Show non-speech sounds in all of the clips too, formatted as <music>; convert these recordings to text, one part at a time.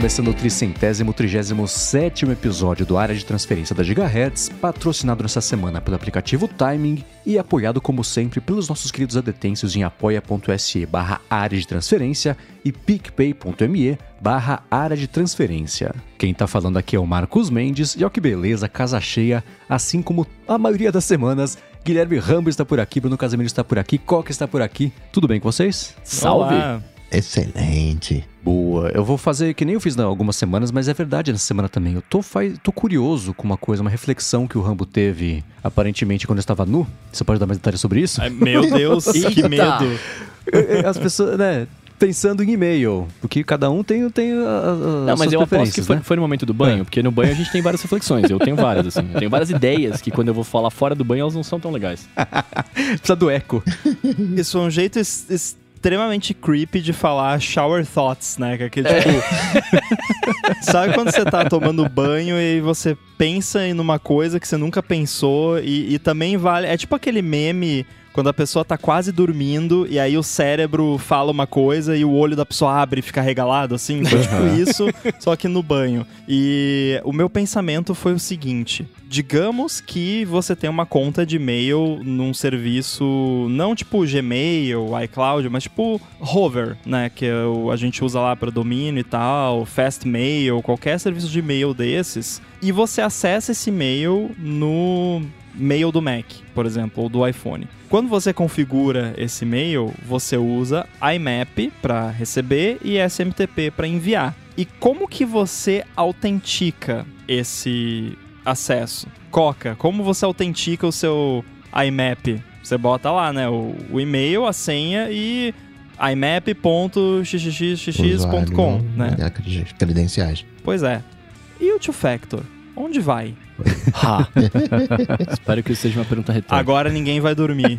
começando o tricentésimo, trigésimo sétimo episódio do Área de Transferência da Gigahertz, patrocinado nessa semana pelo aplicativo Timing e apoiado como sempre pelos nossos queridos adetêncios em apoia.se barra área de transferência e picpay.me barra área de transferência. Quem tá falando aqui é o Marcos Mendes e ó que beleza, casa cheia, assim como a maioria das semanas, Guilherme Rambo está por aqui, Bruno Casemiro está por aqui, Coca está por aqui. Tudo bem com vocês? Salve! Olá. Excelente. Boa. Eu vou fazer que nem eu fiz há algumas semanas, mas é verdade nessa semana também. Eu tô, faz... tô curioso com uma coisa, uma reflexão que o Rambo teve aparentemente quando eu estava nu. Você pode dar mais detalhes sobre isso? Ai, meu Deus, <laughs> que medo. As pessoas, né? Pensando em e-mail, porque cada um tem, tem a, a, Não, mas suas eu aposto que foi, né? foi no momento do banho, É. porque no banho a gente tem várias reflexões. Eu tenho várias, assim. Eu tenho várias ideias que quando eu vou falar fora do banho elas não são tão legais. <laughs> Precisa do eco. Isso é um jeito es- extremamente creepy de falar shower thoughts, né? Que é aquele tipo. <laughs> Sabe quando você tá tomando banho e você pensa em uma coisa que você nunca pensou e, e também vale. É tipo aquele meme. Quando a pessoa tá quase dormindo e aí o cérebro fala uma coisa e o olho da pessoa abre e fica regalado, assim. Foi tipo isso, só que no banho. E o meu pensamento foi o seguinte: digamos que você tem uma conta de e-mail num serviço, não tipo Gmail, iCloud, mas tipo Hover, né? Que é a gente usa lá para domínio e tal, Fastmail, qualquer serviço de e-mail desses. E você acessa esse e-mail no mail do Mac, por exemplo, ou do iPhone. Quando você configura esse e-mail, você usa IMAP para receber e SMTP para enviar. E como que você autentica esse acesso? Coca, como você autentica o seu IMAP? Você bota lá, né, o, o e-mail, a senha e imap.xxxx.com, né? Credenciais. Pois é. E o two factor? Onde vai? <laughs> Ha! Espero que isso seja uma pergunta retórica. Agora ninguém vai dormir.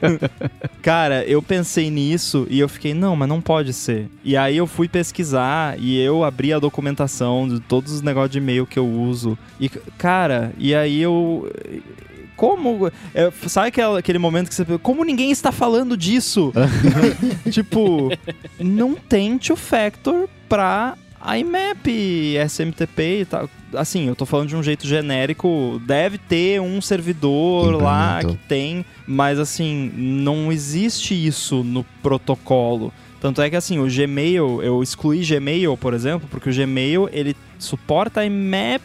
<laughs> Cara, eu pensei nisso e eu fiquei, não, mas não pode ser. E aí eu fui pesquisar e eu abri a documentação de todos os negócios de e-mail que eu uso. E, cara, e aí eu. Como. é, sabe aquele, aquele momento que você. Como ninguém está falando disso? <laughs> tipo, não tem two factor pra IMAP, SMTP e tal. Assim, eu tô falando de um jeito genérico. Deve ter um servidor lá que tem, mas assim, não existe isso no protocolo. Tanto é que assim, o Gmail, eu excluí Gmail, por exemplo, porque o Gmail ele suporta IMAP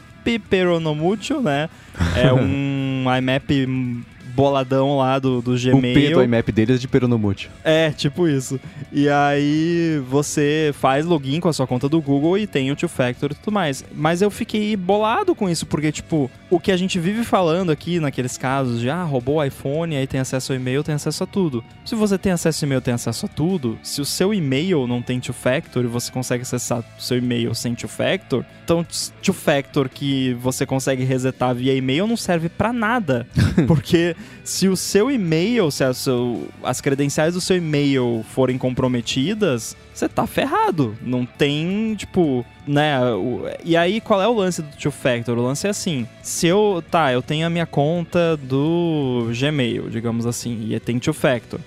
peronomútil, né? É <laughs> um IMAP boladão lá do, do O Gmail. P do IMAP deles é de peronomútil. É, tipo isso. E aí você faz login com a sua conta do Google e tem o two factor e tudo mais. Mas eu fiquei bolado com isso, porque, tipo, o que a gente vive falando aqui naqueles casos de, ah, roubou o iPhone, aí tem acesso ao e-mail, tem acesso a tudo. Se você tem acesso ao e-mail, tem acesso a tudo, se o seu e-mail não tem two factor e você consegue acessar o seu e-mail sem two factor, então two factor que você consegue resetar via e-mail não serve pra nada. <laughs> porque se o seu e-mail, se as credenciais do seu e-mail forem comprometidas, você tá ferrado. Não tem, tipo, né? o- e aí, qual é o lance do two factor? O lance é assim: se eu, tá, eu tenho a minha conta do Gmail, digamos assim, e tem two factor.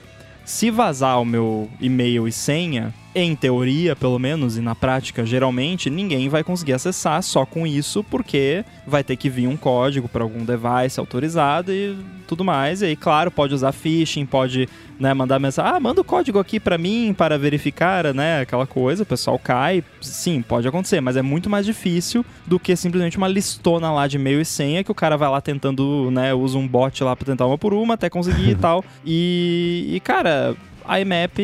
Se vazar o meu e-mail e senha, em teoria, pelo menos, e na prática, geralmente, ninguém vai conseguir acessar só com isso, porque vai ter que vir um código para algum device autorizado e tudo mais. E aí, claro, pode usar phishing, pode né, mandar mensagem, ah, manda o código aqui para mim para verificar, né, aquela coisa, o pessoal cai. Sim, pode acontecer, mas é muito mais difícil do que simplesmente uma listona lá de e-mail e senha que o cara vai lá tentando, né, usa um bot lá para tentar uma por uma até conseguir e <laughs> tal. E, e, cara, a IMAP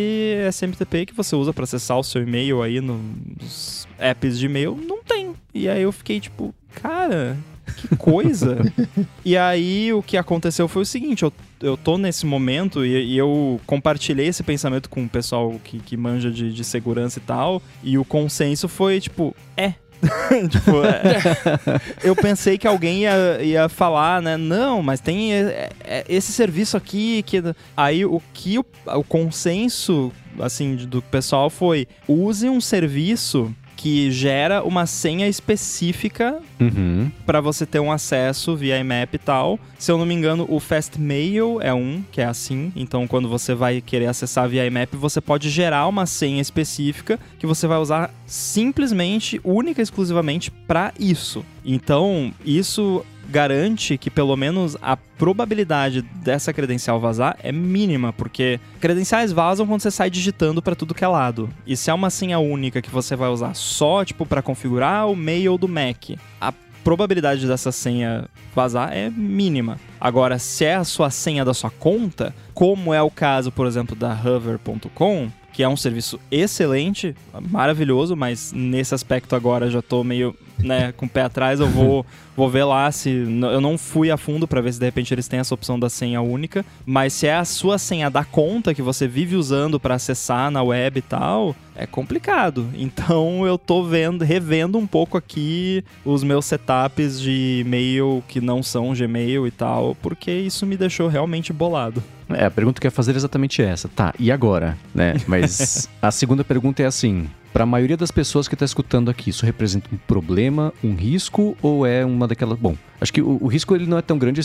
SMTP que você usa para acessar o seu e-mail aí nos apps de e-mail não tem. E aí eu fiquei tipo, cara, que coisa. <laughs> e aí o que aconteceu foi o seguinte, eu, eu tô nesse momento e, e eu compartilhei esse pensamento com o pessoal que, que manja de, de segurança e tal, e o consenso foi tipo, é. <laughs> tipo, é. <laughs> eu pensei que alguém ia, ia falar, né? Não, mas tem é, é, esse serviço aqui que. Aí o que o, o consenso, assim, do pessoal foi: use um serviço que gera uma senha específica Uhum. para você ter um acesso via IMAP e tal. Se eu não me engano, o Fastmail é um, que é assim. Então, quando você vai querer acessar via IMAP, você pode gerar uma senha específica que você vai usar simplesmente, única e exclusivamente para isso. Então, isso garante que pelo menos a probabilidade dessa credencial vazar é mínima, porque credenciais vazam quando você sai digitando para tudo que é lado. E se é uma senha única que você vai usar só, tipo, para configurar o mail do Mac, a probabilidade dessa senha vazar é mínima. Agora, se é a sua senha da sua conta, como é o caso, por exemplo, da hover.com, que é um serviço excelente, maravilhoso, mas nesse aspecto agora já tô meio, né, com o pé atrás, eu vou <laughs> vou ver lá se eu não fui a fundo para ver se de repente eles têm essa opção da senha única, mas se é a sua senha da conta que você vive usando para acessar na web e tal, é complicado. <laughs> Então eu tô vendo, revendo um pouco aqui os meus setups de e-mail que não são Gmail e tal, porque isso me deixou realmente bolado. É, a pergunta que eu ia fazer é exatamente essa. Tá, e agora? Né? Mas <laughs> a segunda pergunta é assim: para a maioria das pessoas que está escutando aqui, isso representa um problema, um risco ou é uma daquelas. Bom, acho que o, o risco ele não é tão grande,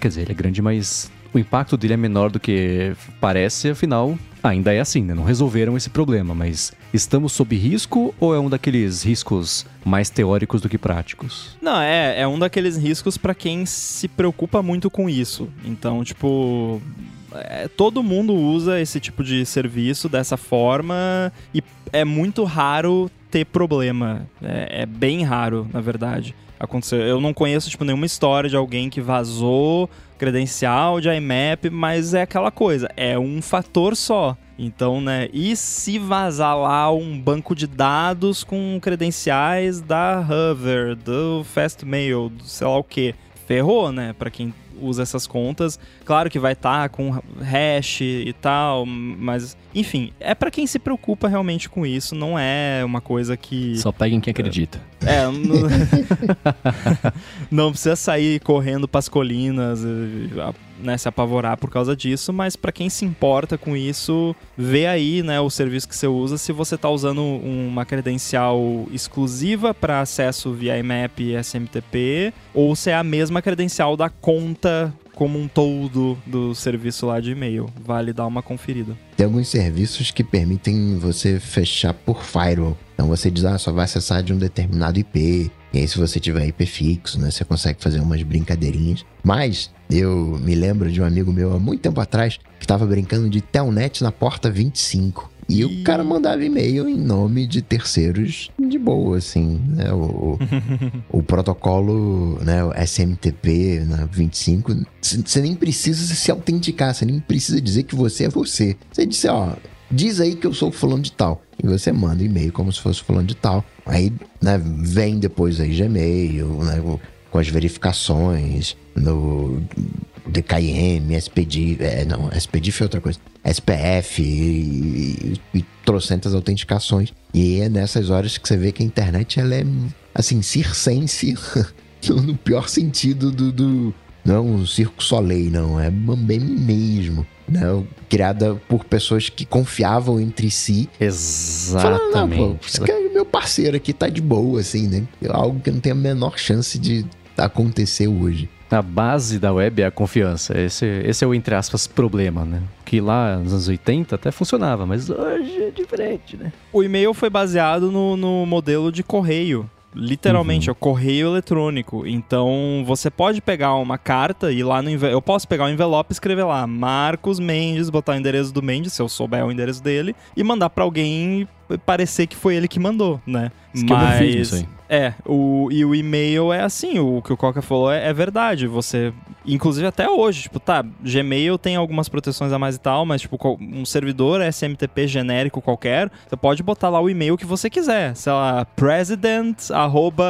quer dizer, ele é grande, mas o impacto dele é menor do que parece, afinal, ainda é assim, né? Não resolveram esse problema, mas estamos sob risco ou é um daqueles riscos mais teóricos do que práticos? Não, é, é um daqueles riscos para quem se preocupa muito com isso. Então, tipo, é, todo mundo usa esse tipo de serviço dessa forma e é muito raro ter problema. É, é bem raro, na verdade. Aconteceu. Eu não conheço tipo, nenhuma história de alguém que vazou credencial de IMAP, mas é aquela coisa, é um fator só. Então, né? E se vazar lá um banco de dados com credenciais da Hover, do Fastmail, do sei lá o que, ferrou, né? Para quem usa essas contas. Claro que vai estar tá com hash e tal, mas enfim, é para quem se preocupa realmente com isso, não é uma coisa que Só peguem quem acredita. É, não, <laughs> não precisa sair correndo pras colinas, né, se apavorar por causa disso, mas para quem se importa com isso, vê aí, né, o serviço que você usa, se você tá usando uma credencial exclusiva para acesso via IMAP e SMTP, ou se é a mesma credencial da conta como um todo do serviço lá de e-mail. Vale dar uma conferida. Tem alguns serviços que permitem você fechar por firewall. Então você diz, ah, só vai acessar de um determinado IP. E aí, se você tiver IP fixo, né, você consegue fazer umas brincadeirinhas. Mas eu me lembro de um amigo meu há muito tempo atrás que estava brincando de Telnet na porta 25. E, e o cara mandava e-mail em nome de terceiros de boa, assim, né? O, o <laughs> protocolo, né, o SMTP na 25, você nem precisa se autenticar, você nem precisa dizer que você é você. Você disse, ó, diz aí que eu sou fulano de tal. E você manda e-mail como se fosse fulano de tal. Aí, né, vem depois aí Gmail, né, com as verificações no DKIM, SPD, é, não, SPD foi outra coisa, SPF e, e, e trocentas autenticações. E é nessas horas que você vê que a internet ela é, assim, circense <laughs> no pior sentido do, do não é um circo soleil, não, é bem mesmo. Né, criada por pessoas que confiavam entre si. Exatamente. Falando, pô, esse cara, meu parceiro aqui tá de boa, assim, né? Algo que não tem a menor chance de acontecer hoje. A base da web é a confiança. Esse, esse é o, entre aspas, problema, né? Que lá nos anos 80 até funcionava, mas hoje é diferente, né? O e-mail foi baseado no, no modelo de correio. Literalmente, uhum. é o correio eletrônico. Então, você pode pegar uma carta e lá no eu posso pegar o um envelope e escrever lá Marcos Mendes, botar o endereço do Mendes, se eu souber o endereço dele, e mandar para alguém parecer que foi ele que mandou, né? Mas isso aí. É, o, e o e-mail é assim, o que o Coca falou é, é, verdade. Você, inclusive até hoje, tipo, tá, Gmail tem algumas proteções a mais e tal, mas, tipo, um servidor SMTP genérico qualquer, você pode botar lá o e-mail que você quiser. Sei lá, president, arroba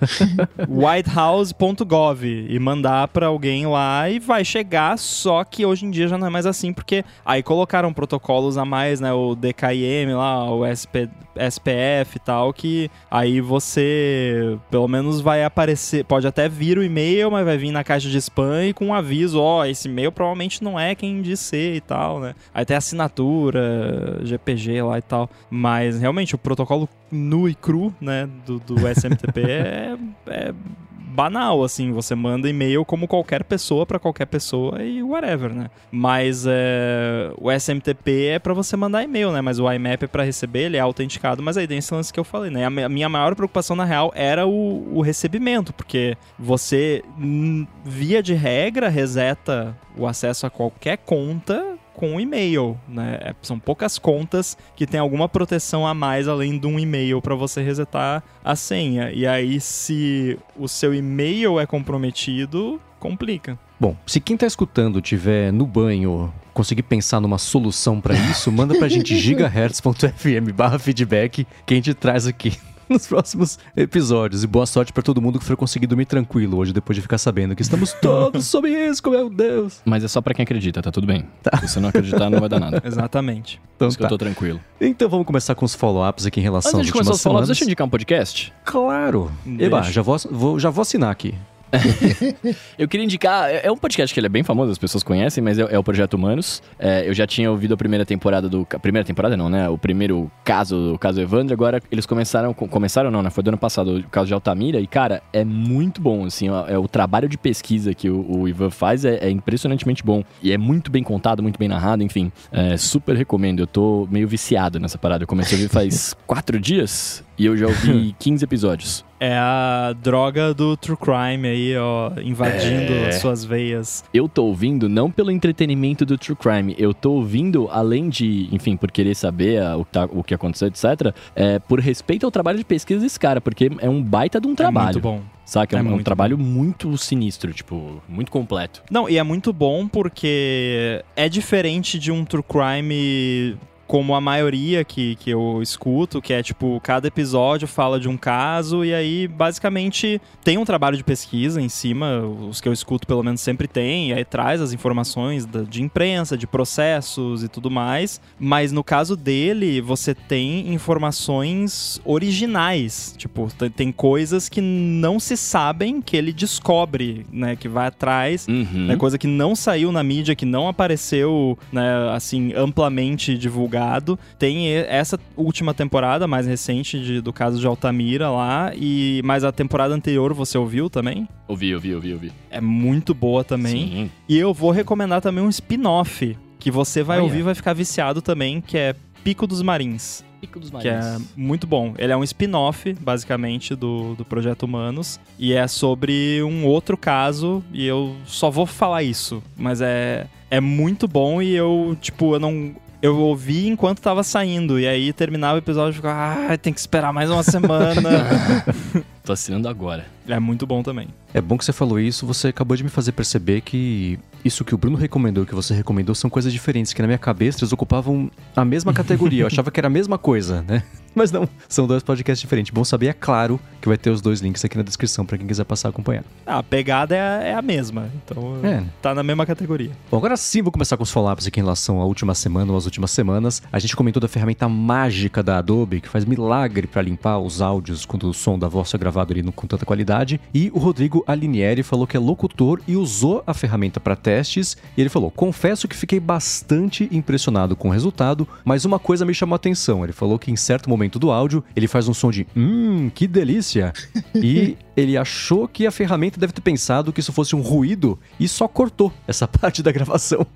<laughs> whitehouse.gov e mandar pra alguém lá e vai chegar, só que hoje em dia já não é mais assim, porque aí colocaram protocolos a mais, né, o DKIM lá, o SP, SPF e tal, que aí você pelo menos vai aparecer, pode até vir o e-mail, mas vai vir na caixa de spam e com um aviso, ó, esse e-mail provavelmente não é quem diz ser e tal, né? Aí tem assinatura, GPG lá e tal. Mas realmente o protocolo nu e cru, né, do, do SMTP <laughs> é, é banal, assim, você manda e-mail como qualquer pessoa para qualquer pessoa e whatever, né? Mas é, o SMTP é para você mandar e-mail, né? Mas o IMAP é para receber, ele é autenticado, mas aí tem esse lance que eu falei, né? A minha maior preocupação, na real, era o, o recebimento, porque você, via de regra, reseta o acesso a qualquer conta com um e-mail, né? É, são poucas contas que tem alguma proteção a mais além de um e-mail para você resetar a senha. E aí, se o seu e-mail é comprometido, complica. Bom, se quem tá escutando tiver no banho conseguir pensar numa solução para isso, manda pra gente <laughs> gigahertz.fm barra feedback que a gente traz aqui <laughs> nos próximos episódios. E boa sorte para todo mundo que for conseguir dormir tranquilo hoje, depois de ficar sabendo que estamos <laughs> todos sob risco, meu Deus. Mas é só para quem acredita, tá tudo bem. Tá. Se você não acreditar, não vai dar nada. <laughs> Exatamente. Então, Por isso tá. que eu tá. tô tranquilo. Então vamos começar com os follow-ups aqui em relação Antes de começar os follow-ups, deixa eu indicar um podcast. Claro. Deixa. Eba, já vou, vou, já vou assinar aqui. <laughs> eu queria indicar. É, é um podcast que ele é bem famoso, as pessoas conhecem, mas é, é o Projeto Humanos. É, eu já tinha ouvido a primeira temporada do. Primeira temporada não, né? O primeiro caso, o caso Evandro. Agora eles começaram. Começaram não, né? Foi do ano passado, o caso de Altamira. E, cara, é muito bom, assim. É o trabalho de pesquisa que o, o Ivan faz é, é, impressionantemente bom. E é muito bem contado, muito bem narrado, enfim. É, super recomendo. Eu tô meio viciado nessa parada. Eu comecei a ouvir faz <laughs> quatro dias e eu já ouvi <laughs> 15 episódios. É a droga do true crime aí, ó, invadindo é... suas veias. Eu tô ouvindo não pelo entretenimento do true crime, eu tô ouvindo, além de, enfim, por querer saber o, que tá, o que aconteceu, etc., é, por respeito ao trabalho de pesquisa desse cara, porque é um baita de um trabalho. É muito bom. Saca? É, é um, um trabalho bom. muito sinistro, tipo, muito completo. Não, e é muito bom porque é diferente de um true crime como a maioria que, que eu escuto, que é tipo, cada episódio fala de um caso e aí basicamente tem um trabalho de pesquisa em cima, os que eu escuto pelo menos sempre tem, e aí traz as informações da, de imprensa, de processos e tudo mais, mas no caso dele você tem informações originais, tipo, tem coisas que não se sabem que ele descobre, né, que vai atrás, uhum. né, coisa que não saiu na mídia, que não apareceu, né, assim, amplamente divulgada tem essa última temporada mais recente de, do caso de Altamira lá, e mas a temporada anterior você ouviu também? Ouvi, ouvi, ouvi, ouvi. É muito boa também. Sim. E eu vou recomendar também um spin-off que você vai Olha. ouvir vai ficar viciado também, que é Pico dos Marins. Pico dos Marins. Que é muito bom. Ele é um spin-off, basicamente, do, do Projeto Humanos. E é sobre um outro caso. E eu só vou falar isso. Mas é, é muito bom e eu, tipo, eu não eu ouvi enquanto tava saindo. E aí terminava o episódio e ficava, ah, tem que esperar mais uma semana. <laughs> Tô assinando agora. É muito bom também. É bom que você falou isso, você acabou de me fazer perceber que isso que o Bruno recomendou, que você recomendou, são coisas diferentes, que na minha cabeça eles ocupavam a mesma categoria. Eu achava que era a mesma coisa, né? Mas não, são dois podcasts diferentes. Bom saber, é claro, que vai ter os dois links aqui na descrição para quem quiser passar a acompanhar. Ah, a pegada é a, é a mesma, então é. tá na mesma categoria. Bom, agora sim vou começar com os follow-ups aqui em relação à última semana ou às últimas semanas. A gente comentou da ferramenta mágica da Adobe, que faz milagre para limpar os áudios quando o som da voz é gravado ali no, com tanta qualidade. E o Rodrigo Alinieri falou que é locutor e usou a ferramenta para testes. E ele falou: Confesso que fiquei bastante impressionado com o resultado, mas uma coisa me chamou a atenção. Ele falou que em certo momento do áudio ele faz um som de Hum, que delícia! <laughs> e ele achou que a ferramenta deve ter pensado que isso fosse um ruído e só cortou essa <laughs> parte da gravação.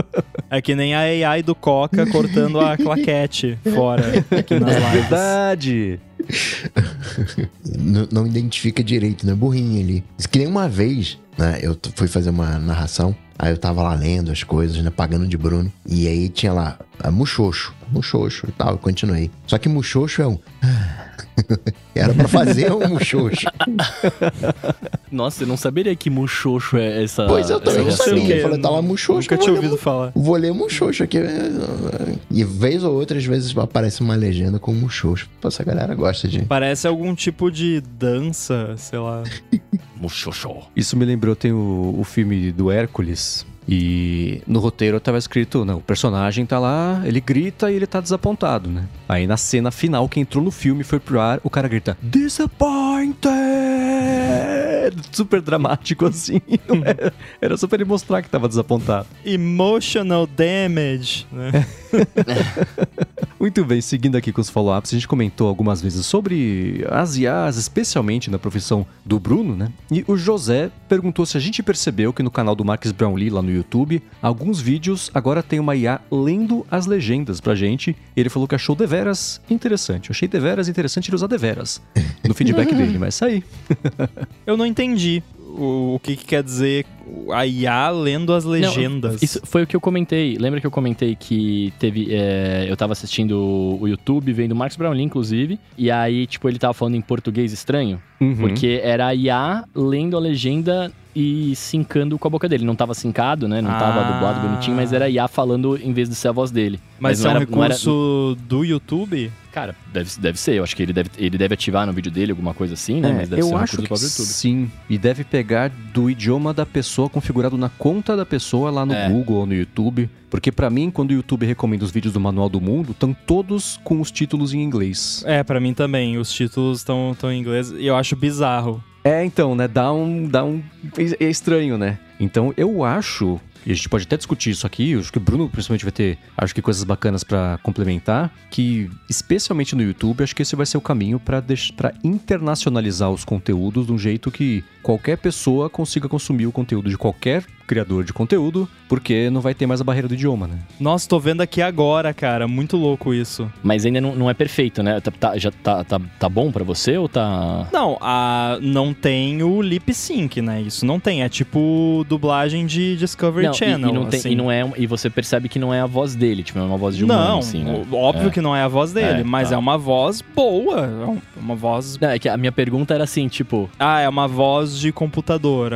<laughs> é que nem a AI do Coca cortando a claquete fora aqui nas é lives. Verdade! <laughs> não, não, identifica direito, né? Burrinho ali. Diz que nem uma vez, né? Eu fui fazer uma narração, aí eu tava lá lendo as coisas, né? Pagando de Bruno. E aí tinha lá, a Muxoxo, Muxoxo e tal, eu continuei. Só que Muxoxo é um. <laughs> Era para fazer um muxoxo. Nossa, eu não saberia que muxoxo é essa. Pois eu também não sabia. Eu falei, tá lá muxoxo. Nunca tinha ouvido falar. Vou ler muxoxo aqui. E vez ou outra, às vezes aparece uma legenda com muxoxo. Essa galera gosta de. Parece algum tipo de dança, sei lá. <laughs> muxoxo. Isso me lembrou, tem o, o filme do Hércules e no roteiro estava escrito, não, o personagem tá lá, ele grita e ele tá desapontado, né? Aí na cena final, que entrou no filme foi pro ar, o cara grita Disappointed! Super dramático <laughs> assim. Era, era só pra ele mostrar que tava desapontado. Emotional damage, né? <laughs> Muito bem, seguindo aqui com os follow-ups, a gente comentou algumas vezes sobre as IAs, especialmente na profissão do Bruno, né? E o José perguntou se a gente percebeu que no canal do Marcus Brownlee lá no YouTube, alguns vídeos agora tem uma IA lendo as legendas pra gente. E ele falou que achou deveras interessante. Eu achei deveras interessante ele usar deveras no feedback <laughs> dele, mas isso aí. <laughs> Eu não entendi o, o que, que quer dizer a IA lendo as legendas. Não, isso foi o que eu comentei. Lembra que eu comentei que teve. é, eu tava assistindo o YouTube, vendo o Marcos Brownlee, inclusive. E aí, tipo, ele tava falando em português estranho. Uhum. Porque era a IA lendo a legenda e sincando com a boca dele. Não tava sincado, né? Não tava Ah. dublado bonitinho, mas era IA falando em vez de ser a voz dele. Mas, não isso é um era- não era- recurso do YouTube? Cara, deve, deve ser. Eu acho que ele deve, ele deve ativar no vídeo dele alguma coisa assim, né? É, mas deve ser eu um acho recurso que sim. E deve pegar do idioma da pessoa configurado na conta da pessoa lá no É. Google ou no YouTube. Porque pra mim, quando o YouTube recomenda os vídeos do Manual do Mundo, estão todos com os títulos em inglês. É, pra mim também. Os títulos estão em inglês e eu acho bizarro. É, então, né? Dá um. Dá um é é estranho, né? Então eu acho. E a gente pode até discutir isso aqui, eu acho que o Bruno principalmente vai ter, acho que coisas bacanas pra complementar, que especialmente no YouTube, acho que esse vai ser o caminho pra internacionalizar os conteúdos de um jeito que qualquer pessoa consiga consumir o conteúdo de qualquer criador de conteúdo, porque não vai ter mais a barreira do idioma, né? Nossa, tô vendo aqui agora, cara. Muito louco isso. Mas ainda não, não é perfeito, né? Tá, tá- já tá, tá, tá bom pra você ou tá. Não, a, não tem o lip sync, né? Isso não tem. É tipo dublagem de Discovery Não, e- Channel. e, não tem, assim. e não é e você percebe que não é a voz dele, tipo, é uma voz de humano, Não, assim, né? óbvio É. que não é a voz dele, É, mas tá. é uma voz boa. É um- uma voz. Não, é que a minha pergunta era assim, tipo, Ah, é uma voz de computador.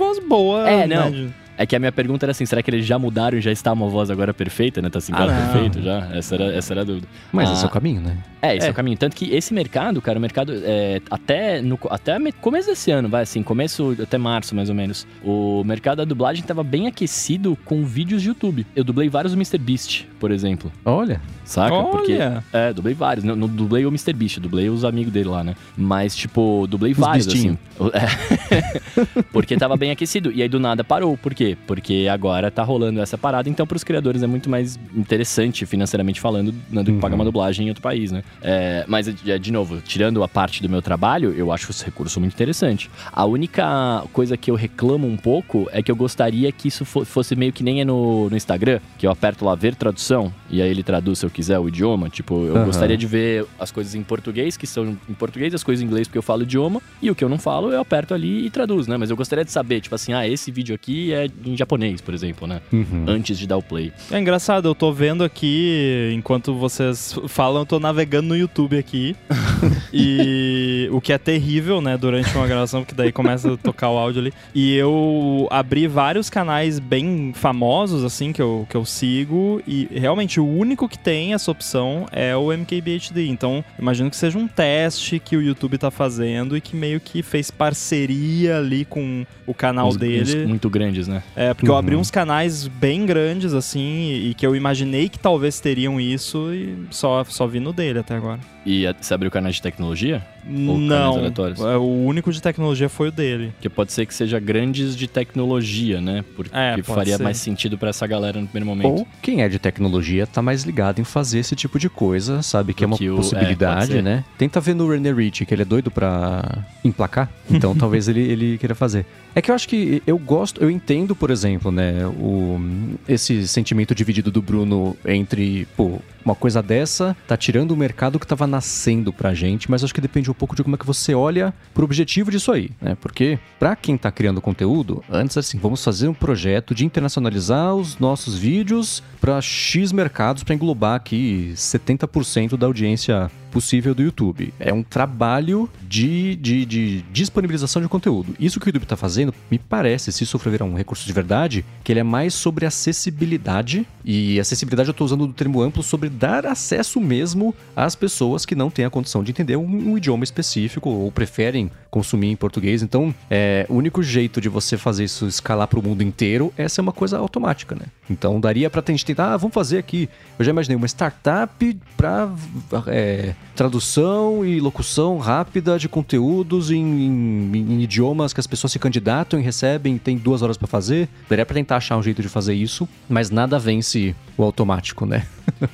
É voz boa. É, né, não. de- é que a minha pergunta era assim, será que eles já mudaram e já está uma voz agora perfeita, né? Tá sincado Ah, não. perfeito já? Essa era, essa era a dúvida. Mas Ah. esse é o caminho, né? É, esse é. É. o caminho. Tanto que esse mercado, cara, o mercado é, até no até me- começo desse ano, vai assim, começo até março mais ou menos. O mercado da dublagem tava bem aquecido com vídeos de YouTube. Eu dublei vários do Mr. Beast, por exemplo. Olha, Saca? Porque Olha. é, dublei vários. Não, não dublei o Mr. Beast, dublei os amigos dele lá, né? Mas, tipo, dublei Os vários, bestinho. assim. É. <laughs> Porque tava bem aquecido. E aí, do nada, parou. Por quê? Porque agora tá rolando essa parada. Então, pros criadores é muito mais interessante, financeiramente falando, né, do que Uhum. pagar uma dublagem em outro país, né? É, mas, é, de novo, tirando a parte do meu trabalho, eu acho esse recurso muito interessante. A única coisa que eu reclamo um pouco é que eu gostaria que isso fo- fosse meio que nem é no, no Instagram, que eu aperto lá ver tradução, e aí ele traduz se eu quiser o idioma. Tipo, eu Aham. gostaria de ver as coisas em português, que são em português, as coisas em inglês porque eu falo idioma, e o que eu não falo eu aperto ali e traduz, né? Mas eu gostaria de saber, tipo assim, ah, esse vídeo aqui é em japonês, por exemplo, né? Uhum. Antes de dar o play. É engraçado, eu tô vendo aqui, enquanto vocês falam, eu tô navegando no YouTube aqui. <laughs> e o que é terrível, né, durante uma gravação, porque daí começa a tocar o áudio ali. E eu abri vários canais bem famosos, assim, que eu, que eu sigo, e realmente o único que tem essa opção é o MKBHD. Então, imagino que seja um teste que o YouTube tá fazendo e que meio que fez parceria ali com o canal Uns- dele. uns muito grandes, né? É, porque eu abri Uhum. uns canais bem grandes, assim, e, e que eu imaginei que talvez teriam isso e só, só vi no dele até agora. E você abriu canais de tecnologia? canais Não, aleatórios? é, o único de tecnologia foi o dele. Que pode ser que seja grandes de tecnologia, né? Porque É, pode faria ser. mais sentido pra essa galera no primeiro momento. Ou quem é de tecnologia tá mais ligado em fazer esse tipo de coisa, sabe? Que é uma o- é, possibilidade, ser. né? Tenta ver no René Rich, que ele é doido pra emplacar. Então <laughs> talvez ele, ele queira fazer. É que eu acho que eu gosto, eu entendo, por exemplo, né? O, esse sentimento dividido do Bruno entre, pô, uma coisa dessa tá tirando o mercado que tava nascendo pra gente, mas acho que depende um pouco de como é que você olha pro objetivo disso aí, né? Porque pra quem tá criando conteúdo, antes assim, vamos fazer um projeto de internacionalizar os nossos vídeos pra X mercados pra englobar aqui 70% da audiência possível do YouTube. É um trabalho de, de, de disponibilização de conteúdo. Isso que o YouTube está fazendo, me parece, se isso for virar um recurso de verdade, que ele é mais sobre acessibilidade. E acessibilidade eu estou usando o termo amplo sobre dar acesso mesmo às pessoas que não têm a condição de entender um, um idioma específico ou preferem consumir em português. Então, é, o único jeito de você fazer isso escalar para o mundo inteiro é ser uma coisa automática, né? Então, daria para a gente tentar, ah, vamos fazer aqui. Eu já imaginei uma startup para é, tradução e locução rápida de conteúdos em, em, em, idiomas que as pessoas se candidatam e recebem, tem duas horas para fazer. Daria para tentar achar um jeito de fazer isso, mas nada vence o automático, né?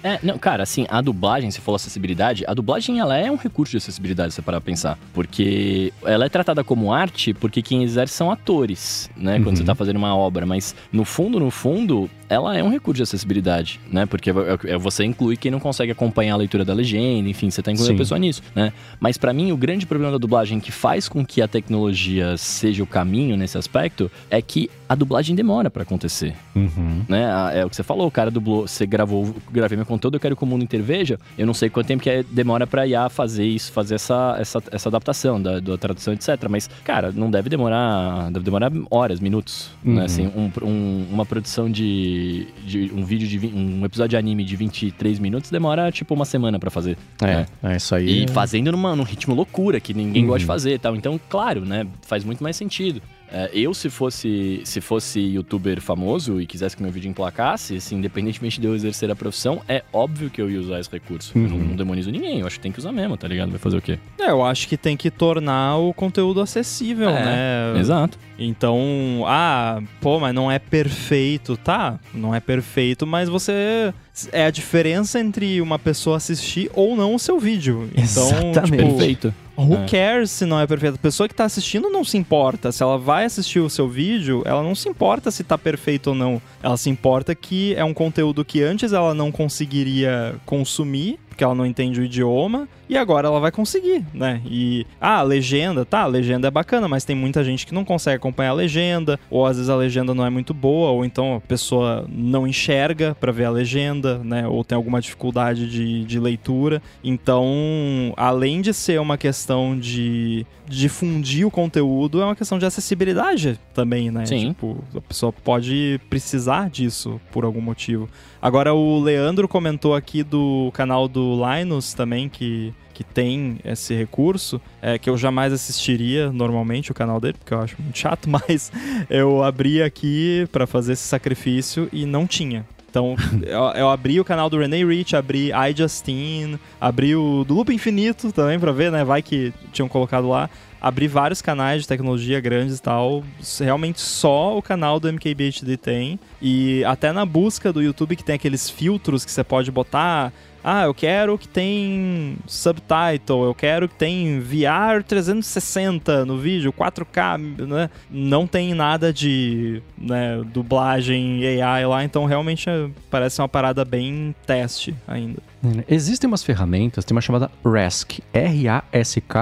É, não, cara, assim, a dublagem, se for acessibilidade, a dublagem ela é um recurso de acessibilidade, se você parar pra pensar. Porque ela é tratada como arte porque quem exerce são atores, né? Quando uhum. você tá fazendo uma obra. Mas no fundo, no fundo, ela é um recurso de acessibilidade, né? Porque é, é, você inclui quem não consegue acompanhar a leitura da legenda, enfim, você tá incluindo Sim. a pessoa nisso, né? Mas para mim, o grande problema da dublagem que faz com que a tecnologia seja o caminho nesse aspecto é que a dublagem demora para acontecer. Uhum. Né? É o que você falou, o cara dublou, você gravou, gravei meu conteúdo, eu quero que o mundo inteiro veja. Eu não sei quanto tempo que é, demora pra IA fazer isso, fazer essa, essa, essa adaptação da, da tradução, etc. Mas, cara, não deve demorar. Deve demorar horas, minutos. Né? Uhum. Né? Assim, um, um, uma produção de, de, um vídeo de um episódio de anime de 23 minutos demora tipo uma semana para fazer. É, né? é isso aí. E fazendo numa, num ritmo loucura, que ninguém uhum. gosta de fazer tal. Então, claro, né? Faz muito mais sentido. É, eu, se fosse, se fosse youtuber famoso e quisesse que meu vídeo emplacasse, assim, independentemente de eu exercer a profissão, é óbvio que eu ia usar esse recurso. Uhum. Eu não, uhum. não, demonizo ninguém, eu acho que tem que usar mesmo, tá ligado? Vai fazer o quê? É, eu acho que tem que tornar o conteúdo acessível, é, né? Exato. Então, ah, pô, mas não é perfeito, tá? Não é perfeito, mas você é a diferença entre uma pessoa assistir ou não o seu vídeo. Então, Exatamente. Tipo, perfeito. Who é. cares se não é perfeito? A pessoa que tá assistindo não se importa. Se ela vai assistir o seu vídeo, ela não se importa se tá perfeito ou não. Ela se importa que é um conteúdo que antes ela não conseguiria consumir porque ela não entende o idioma, e agora ela vai conseguir, né? E, ah, a legenda, tá, a legenda é bacana, mas tem muita gente que não consegue acompanhar a legenda, ou às vezes a legenda não é muito boa, ou então a pessoa não enxerga para ver a legenda, né? Ou tem alguma dificuldade de, de leitura. Então, além de ser uma questão de difundir o conteúdo, é uma questão de acessibilidade também, né? Sim. Tipo, a pessoa pode precisar disso por algum motivo. Agora o Leandro comentou aqui do canal do Linus também, que, que tem esse recurso, é, que eu jamais assistiria normalmente o canal dele, porque eu acho muito chato, <laughs> mas eu abri aqui para fazer esse sacrifício e não tinha. Então, eu, eu, abri o canal do René Rich, abri iJustine, abri o do Loop Infinito também pra ver, né? Vai que tinham colocado lá abri vários canais de tecnologia grandes e tal. Realmente só o canal do MKBHD tem. E até na busca do YouTube que tem aqueles filtros que você pode botar. Ah, eu quero que tem subtitle, eu quero que tem VR 360 no vídeo, 4K, né? Não tem nada de né, dublagem AI lá, então realmente é, parece uma parada bem teste ainda. Existem umas ferramentas, tem uma chamada RASK, R-A-S-K.ai,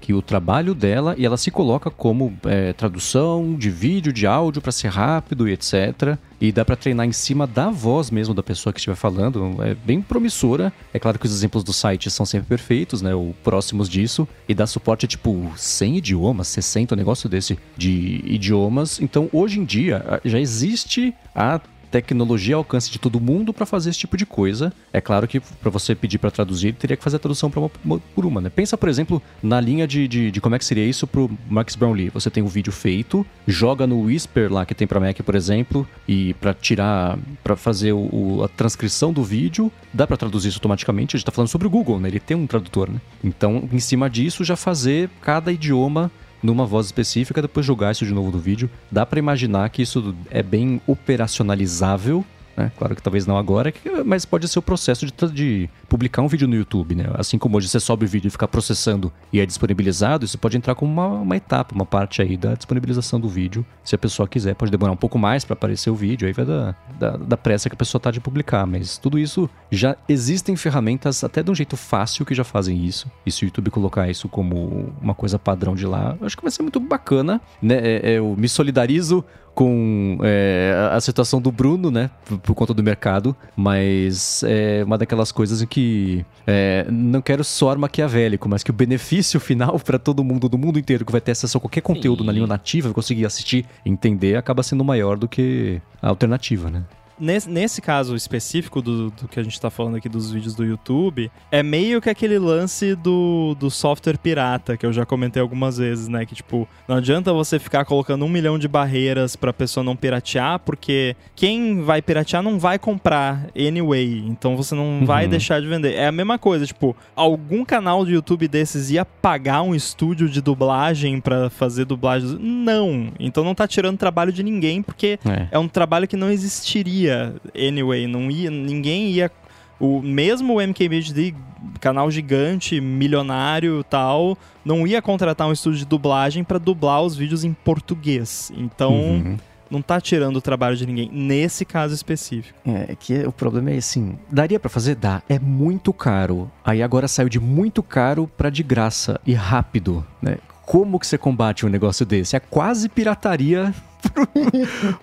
que o trabalho dela e ela se coloca como é, tradução de vídeo, de áudio para ser rápido e etc. E dá para treinar em cima da voz mesmo da pessoa que estiver falando. É bem promissora. É claro que os exemplos do site são sempre perfeitos, né? Ou próximos disso. E dá suporte a tipo 100 idiomas, 60, um negócio desse de idiomas. Então hoje em dia já existe a tecnologia ao alcance de todo mundo para fazer esse tipo de coisa. É claro que para você pedir para traduzir, teria que fazer a tradução uma, uma, por uma, né? Pensa, por exemplo, na linha de, de, de, como é que seria isso pro Max Brownlee. Você tem um vídeo feito, joga no Whisper lá que tem para Mac, por exemplo, e para tirar, para fazer o, a transcrição do vídeo, dá para traduzir isso automaticamente. A gente tá falando sobre o Google, né? Ele tem um tradutor, né? Então, em cima disso, já fazer cada idioma numa voz específica, depois jogar isso de novo no vídeo. Dá para imaginar que isso é bem operacionalizável né? Claro que talvez não agora, mas pode ser o processo de, de, publicar um vídeo no YouTube, né? Assim como hoje você sobe o vídeo e fica processando e é disponibilizado, isso pode entrar como uma, uma etapa, uma parte aí da disponibilização do vídeo. Se a pessoa quiser, pode demorar um pouco mais para aparecer o vídeo, aí vai da, da, da, pressa que a pessoa tá de publicar. Mas tudo isso já existem ferramentas até de um jeito fácil que já fazem isso. E se o YouTube colocar isso como uma coisa padrão de lá, acho que vai ser muito bacana, né? É, é, eu me solidarizo com é, a situação do Bruno, né? Por, por, conta do mercado, mas é uma daquelas coisas em que é, não quero soar maquiavélico, mas que o benefício <laughs> final para todo mundo, do mundo inteiro, que vai ter acesso a qualquer conteúdo Sim. na língua nativa, conseguir assistir entender, acaba sendo maior do que a alternativa, né? Nesse, nesse caso específico do, do que a gente tá falando aqui dos vídeos do YouTube, é meio que aquele lance do, do software pirata, que eu já comentei algumas vezes, né? Que, tipo, não adianta você ficar colocando um milhão de barreiras pra pessoa não piratear, porque quem vai piratear não vai comprar anyway. Então você não vai Uhum. deixar de vender. É a mesma coisa, tipo, algum canal de YouTube desses ia pagar um estúdio de dublagem pra fazer dublagem? Não. Então não tá tirando trabalho de ninguém, porque É. é um trabalho que não existiria anyway, não ia, ninguém ia o mesmo o MKBHD, canal gigante, milionário, tal, não ia contratar um estúdio de dublagem pra dublar os vídeos em português. Então, Uhum. não tá tirando o trabalho de ninguém nesse caso específico. É, que o problema é assim, daria pra fazer? Dá, é muito caro. Aí agora saiu de muito caro pra de graça e rápido, né? Como que você combate um negócio desse? É quase pirataria <laughs> pro,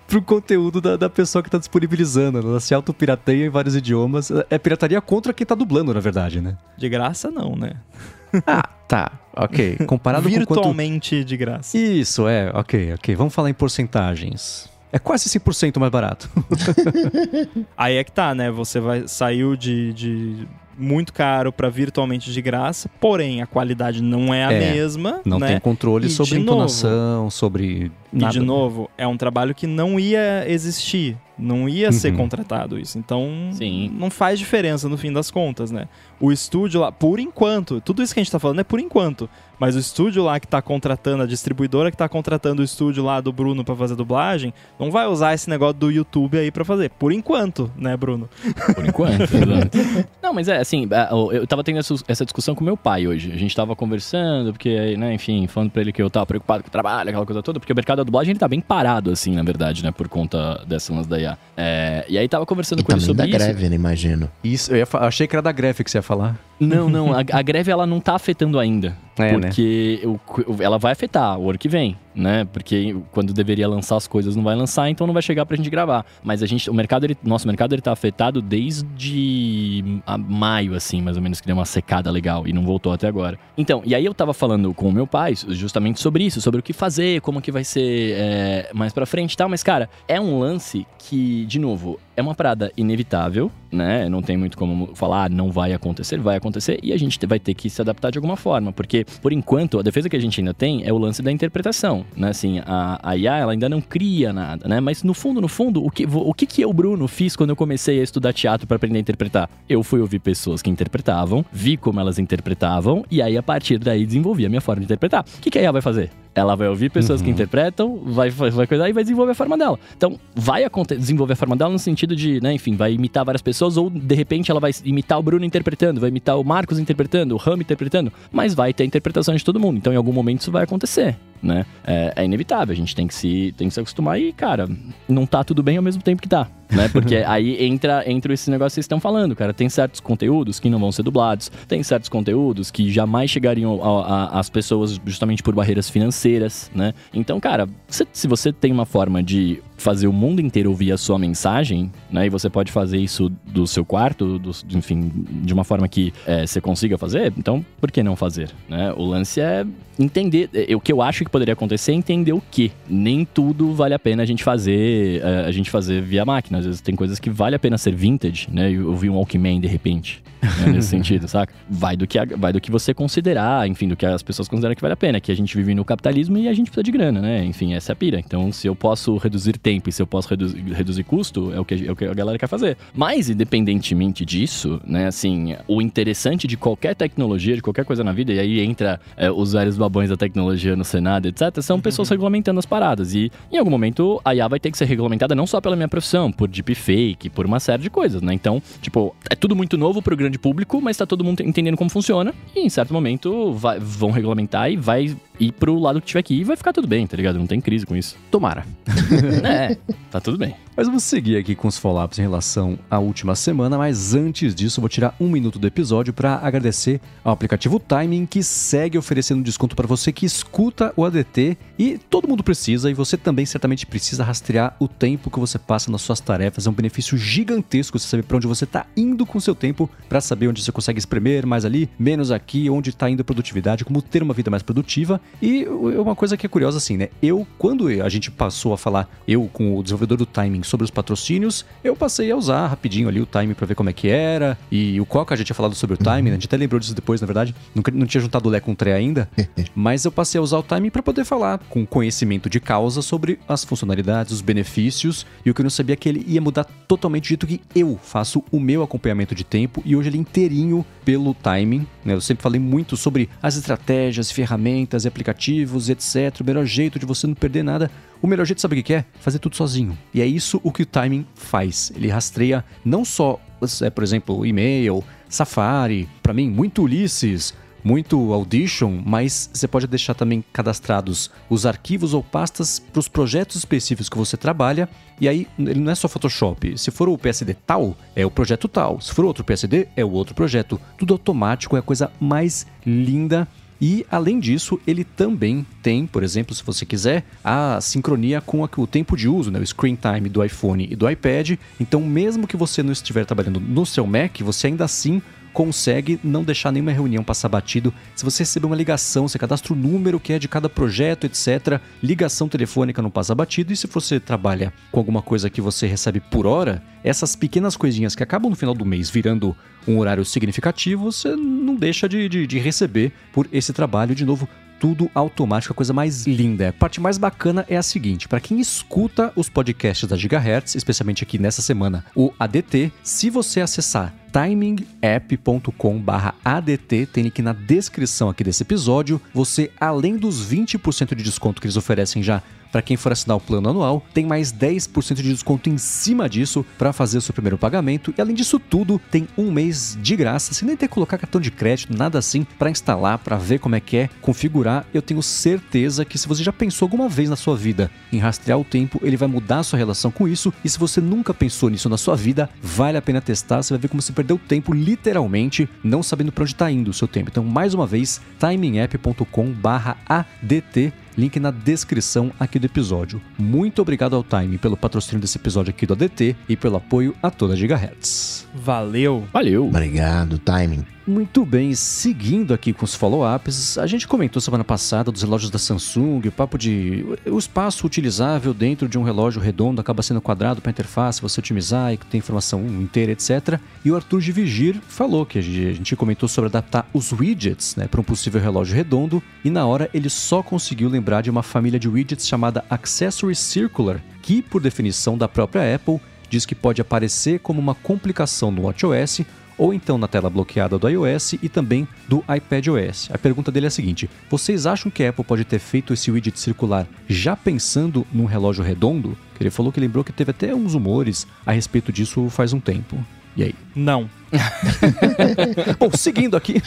pro conteúdo da, da pessoa que tá disponibilizando. Ela se autopirateia em vários idiomas. É pirataria contra quem tá dublando, na verdade, né? De graça não, né? Ah, tá, ok. Comparado com quanto... Virtualmente de graça. Isso, é, ok, ok. Vamos falar em porcentagens. É quase 100% mais barato. <laughs> Aí é que tá, né? Você vai saiu de, de muito caro pra virtualmente de graça, porém a qualidade não é a É, mesma, Não né? tem controle E sobre entonação, sobre E nada. de novo, é um trabalho que não ia existir, não ia ser Uhum. contratado isso. Então, Sim. não faz diferença no fim das contas, né? O estúdio lá, por enquanto, tudo isso que a gente tá falando é por enquanto, mas o estúdio lá que tá contratando, a distribuidora que tá contratando o estúdio lá do Bruno pra fazer dublagem, não vai usar esse negócio do YouTube aí pra fazer. Por enquanto, né, Bruno? Por enquanto. <laughs> exato. Não, mas é assim, é, eu tava tendo essa, essa discussão com meu pai hoje. A gente tava conversando, porque, né, enfim, falando pra ele que eu tava preocupado com o trabalho, aquela coisa toda, porque o mercado da dublagem ele tá bem parado, assim, na verdade, né, por conta dessa lance da É, e aí tava conversando E com ele também da sobre isso. greve, né, imagino. Isso, eu ia achei que era da greve que você ia falar. Não, <laughs> não, a, a greve ela não tá afetando ainda. É, né? porque o- ela vai afetar o ano que vem, né? Porque quando deveria lançar as coisas não vai lançar, então não vai chegar pra gente gravar. Mas a gente, o mercado, ele, nosso mercado ele tá afetado desde a maio, assim, mais ou menos, que deu uma secada legal e não voltou até agora. Então, e aí eu tava falando com o meu pai justamente sobre isso, sobre o que fazer, como que vai ser é, mais pra frente e tal. Mas, cara, é um lance que, de novo, é uma parada inevitável, né? Não tem muito como falar, ah, não vai acontecer, vai acontecer e a gente vai ter que se adaptar de alguma forma, porque por enquanto a defesa que a gente ainda tem é o lance da interpretação, né? Assim, a, a IA ela ainda não cria nada, né? Mas no fundo, no fundo, o que, o que que eu, Bruno, fiz quando eu comecei a estudar teatro para aprender a interpretar? Eu fui ouvir pessoas que interpretavam, vi como elas interpretavam e aí a partir daí desenvolvi a minha forma de interpretar. O que, que a IA vai fazer? Ela vai ouvir pessoas que interpretam, vai, vai, vai cuidar e vai desenvolver a forma dela. Então, vai desenvolver a forma dela no sentido de, né, enfim, vai imitar várias pessoas ou de repente ela vai imitar o Bruno interpretando, vai imitar o Marcos interpretando, o Ram interpretando, mas vai ter a interpretação de todo mundo. Então, em algum momento isso vai acontecer, né? É, é inevitável, a gente tem que, se, tem que se acostumar e, cara, não tá tudo bem ao mesmo tempo que tá. Né? <laughs> Porque aí entra, entra esse negócio que vocês estão falando, cara. Tem certos conteúdos que não vão ser dublados, tem certos conteúdos que jamais chegariam às pessoas justamente por barreiras financeiras, né? Então, cara, se, se você tem uma forma de fazer o mundo inteiro ouvir a sua mensagem, né? E você pode fazer isso do seu quarto, do- enfim, de uma forma que é, você consiga fazer, então por que não fazer, né? O lance é entender, é, o que eu acho que poderia acontecer é entender o que. Nem tudo vale a pena a gente fazer, é, a gente fazer via máquina. Às vezes tem coisas que vale a pena ser vintage, né? Eu vi um Walkman de repente, né? <laughs> nesse sentido, saca? Vai do, que vai do que você considerar, enfim, do que as pessoas consideram que vale a pena. Que a gente vive no capitalismo e a gente precisa de grana, né? Enfim, essa é a pira. Então, se eu posso reduzir tempo e se eu posso reduzir, reduzir custo, é o, que, é o que a galera quer fazer. Mas, independentemente disso, né, assim, o interessante de qualquer tecnologia, de qualquer coisa na vida, e aí entra é, os velhos babões da tecnologia no Senado, etc., são pessoas regulamentando as paradas. E em algum momento a IA vai ter que ser regulamentada não só pela minha profissão, por deepfake, por uma série de coisas, né? Então, tipo, é tudo muito novo pro grande público, mas tá todo mundo entendendo como funciona. E em certo momento vai- vão regulamentar e vai ir pro lado que tiver aqui e vai ficar tudo bem, tá ligado? Não tem crise com isso. Tomara. <laughs> é, tá tudo bem. Mas vamos seguir aqui com os follow-ups em relação à última semana, mas antes disso, vou tirar um minuto do episódio para agradecer ao aplicativo Timing, que segue oferecendo desconto para você que escuta o ADT e todo mundo precisa, e você também certamente precisa rastrear o tempo que você passa nas suas tarefas. É um benefício gigantesco você saber para onde você está indo com o seu tempo, para saber onde você consegue espremer mais ali, menos aqui, onde está indo a produtividade, como ter uma vida mais produtiva. E uma coisa que é curiosa assim, né? Eu, quando a gente passou a falar, eu com o desenvolvedor do timing sobre os patrocínios, eu passei a usar rapidinho ali o timing para ver como é que era. E o Coca já tinha falado sobre o timing, né? a gente até lembrou disso depois, na verdade. Nunca, não tinha juntado o Lé com o Tré ainda. <laughs> mas eu passei a usar o timing para poder falar com conhecimento de causa sobre as funcionalidades, os benefícios. E o que eu não sabia é que ele ia mudar totalmente o jeito que eu faço o meu acompanhamento de tempo. E hoje ele é inteirinho pelo timing. Né? Eu sempre falei muito sobre as estratégias, ferramentas e aplicativos, etc. O melhor jeito de você não perder nada. O melhor jeito, sabe o que é? Fazer tudo sozinho. E é isso o que o timing faz. Ele rastreia não só, é, por exemplo, e-mail, Safari, para mim, muito Ulisses, muito Audition, mas você pode deixar também cadastrados os arquivos ou pastas para os projetos específicos que você trabalha. E aí, ele não é só Photoshop. Se for o PSD tal, é o projeto tal. Se for outro PSD, é o outro projeto. Tudo automático, é a coisa mais linda e, além disso, ele também tem, por exemplo, se você quiser, a sincronia com o tempo de uso, né? o screen time do iPhone e do iPad. Então, mesmo que você não estiver trabalhando no seu Mac, você ainda assim consegue não deixar nenhuma reunião passar batido. Se você receber uma ligação, você cadastra o número que é de cada projeto, etc. Ligação telefônica não passa batido. E se você trabalha com alguma coisa que você recebe por hora, essas pequenas coisinhas que acabam no final do mês virando um horário significativo, você não deixa de, de, de receber por esse trabalho. De novo, tudo automático, a coisa mais linda. A parte mais bacana é a seguinte: para quem escuta os podcasts da Gigahertz, especialmente aqui nessa semana, o ADT, se você acessar timingapp.com/adt, tem link na descrição aqui desse episódio, você além dos 20% de desconto que eles oferecem já para quem for assinar o plano anual, tem mais 10% de desconto em cima disso para fazer o seu primeiro pagamento. E além disso tudo, tem um mês de graça, sem nem ter que colocar cartão de crédito, nada assim, para instalar, para ver como é que é, configurar. Eu tenho certeza que se você já pensou alguma vez na sua vida em rastrear o tempo, ele vai mudar a sua relação com isso. E se você nunca pensou nisso na sua vida, vale a pena testar. Você vai ver como você perdeu tempo literalmente, não sabendo para onde está indo o seu tempo. Então, mais uma vez, timingapp.com/adt link na descrição aqui do episódio. Muito obrigado ao Time pelo patrocínio desse episódio aqui do ADT e pelo apoio a toda a Gigahertz. Valeu! Valeu! Obrigado, Timing. Muito bem, seguindo aqui com os follow-ups, a gente comentou semana passada dos relógios da Samsung, o papo de o espaço utilizável dentro de um relógio redondo acaba sendo quadrado para interface, você otimizar e ter informação inteira, etc. E o Arthur de Vigir falou que a gente comentou sobre adaptar os widgets né, para um possível relógio redondo e na hora ele só conseguiu lembrar de uma família de widgets chamada Accessory Circular, que por definição da própria Apple diz que pode aparecer como uma complicação no WatchOS ou então na tela bloqueada do iOS e também do iPadOS. A pergunta dele é a seguinte: vocês acham que a Apple pode ter feito esse widget circular já pensando num relógio redondo? Ele falou que lembrou que teve até uns rumores a respeito disso faz um tempo. E aí? Não. <laughs> Bom, seguindo aqui.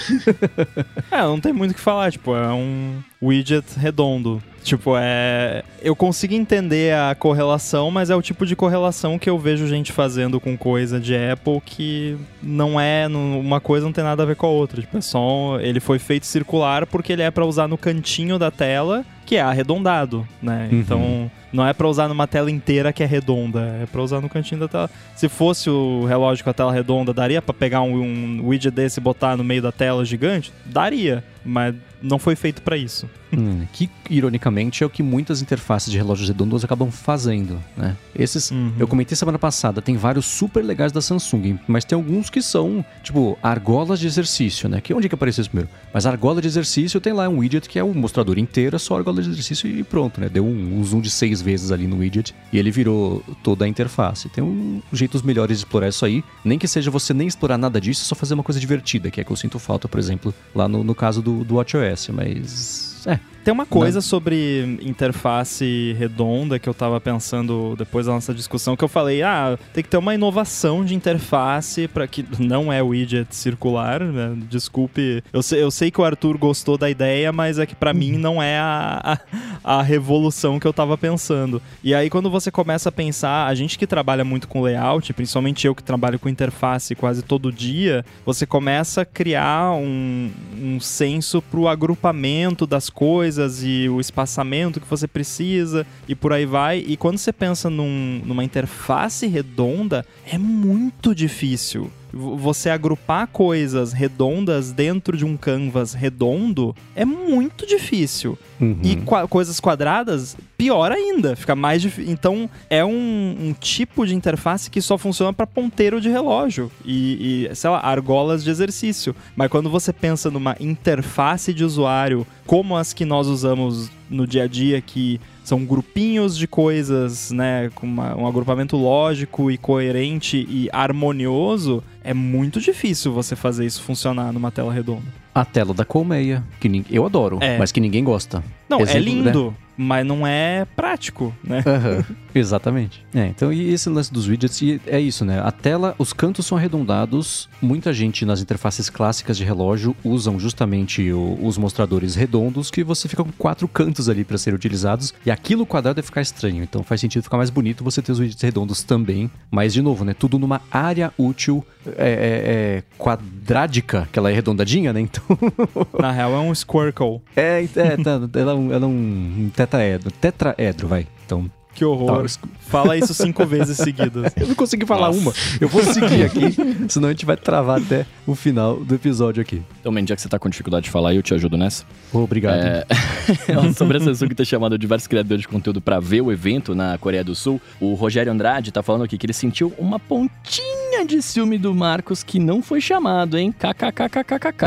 <laughs> é, não tem muito o que falar, tipo, é um widget redondo. Tipo, é. Eu consigo entender a correlação, mas é o tipo de correlação que eu vejo gente fazendo com coisa de Apple que não é. Uma coisa não tem nada a ver com a outra. Tipo, é só. Ele foi feito circular porque ele é para usar no cantinho da tela, que é arredondado, né? Uhum. Então. Não é para usar numa tela inteira que é redonda, é para usar no cantinho da tela. Se fosse o relógio com a tela redonda, daria para pegar um, um widget desse e botar no meio da tela gigante? Daria, mas não foi feito para isso. Hum, que, ironicamente, é o que muitas interfaces de relógios redondos acabam fazendo, né? Esses, uhum. eu comentei semana passada, tem vários super legais da Samsung, mas tem alguns que são, tipo, argolas de exercício, né? Que onde que apareceu isso primeiro? Mas argola de exercício tem lá um widget que é o mostrador inteiro, é só argola de exercício e pronto, né? Deu um, um zoom de seis vezes ali no widget e ele virou toda a interface. Tem um, jeitos melhores de explorar isso aí, nem que seja você nem explorar nada disso, só fazer uma coisa divertida, que é que eu sinto falta, por exemplo, lá no, no caso do, do WatchOS, mas é, tem uma coisa Não. sobre interface redonda que eu tava pensando depois da nossa discussão, que eu falei, ah, tem que ter uma inovação de interface para que <laughs> não é widget circular, né? desculpe. Eu sei, eu sei que o Arthur gostou da ideia, mas é que para mim não é a, a, a, revolução que eu tava pensando. E aí quando você começa a pensar, a gente que trabalha muito com layout, principalmente eu que trabalho com interface quase todo dia, você começa a criar um, um senso pro agrupamento das coisas coisas e o espaçamento que você precisa e por aí vai. E quando você pensa num, numa interface redonda, é muito difícil Você agrupar coisas redondas dentro de um canvas redondo é muito difícil. Uhum. E qua- coisas quadradas, pior ainda, fica mais difícil. Então, é um, um tipo de interface que só funciona para ponteiro de relógio e, e, sei lá, argolas de exercício. Mas quando você pensa numa interface de usuário como as que nós usamos no dia a dia, que são grupinhos de coisas, né, com uma- um agrupamento lógico e coerente e harmonioso, é muito difícil você fazer isso funcionar numa tela redonda. A tela da colmeia, que eu adoro, É. mas que ninguém gosta. Não, é Exemplo, lindo, mas não é prático, né? Aham, <laughs> Exatamente. É, então, e esse lance dos widgets é isso, né? A tela, os cantos são arredondados. Muita gente nas interfaces clássicas de relógio usam justamente o- os mostradores redondos, que você fica com quatro cantos ali para serem utilizados. E aquilo quadrado vai ficar estranho. Então faz sentido ficar mais bonito você ter os widgets redondos também. Mas, de novo, né? Tudo numa área útil é, é- é quadrádica, que ela é arredondadinha, né? Então. <laughs> Na real, é um Squircle. é, é, tá, ela é um, ela é um tetraedro. Tetraedro, vai. Então. Que horror. Tá. Fala isso cinco vezes seguidas. <laughs> Eu não consegui falar Nossa. uma. Eu vou seguir aqui, senão a gente vai travar até o final do episódio aqui. Então, Mendy, já que você tá com dificuldade de falar, eu te ajudo nessa. Obrigado. É, <laughs> sobre a Samsung ter chamado diversos criadores de conteúdo pra ver o evento na Coreia do Sul, o Rogério Andrade tá falando aqui que ele sentiu uma pontinha de ciúme do Marcos que não foi chamado, hein? KKKKKK.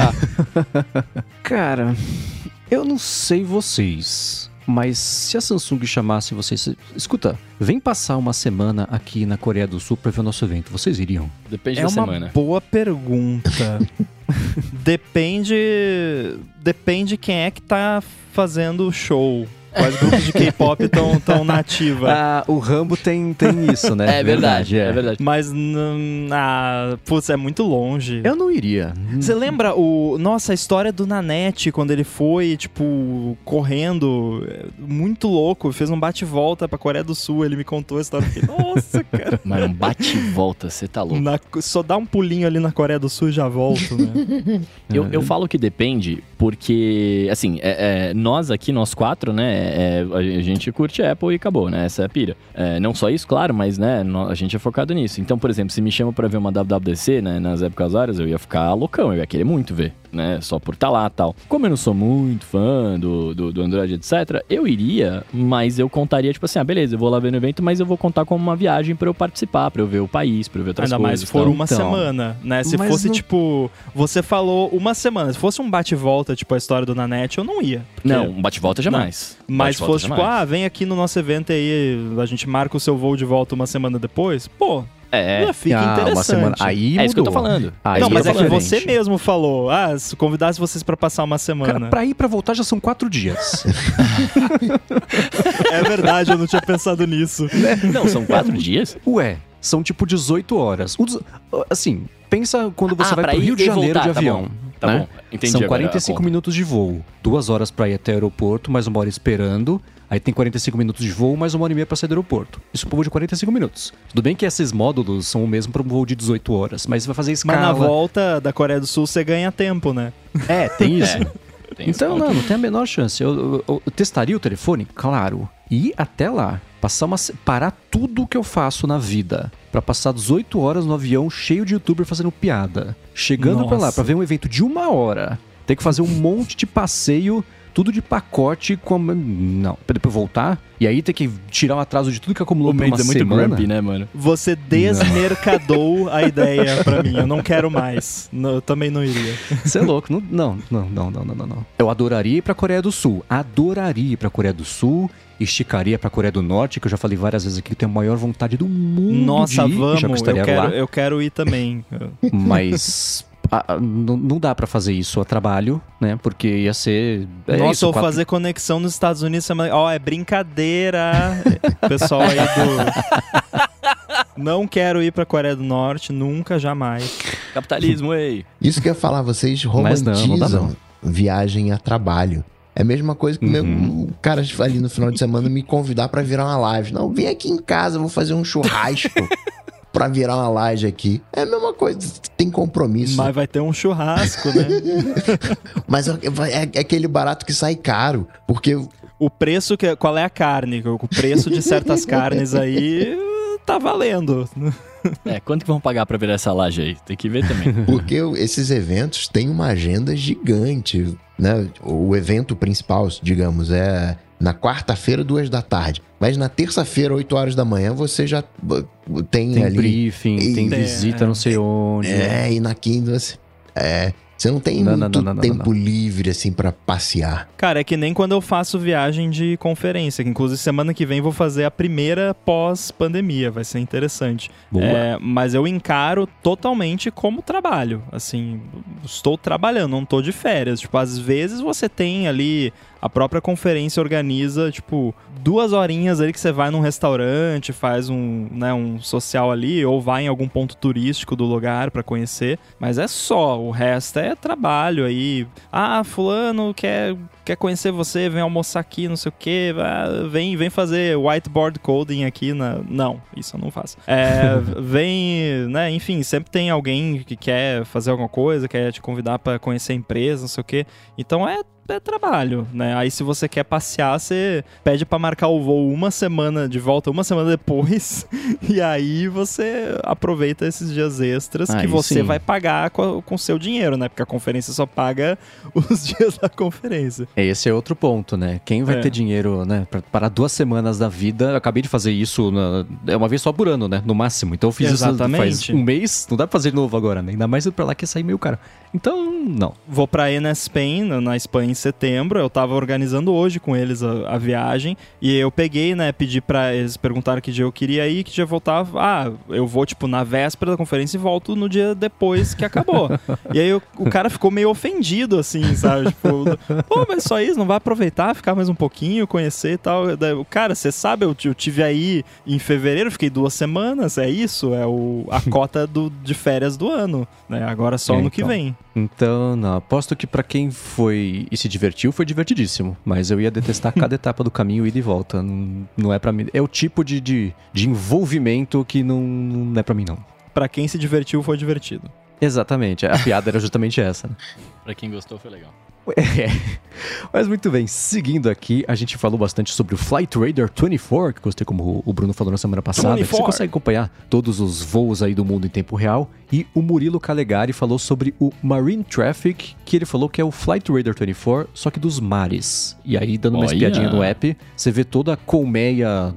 <laughs> Cara, eu não sei vocês, mas se a Samsung chamasse vocês. Escuta, vem passar uma semana aqui na Coreia do Sul pra ver o nosso evento. Vocês iriam? Depende É da uma semana. boa pergunta. <laughs> depende. Depende quem é que tá fazendo o show. Quais grupos de K-pop estão tão na ativa. Ah, o Rambo tem, tem isso, né? <laughs> É verdade, é verdade. Mas, não- ah, putz, é muito longe. Eu não iria. Você lembra o. Nossa, a história do Nanete, quando ele foi, tipo, correndo, é, muito louco, fez um bate-volta pra Coreia do Sul. Ele me contou a história. Fiquei, Nossa, <laughs> cara. Mas um bate e volta, você tá louco. Na- só dá um pulinho ali na Coreia do Sul e já volto, né? <laughs> Eu, eu falo que depende, porque, assim, é- é, nós aqui, nós quatro, né, é, a gente curte Apple e acabou, né? Essa é a pira. É, não só isso, claro, mas, né, a gente é focado nisso. Então, por exemplo, se me chamam pra ver uma WWDC, né, nas épocas horas, eu ia ficar loucão, eu ia querer muito ver, né? Só por estar lá tal. Como eu não sou muito fã do, do, do Android, etc., eu iria, mas eu contaria, tipo assim, ah, beleza, eu vou lá ver no evento, mas eu vou contar como uma viagem pra eu participar, pra eu ver o país, pra eu ver outras Ainda mais coisas. se for tal. uma Então. semana, né? Se fosse, não- tipo, você falou uma semana, se fosse um bate-volta, tipo a história do Nanete, eu não ia. porque- Não, um bate-volta jamais. Mas fosse, tipo, ah, vem aqui no nosso evento aí, a gente marca o seu voo de volta uma semana depois, pô, É, fica Ah, interessante. uma semana. Aí é isso que eu tô mudou. falando. Aí não, mas é que você mesmo falou, ah, se convidasse vocês pra passar uma semana. Cara, pra ir e pra voltar já são quatro dias. <laughs> É verdade, eu não tinha pensado nisso. Não, são quatro dias? Ué, são tipo 18 horas. Assim, pensa quando você Ah, vai pra pro ir Rio de Janeiro voltar, de tá avião. bom. Tá né? bom, entendi São agora a 45 conta. minutos de voo. Duas horas pra ir até o aeroporto, mais uma hora esperando. Aí tem 45 minutos de voo, mais uma hora e meia pra sair do aeroporto. Isso por voo de 45 minutos. Tudo bem que esses módulos são o mesmo para um voo de 18 horas, mas você vai fazer Mas escala. na volta da Coreia do Sul você ganha tempo, né? É, tem <laughs> isso. É, tem Então, não, não tem a menor chance. Eu, eu- eu- eu testaria o telefone? Claro. E ir até lá. Passar uma, parar tudo que eu faço na vida. Pra passar 18 horas no avião cheio de youtuber fazendo piada. Chegando pra lá, pra ver um evento de uma hora. Ter que fazer um monte de passeio, tudo de pacote com. a- Não, pra depois voltar. E aí ter que tirar o atraso de tudo que acumulou O por uma é muito semana. grumpy, né, mano? Você desmercadou a ideia pra mim. Eu não quero <laughs> mais. Não, eu também não iria. Você é louco. Não, não, não, não, não, não, não, não. Eu adoraria ir pra Coreia do Sul. Adoraria ir pra Coreia do Sul. Esticaria pra Coreia do Norte, que eu já falei várias vezes aqui, que eu tenho a maior vontade do mundo Nossa, de ir, vamos. já que eu quero, lá. eu quero ir também. <laughs> Mas ah, não, não dá pra fazer isso a trabalho, né? Porque ia ser... é Nossa, isso, vou quatro- fazer conexão nos Estados Unidos. semana- Ó, é brincadeira. <laughs> Pessoal aí do. <laughs> Não quero ir pra Coreia do Norte, nunca, jamais. Capitalismo, <laughs> ei. Isso que eu ia falar, vocês não, romantizam não dá não. viagem a trabalho. É a mesma coisa que o meu- Uhum. o cara ali no final de semana me convidar pra virar uma live. Não, vem aqui em casa, vou fazer um churrasco pra virar uma live aqui. É a mesma coisa, tem compromisso. Mas vai ter um churrasco, né? <laughs> Mas é, é- é aquele barato que sai caro, porque O preço que. Qual é a carne? O preço de certas <laughs> carnes aí tá valendo. <laughs> É, quanto que vão pagar pra ver essa laje aí? Tem que ver também. <laughs> Porque esses eventos têm uma agenda gigante, né? O evento principal, digamos, é na quarta-feira, duas da tarde. Mas na terça-feira, 8 horas da manhã, você já tem, Tem ali. briefing, E- tem É, visita não sei onde. É, e na quinta você. É. Você não tem Não, muito não, não, tempo livre, assim, pra passear. Cara, é que nem quando eu faço viagem de conferência, que inclusive semana que vem vou fazer a primeira pós-pandemia, vai ser interessante. É, mas eu encaro totalmente como trabalho. Assim, estou trabalhando, não estou de férias. Tipo, às vezes você tem ali. A própria conferência organiza, tipo, duas horinhas ali que você vai num restaurante, faz um, né, um social ali, ou vai em algum ponto turístico do lugar pra conhecer. Mas é só, o resto é trabalho aí. Ah, fulano quer, quer conhecer você, vem almoçar aqui, não sei o quê. Vem, vem fazer whiteboard coding aqui na. Não, isso eu não faço. É, <laughs> vem, né? Enfim, sempre tem alguém que quer fazer alguma coisa, quer te convidar pra conhecer a empresa, não sei o quê. Então é. É trabalho, né? Aí se você quer passear, você pede pra marcar o voo uma semana de volta, uma semana depois, <laughs> e aí você aproveita esses dias extras que Aí você sim. vai pagar com, com seu dinheiro, né? Porque a conferência só paga <laughs> os dias da conferência. Esse é outro ponto, né? Quem vai É. ter dinheiro, né, pra parar duas semanas da vida? Eu acabei de fazer isso na- é uma vez só por ano, né? No máximo. Então eu fiz isso Exatamente. faz um mês, não dá pra fazer de novo agora, né? Ainda mais pra lá que ia sair meio caro. Então, não. Vou pra Enes Spain, na- Espanha, em setembro. Eu tava organizando hoje com eles a, a viagem. E eu peguei, né? Pedi pra eles perguntaram que dia eu queria ir, que dia eu voltava. Ah, eu vou, tipo, na véspera da conferência e volto no dia depois que acabou. e aí o, o cara ficou meio ofendido, assim, sabe? Tipo, pô, mas só isso, não vai aproveitar, ficar mais um pouquinho, conhecer e tal. Daí, Cara, você sabe, eu, eu tive aí em fevereiro, fiquei duas semanas, é isso? É o, a cota do, de férias do ano, né? Agora só É, ano que então. vem. Então, não. Aposto que pra quem foi e se divertiu, foi divertidíssimo. Mas eu ia detestar <laughs> cada etapa do caminho, ida e volta. Não, não é pra mim. É o tipo de, de, de envolvimento que não, não é pra mim, não. Pra quem se divertiu, foi divertido. Exatamente. A piada era justamente essa. né? pra quem gostou, foi legal. É. Mas muito bem, seguindo aqui, a gente falou bastante sobre o Flight Radar 24, que gostei como o Bruno falou na semana passada. que Você 24. consegue acompanhar todos os voos aí do mundo em tempo real. E o Murilo Calegari falou sobre o Marine Traffic, que ele falou que é o Flight Radar 24, só que dos mares. E aí, dando uma Olha. espiadinha no app, você vê toda a colmeia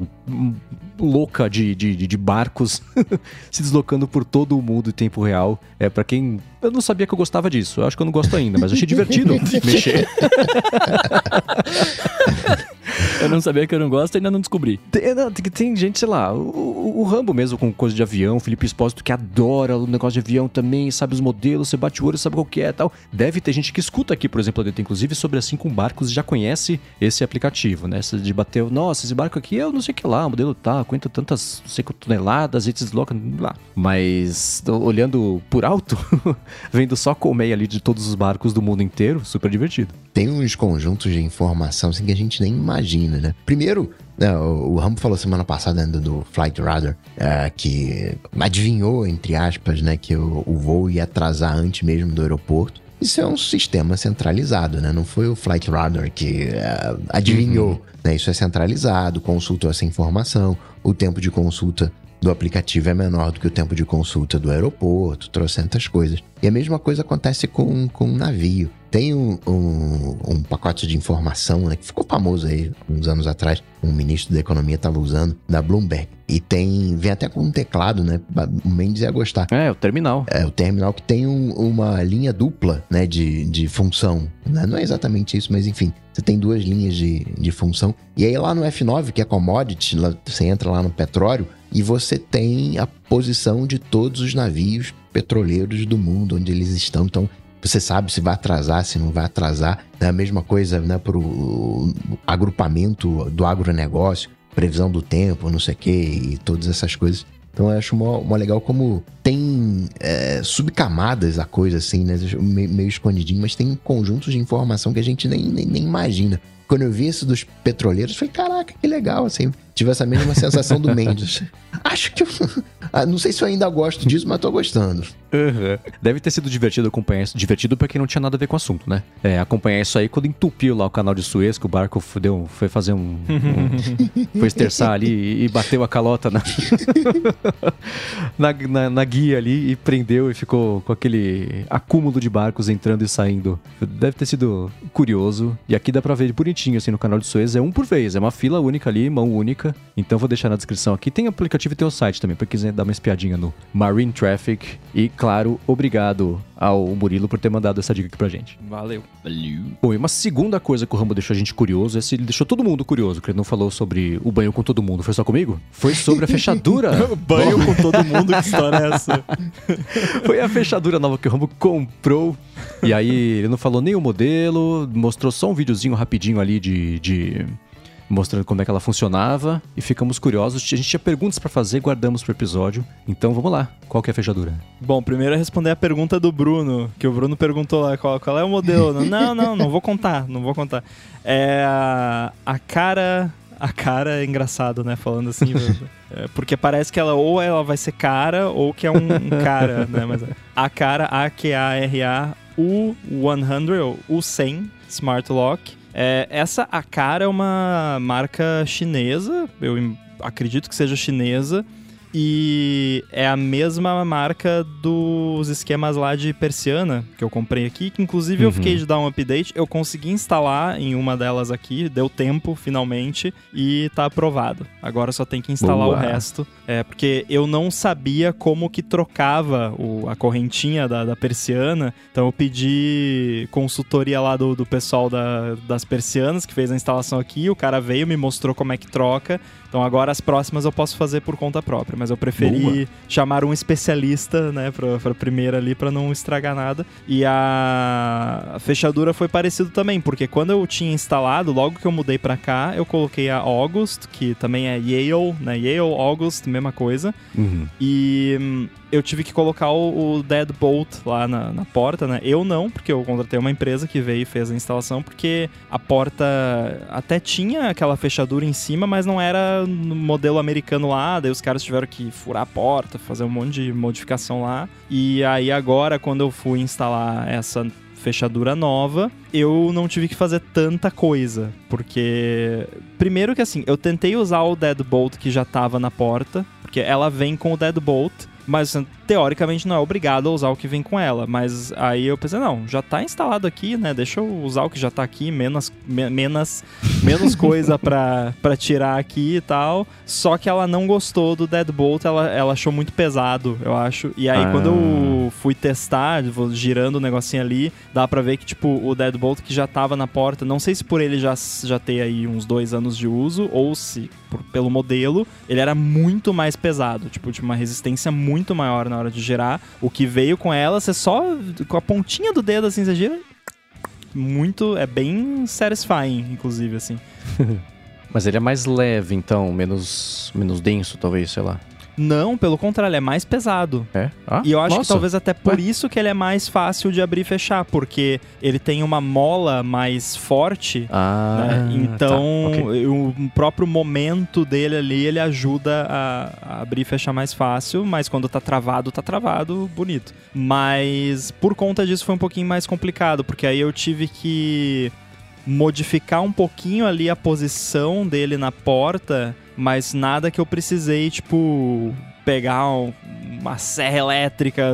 louca de, de, de- barcos <laughs> se deslocando por todo o mundo em tempo real. É para quem. Eu não sabia que eu gostava disso. Eu acho que eu não gosto ainda, mas achei divertido <laughs> mexer. <laughs> <laughs> Eu não sabia que eu não gosto e ainda não descobri. Tem, não, tem, tem gente, sei lá, o, o- Rambo mesmo com coisa de avião, o Felipe Espósito que adora o negócio de avião também, sabe os modelos, você bate o olho, sabe qual que é e tal. Deve ter gente que escuta aqui, por exemplo, dentro, inclusive, sobre assim com barcos e já conhece esse aplicativo, né? De bater, nossa, esse barco aqui eu não sei o que lá, o modelo tá, aguenta tantas, não sei quantas toneladas, e se desloca lá. Mas tô olhando por alto, <laughs> vendo só colmeia ali de todos os barcos do mundo inteiro, super divertido. Tem uns conjuntos de informação assim, que a gente nem imagina, né? Primeiro, né, o Rambo falou semana passada né, do, Flight Radar é, que adivinhou, entre aspas, né, que o, o voo ia atrasar antes mesmo do aeroporto. Isso é um sistema centralizado, né? Não foi o Flight Radar que é, adivinhou. Né? Isso é centralizado, consultou essa informação. O tempo de consulta do aplicativo é menor do que o tempo de consulta do aeroporto, trocentas coisas. E a mesma coisa acontece com, com um navio. Tem um, um, um pacote de informação né, que ficou famoso aí uns anos atrás, um ministro da economia estava usando, da Bloomberg. E tem, vem até com um teclado, né? O Mendes ia gostar. É, o terminal. É o terminal que tem um- uma linha dupla, né, de, de função. Né? Não é exatamente isso, mas enfim, você tem duas linhas de, de função. E aí lá no F9, que é commodity, lá- você entra lá no petróleo e você tem a posição de todos os navios petroleiros do mundo, onde eles estão. Então, você sabe se vai atrasar, se não vai atrasar. É a mesma coisa né, para o agrupamento do agronegócio, previsão do tempo, não sei o que, e todas essas coisas. Então eu acho mó, mó legal como tem é, subcamadas a coisa, assim, né? Meio, escondidinho, mas tem conjuntos de informação que a gente nem, nem, nem imagina. Quando eu vi esse dos petroleiros, eu falei, caraca, que legal, assim. Tive essa mesma sensação do Mendes. <laughs> Acho que eu. <laughs> Ah, Não sei se eu ainda gosto disso, mas tô gostando. Deve ter sido divertido acompanhar isso. Divertido pra quem não tinha nada a ver com o assunto, né? É, acompanhar isso aí quando entupiu lá o canal de Suez, que o barco deu, foi fazer um. um <laughs> foi esterçar ali e, e bateu a calota na, na, na, na guia ali e prendeu e ficou com aquele acúmulo de barcos entrando e saindo. Deve ter sido curioso. E aqui dá pra ver bonitinho assim no canal de Suez. É um por vez, é uma fila única ali, mão única. Então vou deixar na descrição aqui. Tem aplicativo e tem o site também, pra quem quiser dar uma espiadinha no Marine Traffic. E claro, obrigado ao Murilo por ter mandado essa dica aqui pra gente. Valeu. Valeu. Bom, e uma segunda coisa que o Rambo deixou a gente curioso, esse ele deixou todo mundo curioso, que ele não falou sobre o banho com todo mundo, foi só comigo? Foi sobre a fechadura. <laughs> Banho com todo mundo, que história é essa? <laughs> Foi a fechadura nova que o Rambo comprou. E aí ele não falou nem o modelo, mostrou só um videozinho rapidinho ali de. de- Mostrando como é que ela funcionava e ficamos curiosos. A gente tinha perguntas pra fazer, guardamos pro episódio. Então vamos lá. Qual que é a fechadura? Bom, primeiro é responder a pergunta do Bruno, que o Bruno perguntou lá qual, qual é o modelo. <laughs> não, não, não vou contar, não vou contar. É a, a cara. A cara é engraçado, né? Falando assim. <laughs> é, porque parece que ela ou ela vai ser cara ou que é um, um cara, né? Mas a cara, A-Q-A-R-A, U100, ou U100 Smart Lock. É, essa a cara é uma marca chinesa, eu acredito que seja chinesa. E é a mesma marca dos esquemas lá de persiana que eu comprei aqui, que inclusive eu Uhum. fiquei de dar um update. Eu consegui instalar em uma delas aqui, deu tempo finalmente e tá aprovado. Agora só tem que instalar Boa. o resto. É, porque eu não sabia como que trocava o- a correntinha da, da persiana, então eu pedi consultoria lá do, do pessoal da- das persianas que fez a instalação aqui. O cara veio, me mostrou como é que troca. Então agora as próximas eu posso fazer por conta própria, mas eu preferi Boa. chamar um especialista, né, pra, pra primeira ali, pra não estragar nada. E a, fechadura foi parecido também, porque quando eu tinha instalado, logo que eu mudei pra cá, eu coloquei a August, que também é Yale, né, Yale, August, mesma coisa. Uhum. E eu tive que colocar o, o Deadbolt lá na, na porta, né? Eu não, porque eu contratei uma empresa que veio e fez a instalação, porque a porta até tinha aquela fechadura em cima, mas não era no modelo americano lá. Daí os caras tiveram que furar a porta, fazer um monte de modificação lá. E aí agora, quando eu fui instalar essa fechadura nova, eu não tive que fazer tanta coisa, porque primeiro que assim, eu tentei usar o Deadbolt que já tava na porta, porque ela vem com o Deadbolt, mas assim, teoricamente não é obrigado a usar o que vem com ela, mas aí eu pensei, não, já tá instalado aqui, né? Deixa eu usar o que já tá aqui, menos me- menos menos <laughs> coisa pra, pra tirar aqui e tal. Só que ela não gostou do Deadbolt, ela, ela achou muito pesado, eu acho. E aí Ah. quando eu fui testar, girando o negocinho ali, dá pra ver que, tipo, o Deadbolt que já tava na porta, não sei se por ele já, já ter aí uns dois anos de uso, ou se por- pelo modelo, ele era muito mais pesado. Tipo, tinha uma resistência muito maior na hora de girar. O que veio com ela, você só, com a pontinha do dedo, assim, você gira... Muito, é bem satisfying, inclusive, assim. <laughs> Mas ele é mais leve, então, menos, menos denso, talvez, sei lá. Não, pelo contrário, ele é mais pesado. É? Ah, E eu acho que nossa. talvez até por Ué. isso que ele é mais fácil de abrir e fechar, porque ele tem uma mola mais forte, Ah, né? Então, tá, ok. o próprio momento dele ali, ele ajuda a, a abrir e fechar mais fácil, mas quando tá travado, tá travado, bonito. Mas por conta disso foi um pouquinho mais complicado, porque aí eu tive que modificar um pouquinho ali a posição dele na porta, mas nada que eu precisei, tipo, pegar um- uma serra elétrica.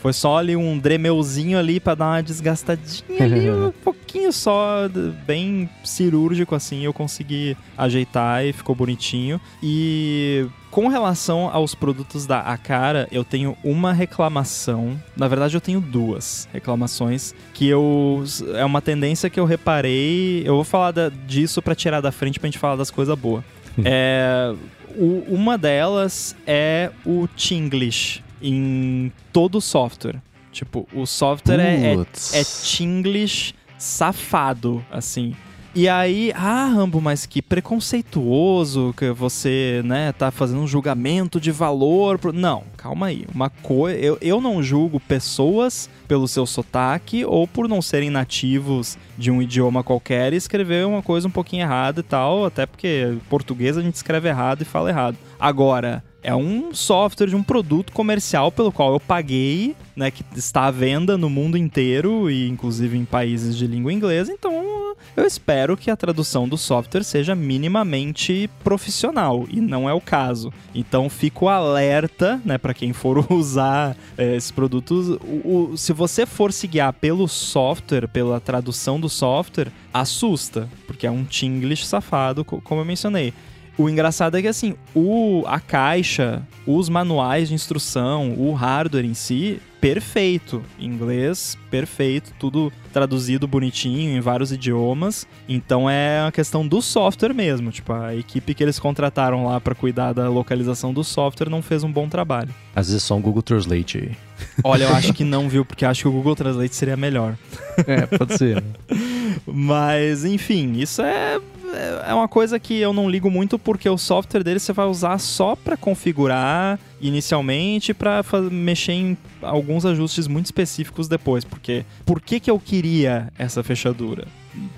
Foi só ali um dremelzinho ali pra dar uma desgastadinha ali, <laughs> um pouquinho só, bem cirúrgico assim, eu consegui ajeitar e ficou bonitinho. E com relação aos produtos da Acara, eu tenho uma reclamação. Na verdade, eu tenho duas reclamações que eu é uma tendência que eu reparei. Eu vou falar da- disso pra tirar da frente pra gente falar das coisas boas. É, o- uma delas é o Tinglish em todo o software. Tipo, o software é, é Putz. é Tinglish safado, assim. E aí, ah, Rambo, mas que preconceituoso que você, né, tá fazendo um julgamento de valor. pro- Não, calma aí. Uma coisa. Eu, eu não julgo pessoas pelo seu sotaque ou por não serem nativos de um idioma qualquer e escrever uma coisa um pouquinho errada e tal, até porque português a gente escreve errado e fala errado. Agora, é um software de um produto comercial pelo qual eu paguei, né, que está à venda no mundo inteiro e inclusive em países de língua inglesa. Então, eu espero que a tradução do software seja minimamente profissional e não é o caso. Então, fico alerta, né, para quem for <laughs> usar é, esses produtos. O, o, se você for se guiar pelo software, pela tradução do software, assusta, porque é um Tinglish safado, como eu mencionei. O engraçado é que assim, o, a caixa, os manuais de instrução, o hardware em si, perfeito. Inglês, perfeito, tudo traduzido bonitinho em vários idiomas. Então é uma questão do software mesmo. Tipo, a equipe que eles contrataram lá para cuidar da localização do software não fez um bom trabalho. Às vezes é só um Google Translate aí. Olha, eu acho que <laughs> não, viu? Porque acho que o Google Translate seria melhor. É, pode ser. <laughs> Mas, enfim, isso é é uma coisa que eu não ligo muito porque o software dele você vai usar só para configurar inicialmente para mexer em alguns ajustes muito específicos depois, porque por que que eu queria essa fechadura?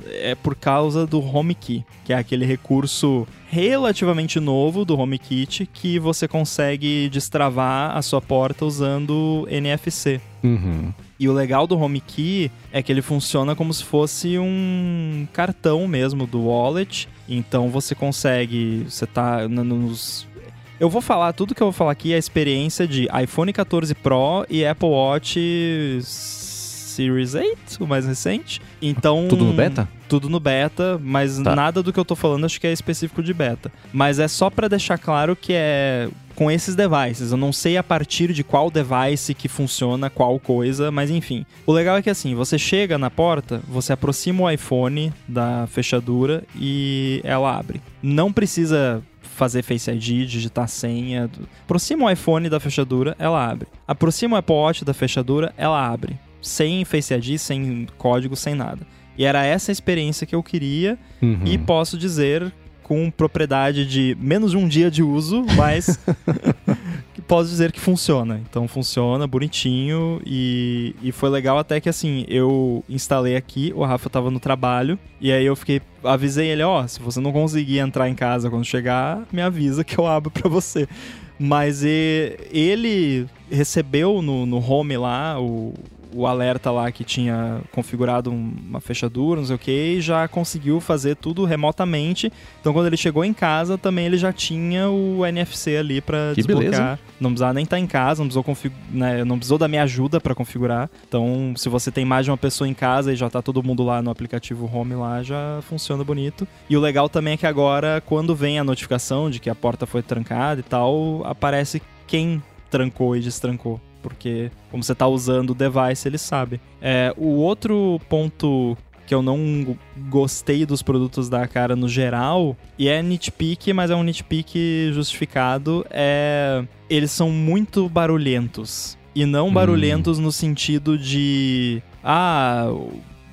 É por causa do HomeKey, que é aquele recurso relativamente novo do HomeKit que você consegue destravar a sua porta usando NFC. Uhum. E o legal do HomeKey é que ele funciona como se fosse um cartão mesmo do wallet. Então você consegue, você tá nos eu vou falar, tudo que eu vou falar aqui é a experiência de iPhone 14 Pro e Apple Watch Series 8, o mais recente. Então. Tudo no beta? Tudo no beta, mas tá. nada do que eu tô falando acho que é específico de beta. Mas é só para deixar claro que é com esses devices. Eu não sei a partir de qual device que funciona qual coisa, mas enfim. O legal é que assim, você chega na porta, você aproxima o iPhone da fechadura e ela abre. Não precisa fazer Face ID, digitar senha. Aproxima o iPhone da fechadura, ela abre. Aproxima o Apple Watch da fechadura, ela abre sem Face ID, sem código, sem nada. E era essa experiência que eu queria uhum. e posso dizer com propriedade de menos de um dia de uso, mas <laughs> posso dizer que funciona. Então funciona bonitinho e, e foi legal até que assim, eu instalei aqui, o Rafa tava no trabalho e aí eu fiquei, avisei ele, ó, oh, se você não conseguir entrar em casa quando chegar, me avisa que eu abro para você. Mas e, ele recebeu no, no home lá o, o alerta lá que tinha configurado uma fechadura, não sei o que, e já conseguiu fazer tudo remotamente. Então quando ele chegou em casa, também ele já tinha o NFC ali para desbloquear. Beleza. Não precisava nem estar tá em casa, não precisou, config... né, não precisou da minha ajuda para configurar. Então, se você tem mais de uma pessoa em casa e já tá todo mundo lá no aplicativo Home lá, já funciona bonito. E o legal também é que agora, quando vem a notificação de que a porta foi trancada e tal, aparece quem trancou e destrancou porque como você está usando o device, ele sabe. É, o outro ponto que eu não gostei dos produtos da cara no geral, e é nitpick, mas é um nitpick justificado, é eles são muito barulhentos. E não hum. barulhentos no sentido de ah,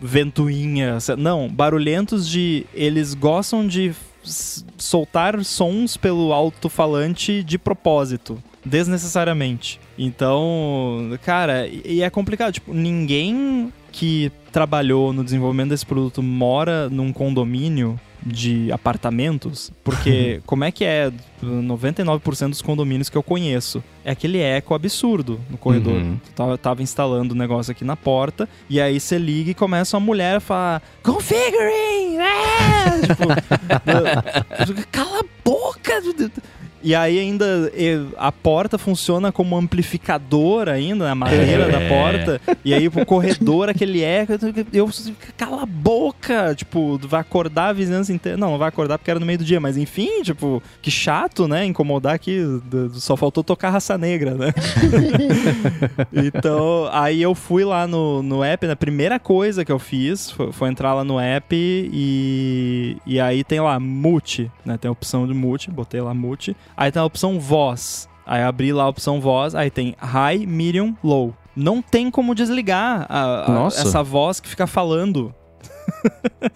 ventoinha, não, barulhentos de eles gostam de soltar sons pelo alto-falante de propósito desnecessariamente. Então, cara, e é complicado. Tipo, ninguém que trabalhou no desenvolvimento desse produto mora num condomínio de apartamentos, porque <laughs> como é que é 99% dos condomínios que eu conheço? É aquele eco absurdo no corredor. Uhum. Tava, tava, instalando o um negócio aqui na porta, e aí você liga e começa uma mulher a falar Configuring! É! tipo, <laughs> cala a boca! E aí ainda a porta funciona como amplificador ainda, na madeira é. da porta. E aí o corredor, aquele eco, eu cala a boca, tipo, vai acordar a vizinhança inteira. Não, não vai acordar porque era no meio do dia, mas enfim, tipo, que chato, né? Incomodar aqui, só faltou tocar raça negra, né? <laughs> então, aí eu fui lá no, no app, né? a primeira coisa que eu fiz foi, foi, entrar lá no app e, e aí tem lá mute, né? Tem a opção de mute, botei lá mute. Aí tem a opção voz. Aí abri lá a opção voz, aí tem high, medium, low. Não tem como desligar a, a, essa voz que fica falando. <laughs>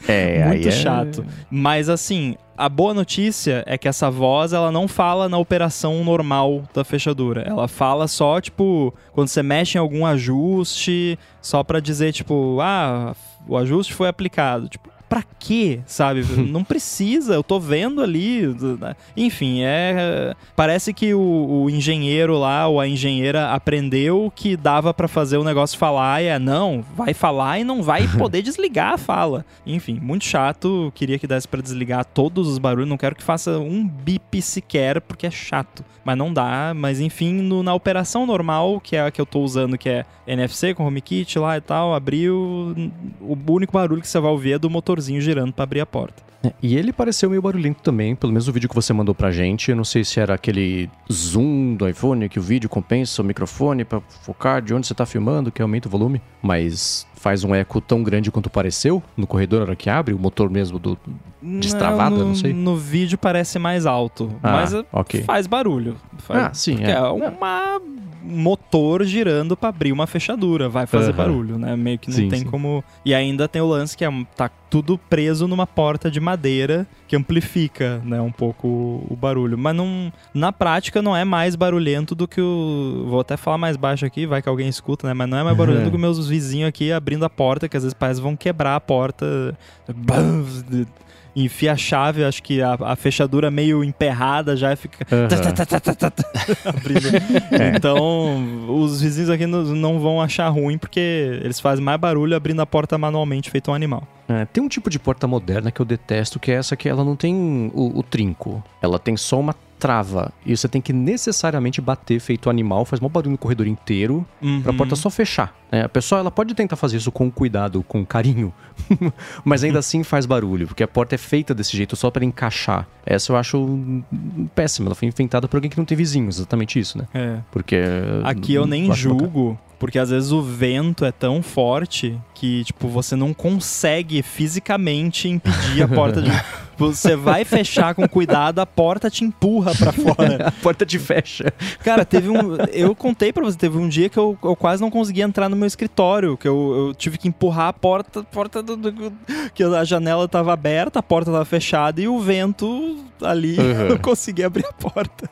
É, Muito é... chato. Mas assim, a boa notícia é que essa voz ela não fala na operação normal da fechadura. Ela fala só, tipo, quando você mexe em algum ajuste, só para dizer, tipo, ah, o ajuste foi aplicado. Tipo, pra quê, sabe? <laughs> não precisa, eu tô vendo ali. né? Enfim, é. Parece que o, o engenheiro lá, ou a engenheira, aprendeu que dava pra fazer o negócio falar e é, não, vai falar e não vai <laughs> poder desligar a fala. Enfim, muito chato. Queria que desse pra desligar todos os barulhos. Não quero que faça um bip sequer, porque é chato. Mas não dá. Mas enfim, no- na operação normal, que é a que eu tô usando, que é NFC com HomeKit lá e tal, abriu. O único barulho que você vai ouvir é do motorzinho girando pra abrir a porta. É, E ele pareceu meio barulhento também, pelo menos o vídeo que você mandou pra gente. Eu não sei se era aquele zoom do iPhone que o vídeo compensa o microfone pra focar de onde você tá filmando, que aumenta o volume, mas faz um eco tão grande quanto pareceu no corredor na hora que abre, o motor mesmo do. Destravada, no, não sei. No vídeo parece mais alto, Ah, mas é- ok. faz barulho. Faz, Ah, sim, é. é. uma motor girando pra abrir uma fechadura, vai fazer Aham. barulho, né? Meio que não Sim, tem sim. como. E ainda tem o lance que é, tá tudo preso numa porta de madeira que amplifica, né, um pouco o, barulho, mas não na prática não é mais barulhento do que o vou até falar mais baixo aqui, vai que alguém escuta, né? Mas não é mais barulhento <laughs> do que meus vizinhos aqui abrindo a porta, que às vezes parece que vão quebrar a porta. Enfia a chave, acho que a, a fechadura meio emperrada já fica. <laughs> Abrindo. Então, os vizinhos aqui não, não vão achar ruim porque eles fazem mais barulho abrindo a porta manualmente, feito um animal. É, tem um tipo de porta moderna que eu detesto, que é essa que ela não tem o, o trinco. Ela tem só uma trava. E você tem que necessariamente bater feito animal, faz mó barulho no corredor inteiro, pra Uhum. porta só fechar. né? a pessoa ela pode tentar fazer isso com cuidado, com carinho, <laughs> mas ainda assim faz barulho, porque a porta é feita desse jeito só pra encaixar. Essa eu acho hum, péssima. Ela foi inventada por alguém que não tem vizinhos, exatamente isso, né? É. Porque. Aqui eu nem julgo, porque às vezes o vento é tão forte que, tipo, você não consegue fisicamente impedir a porta de. <laughs> Você vai fechar com cuidado, a porta te empurra pra fora. <laughs> A porta te fecha. Cara, teve um. Eu contei pra você, teve um dia que eu, eu quase não conseguia entrar no meu escritório, que eu, eu tive que empurrar a porta, porta do, do- que a janela tava aberta, a porta tava fechada e o vento ali Uhum. eu consegui abrir a porta.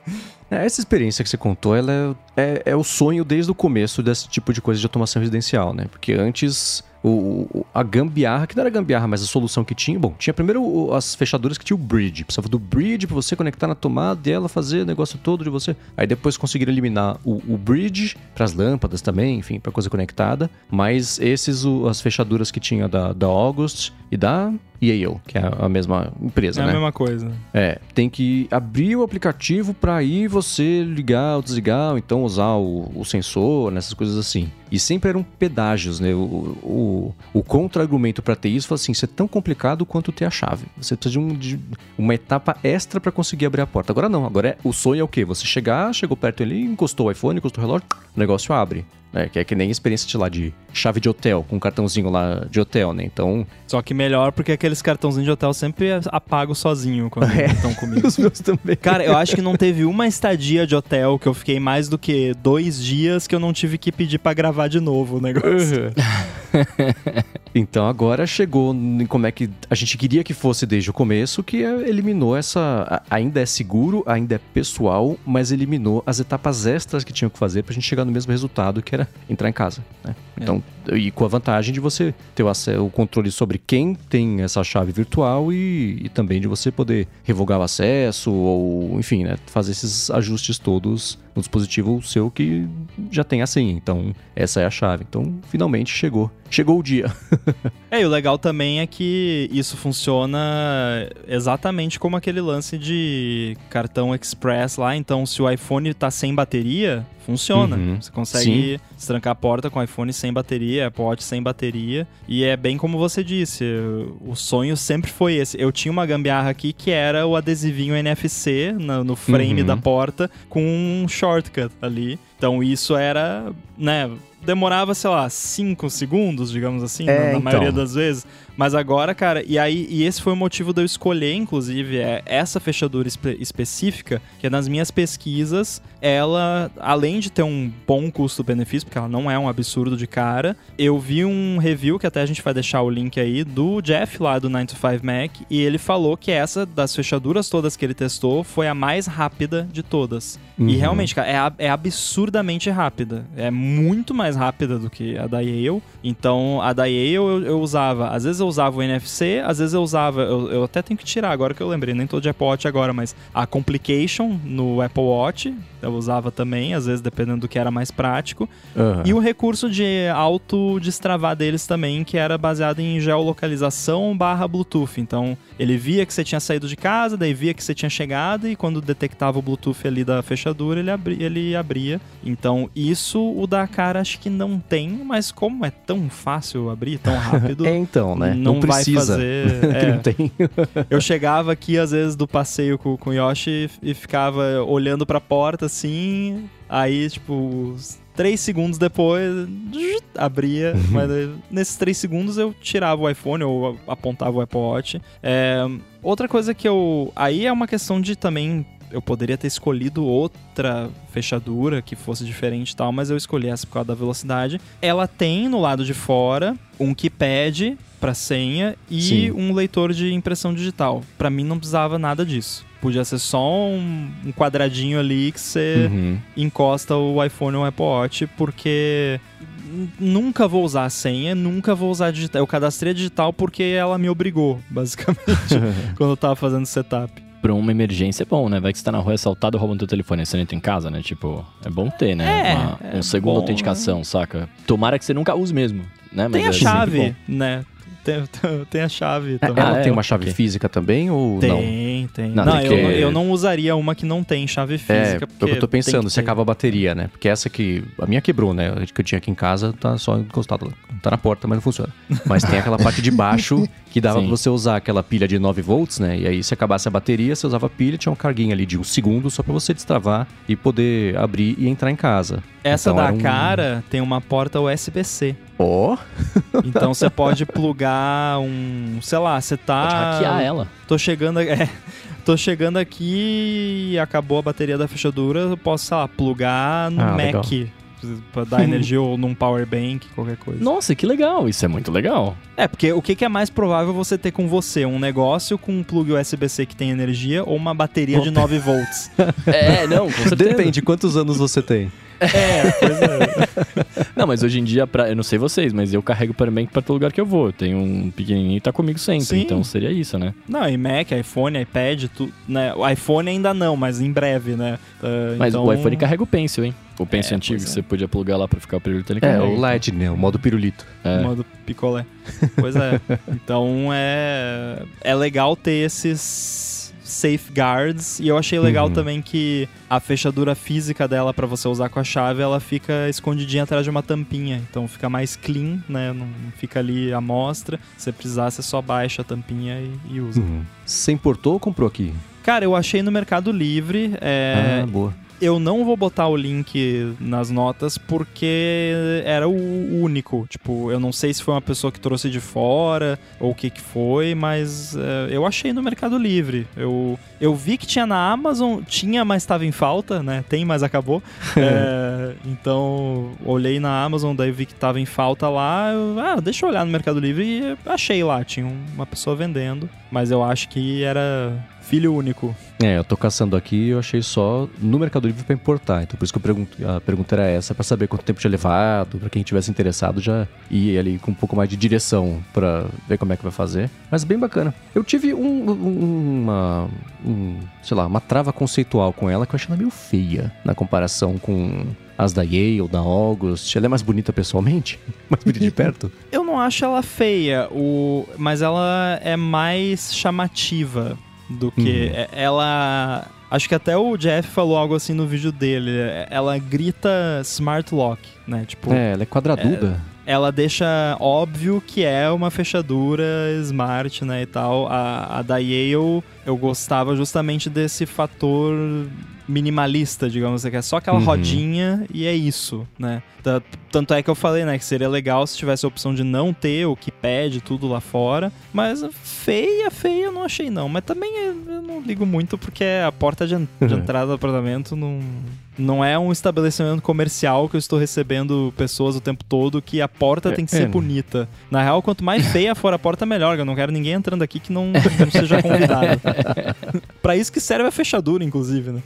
É, Essa experiência que você contou, ela é, é, é o sonho desde o começo desse tipo de coisa de automação residencial, né? Porque antes, o, a gambiarra, que não era gambiarra, mas a solução que tinha, bom, tinha primeiro as fechaduras que tinha o bridge. Precisava do bridge pra você conectar na tomada e ela fazer o negócio todo de você. Aí depois conseguiram eliminar o, o bridge pras lâmpadas também, enfim, pra coisa conectada. Mas esses, o- as fechaduras que tinha da, da August e da Yale, que é a mesma empresa, É né? a mesma coisa. É, tem que abrir o aplicativo para aí você ligar ou desligar, ou então usar o, o sensor, nessas coisas assim. E sempre eram pedágios, né? O, o, o contra-argumento para ter isso foi assim: isso é tão complicado quanto ter a chave. Você precisa de, um, de uma etapa extra para conseguir abrir a porta. Agora não, agora é, o sonho é o quê? Você chegar, chegou perto ali, encostou o iPhone, encostou o relógio, o negócio abre. Né? Que é que nem a experiência de lá de chave de hotel, com um cartãozinho lá de hotel, né? Então, Só que melhor porque aqueles cartãozinhos de hotel sempre apago sozinho quando <laughs> É. estão comigo. os meus também. Cara, eu acho que não teve uma estadia de hotel que eu fiquei mais do que dois dias que eu não tive que pedir pra gravar de novo o negócio. <laughs> <laughs> então agora chegou em como é que a gente queria que fosse desde o começo, que é- eliminou essa. Ainda é seguro, ainda é pessoal, mas eliminou as etapas extras que tinham que fazer pra gente chegar no mesmo resultado, que era entrar em casa. né? Então, e com a vantagem de você ter o, controle sobre quem tem essa chave virtual e, e também de você poder revogar o acesso ou, enfim, né, fazer esses ajustes todos no dispositivo seu que já tem a senha. Então, essa é a chave. Então, finalmente chegou. Chegou o dia. <laughs> É, e o legal também é que isso funciona exatamente como aquele lance de cartão express lá. Então, se o iPhone tá sem bateria, funciona. Uhum. Você consegue destrancar a porta com o iPhone sem bateria, Apple Watch sem bateria. E é bem como você disse, o sonho sempre foi esse. Eu tinha uma gambiarra aqui que era o adesivinho NFC na- no frame Uhum. da porta com um shortcut ali. Então isso era, né, demorava, sei lá, 5 segundos, digamos assim, É, na, na então. maioria das vezes. Mas agora, cara, e aí e esse foi o motivo de eu escolher, inclusive, é essa fechadura espe- específica, que é nas minhas pesquisas, ela, além de ter um bom custo-benefício, porque ela não é um absurdo de cara, eu vi um review, que até a gente vai deixar o link aí, do Jeff lá do 9 to 5 Mac, e ele falou que essa das fechaduras todas que ele testou foi a mais rápida de todas. E Uhum. realmente, cara, é, é absurdamente rápida. É muito mais rápida do que a da Yale. Então, a da Yale eu, eu usava. Às vezes eu usava o NFC, às vezes eu usava. Eu, eu até tenho que tirar agora que eu lembrei, nem tô de Apple Watch agora, mas a Complication no Apple Watch eu usava também, às vezes dependendo do que era mais prático. Aham. E o recurso de auto-destravar deles também, que era baseado em geolocalização barra Bluetooth. Então, ele via que você tinha saído de casa, daí via que você tinha chegado, e quando detectava o Bluetooth ali da fechadura, ele, abri ele abria. Então, isso o da cara acho que não tem, mas como é tão fácil abrir, tão <laughs> rápido... É, então, né? Não, Não, vai precisa. fazer. <laughs> é. não tem. Eu chegava aqui, às vezes, do passeio com, com o Yoshi e ficava olhando pra porta assim. Aí, tipo, três segundos depois, <laughs> abria. mas eh, nesses três segundos eu tirava o iPhone ou apontava o Apple Watch. É, outra coisa que eu. Aí é uma questão de também. Eu poderia ter escolhido outra fechadura que fosse diferente e tal, mas eu escolhi essa por causa da velocidade. Ela tem no lado de fora um keypad para senha e Sim. um leitor de impressão digital. Pra mim não precisava nada disso. Podia ser só um, um quadradinho ali que você Uhum. encosta o iPhone ou o Apple Watch, porque nunca vou usar a senha, nunca vou usar digital. Eu cadastrei a digital porque ela me obrigou, <laughs> basicamente, <laughs> quando eu tava fazendo setup. Pra uma emergência é bom, né? Vai que você tá na rua assaltado roubando teu telefone, você não entra em casa, né? Tipo, é bom ter, né? É, Uma- é um segundo bom, autenticação, saca? Tomara que você nunca use mesmo, né? Mas Tem a é chave, né? Tem, tem a chave também. Ela Ah, tem é? uma chave Ok. física também ou não? Tem, tem. Não, Não, tem eu, eu não usaria uma que não tem chave É, física. é o porque que eu tô tem pensando, se ter. acaba a bateria, né? Porque essa que. A minha quebrou, né? A que eu tinha aqui em casa tá só encostado lá. Tá na porta, mas não funciona. Mas tem aquela parte de baixo <laughs> que dava Sim. pra você usar aquela pilha de 9 volts, né? E aí, se acabasse a bateria, você usava a pilha, tinha um carguinho ali de um segundo só pra você destravar e poder abrir e entrar em casa. Essa Então da um- cara tem uma porta USB-C. Ó! Então você pode plugar um. Sei lá, você tá. Pode hackear ela. Tô chegando. <laughs> É, tô chegando aqui e acabou a bateria da fechadura. Eu posso, sei lá, plugar no Ah, Mac. legal. Pra dar <laughs> energia ou num power bank, qualquer coisa. Nossa, que legal. Isso é muito legal. É, porque o que que é mais provável você ter com você? Um negócio com um plug USB-C que tem energia ou uma bateria de 9 volts? <laughs> É, não, com certeza. Depende, quantos anos você tem? É, pois é. <laughs> Não, mas hoje em dia, pra, eu não sei vocês, mas eu carrego Power Bank pra todo lugar que eu vou. Eu tenho um pequenininho e tá comigo sempre. Sim. Então seria isso, né? Não, e Mac, iPhone, iPad, tu, né? O iPhone ainda não, mas em breve, né? Ah, Mas então... o iPhone carrega o Pencil, hein? O Pencil É, antigo, que é. você podia plugar lá pra ficar o pirulito ele É, o LED, né? O modo pirulito. É. modo picolé. Pois é. <laughs> então é é legal ter esses safeguards e eu achei legal Uhum. também que a fechadura física dela pra você usar com a chave, ela fica escondidinha atrás de uma tampinha, então fica mais clean, né? Não fica ali à mostra. Se você precisar, você só baixa a tampinha e, e usa. Uhum. Você importou ou comprou aqui? Cara, eu achei no Mercado Livre. é, Ah, boa. Eu não vou botar o link nas notas porque era o único. Tipo, eu não sei se foi uma pessoa que trouxe de fora ou o que que foi, mas é, eu achei no Mercado Livre. Eu, eu vi que tinha na Amazon, tinha, mas estava em falta, né? Tem, mas acabou. É, <laughs> então, olhei na Amazon, daí vi que estava em falta lá. eu, ah, deixa eu olhar no Mercado Livre e achei lá. Tinha uma pessoa vendendo, mas eu acho que era filho único. É, eu tô caçando aqui e eu achei só no Mercado Livre pra importar. Então por isso que eu pergunto, a pergunta era essa, pra saber quanto tempo tinha levado, pra quem tivesse interessado já ir ali com um pouco mais de direção pra ver como é que vai fazer. Mas bem bacana. Eu tive um, um- uma, um, sei lá, uma trava conceitual com ela que eu achei ela meio feia na comparação com as da Yale, da August. Ela é mais bonita pessoalmente? <laughs> Mais bonita de perto? <laughs> Eu não acho ela feia, o... mas ela é mais chamativa do que. Uhum. é- Ela. Acho que até o Jeff falou algo assim no vídeo dele. é- Ela grita smart lock, né? Tipo, É, ela é quadraduda. ela deixa óbvio que é uma fechadura smart, né? E tal. A, a da Yale eu gostava justamente desse fator minimalista, digamos assim, que é só aquela Uhum. rodinha e é isso, né? Ta- Tanto é que eu falei, né, que seria legal se tivesse a opção de não ter o que pede tudo lá fora, mas feia, feia eu não achei não, mas também eu não ligo muito porque a porta de, de entrada do apartamento não não é um estabelecimento comercial que eu estou recebendo pessoas o tempo todo que a porta É, tem que ser é. bonita. Na real, quanto mais <laughs> feia for a porta, melhor. Eu não quero ninguém entrando aqui que não, não seja convidado. <laughs> pra isso que serve a fechadura, inclusive, né?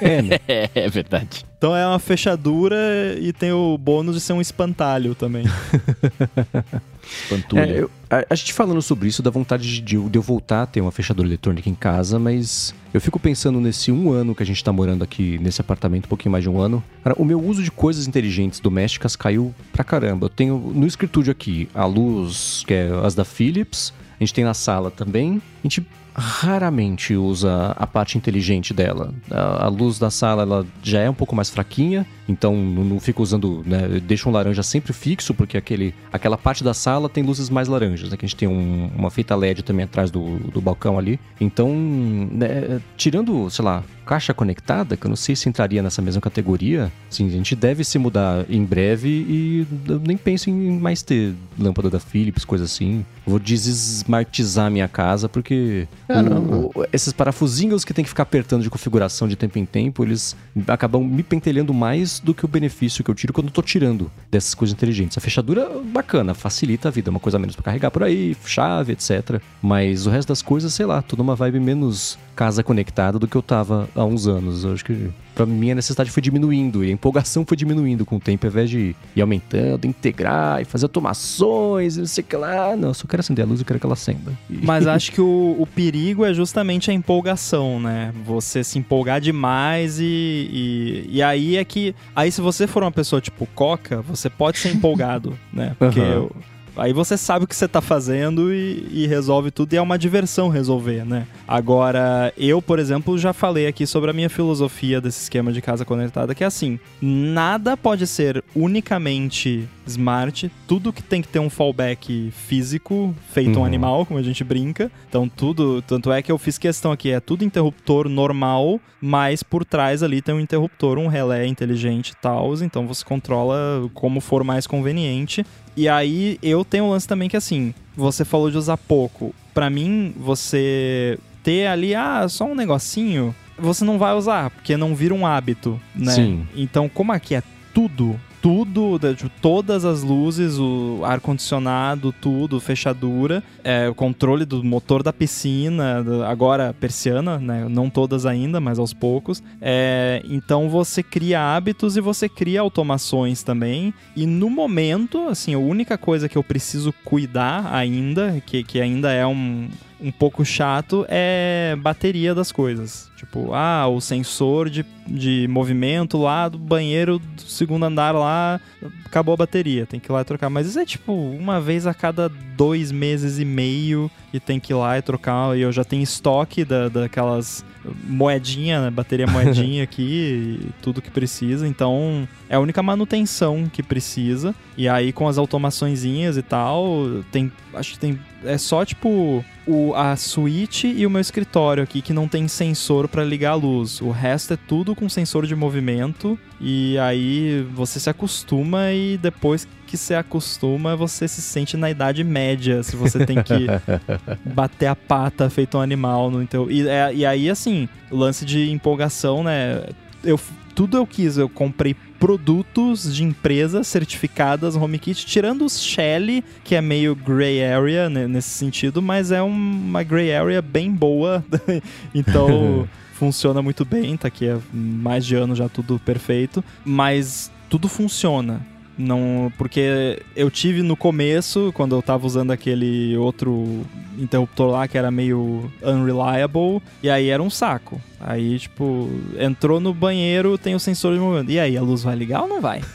É, né? É, é verdade. Então é uma fechadura e tem o bônus de ser um espantalho também. <laughs> Pantulha. É, eu- a, a gente falando sobre isso dá vontade de, de eu voltar a ter uma fechadura eletrônica em casa, mas eu fico pensando nesse um ano que a gente tá morando aqui nesse apartamento, um pouquinho mais de um ano. Cara, o meu uso de coisas inteligentes domésticas caiu pra caramba. Eu tenho no escritório aqui a luz, que é as da Philips, a gente tem na sala também. A gente raramente usa a parte inteligente dela. A, a luz da sala ela já é um pouco mais fraquinha, então não, não fico usando, né, eu deixo um laranja sempre fixo, porque aquele, aquela parte da sala tem luzes mais laranjas, né, que a gente tem um- uma feita LED também atrás do, do balcão ali. Então, né, tirando, sei lá, caixa conectada, que eu não sei se entraria nessa mesma categoria, sim, a gente deve se mudar em breve e eu nem penso em mais ter lâmpada da Philips, coisa assim. Vou desesmartizar minha casa, porque o- o- esses parafusinhos que tem que ficar apertando de configuração de tempo em tempo, eles acabam me pentelhando mais do que o benefício que eu tiro quando eu tô tirando dessas coisas inteligentes. A fechadura, bacana, facilita a vida, uma coisa menos pra carregar por aí, chave, etc. Mas o resto das coisas, sei lá, tô numa vibe menos casa conectada do que eu tava há uns anos. Eu acho que pra mim a necessidade foi diminuindo e a empolgação foi diminuindo com o tempo, ao invés de ir aumentando, integrar e fazer automações e não sei o que lá. Não, eu só quero acender a luz e quero que ela acenda. <laughs> Mas acho que o, o perigo é justamente a empolgação, né? Você se empolgar demais e, e, e aí é que. Aí se você for uma pessoa tipo Coca, você pode ser empolgado, né? Porque Aham. eu- aí você sabe o que você tá fazendo e, e resolve tudo e é uma diversão resolver, né? Agora, eu, por exemplo, já falei aqui sobre a minha filosofia desse esquema de casa conectada, que é assim: nada pode ser unicamente smart, tudo que tem que ter um fallback físico, feito um Uhum. animal, como a gente brinca. Então, tudo. Tanto é que eu fiz questão aqui: é tudo interruptor normal, mas por trás ali tem um interruptor, um relé inteligente e tal. Então você controla como for mais conveniente. E aí eu tenho um lance também que assim, você falou de usar pouco. Pra mim, você ter ali, ah, só um negocinho, você não vai usar, porque não vira um hábito, né? Sim. Então, como aqui é tudo, tudo, tipo, todas as luzes, o ar-condicionado, tudo, fechadura, é, o controle do motor da piscina, agora persiana, né? Não todas ainda, mas aos poucos. É, então você cria hábitos e você cria automações também. E no momento, assim, a única coisa que eu preciso cuidar ainda, que, que ainda é um, um pouco chato, é bateria das coisas. Tipo, ah, o sensor de, de movimento lá do banheiro do segundo andar lá, acabou a bateria, tem que ir lá e trocar. Mas isso é tipo uma vez a cada dois meses e meio e tem que ir lá e trocar. E eu já tenho estoque da, daquelas moedinha, né? bateria <laughs> moedinha aqui, e tudo que precisa. Então é a única manutenção que precisa. E aí com as automaçõezinhas e tal, tem. Acho que tem. É só tipo o, a suíte e o meu escritório aqui que não tem sensor para ligar a luz. O resto é tudo com sensor de movimento. E aí você se acostuma e depois que se acostuma, você se sente na idade média. Se você tem que <laughs> bater a pata feito um animal no teu. E, é- e aí, assim, lance de empolgação, né? Eu, tudo eu quis, eu comprei produtos de empresas certificadas HomeKit, tirando os Shelly, que é meio gray area né, nesse sentido, mas é um- uma gray area bem boa. <laughs> então <laughs> funciona muito bem, tá aqui há mais de ano já tudo perfeito, mas tudo funciona. Não, porque eu tive no começo, quando eu tava usando aquele outro interruptor lá que era meio unreliable, e aí era um saco. Aí, tipo, entrou no banheiro, tem o sensor de movimento. E aí, a luz vai ligar ou não vai? <laughs>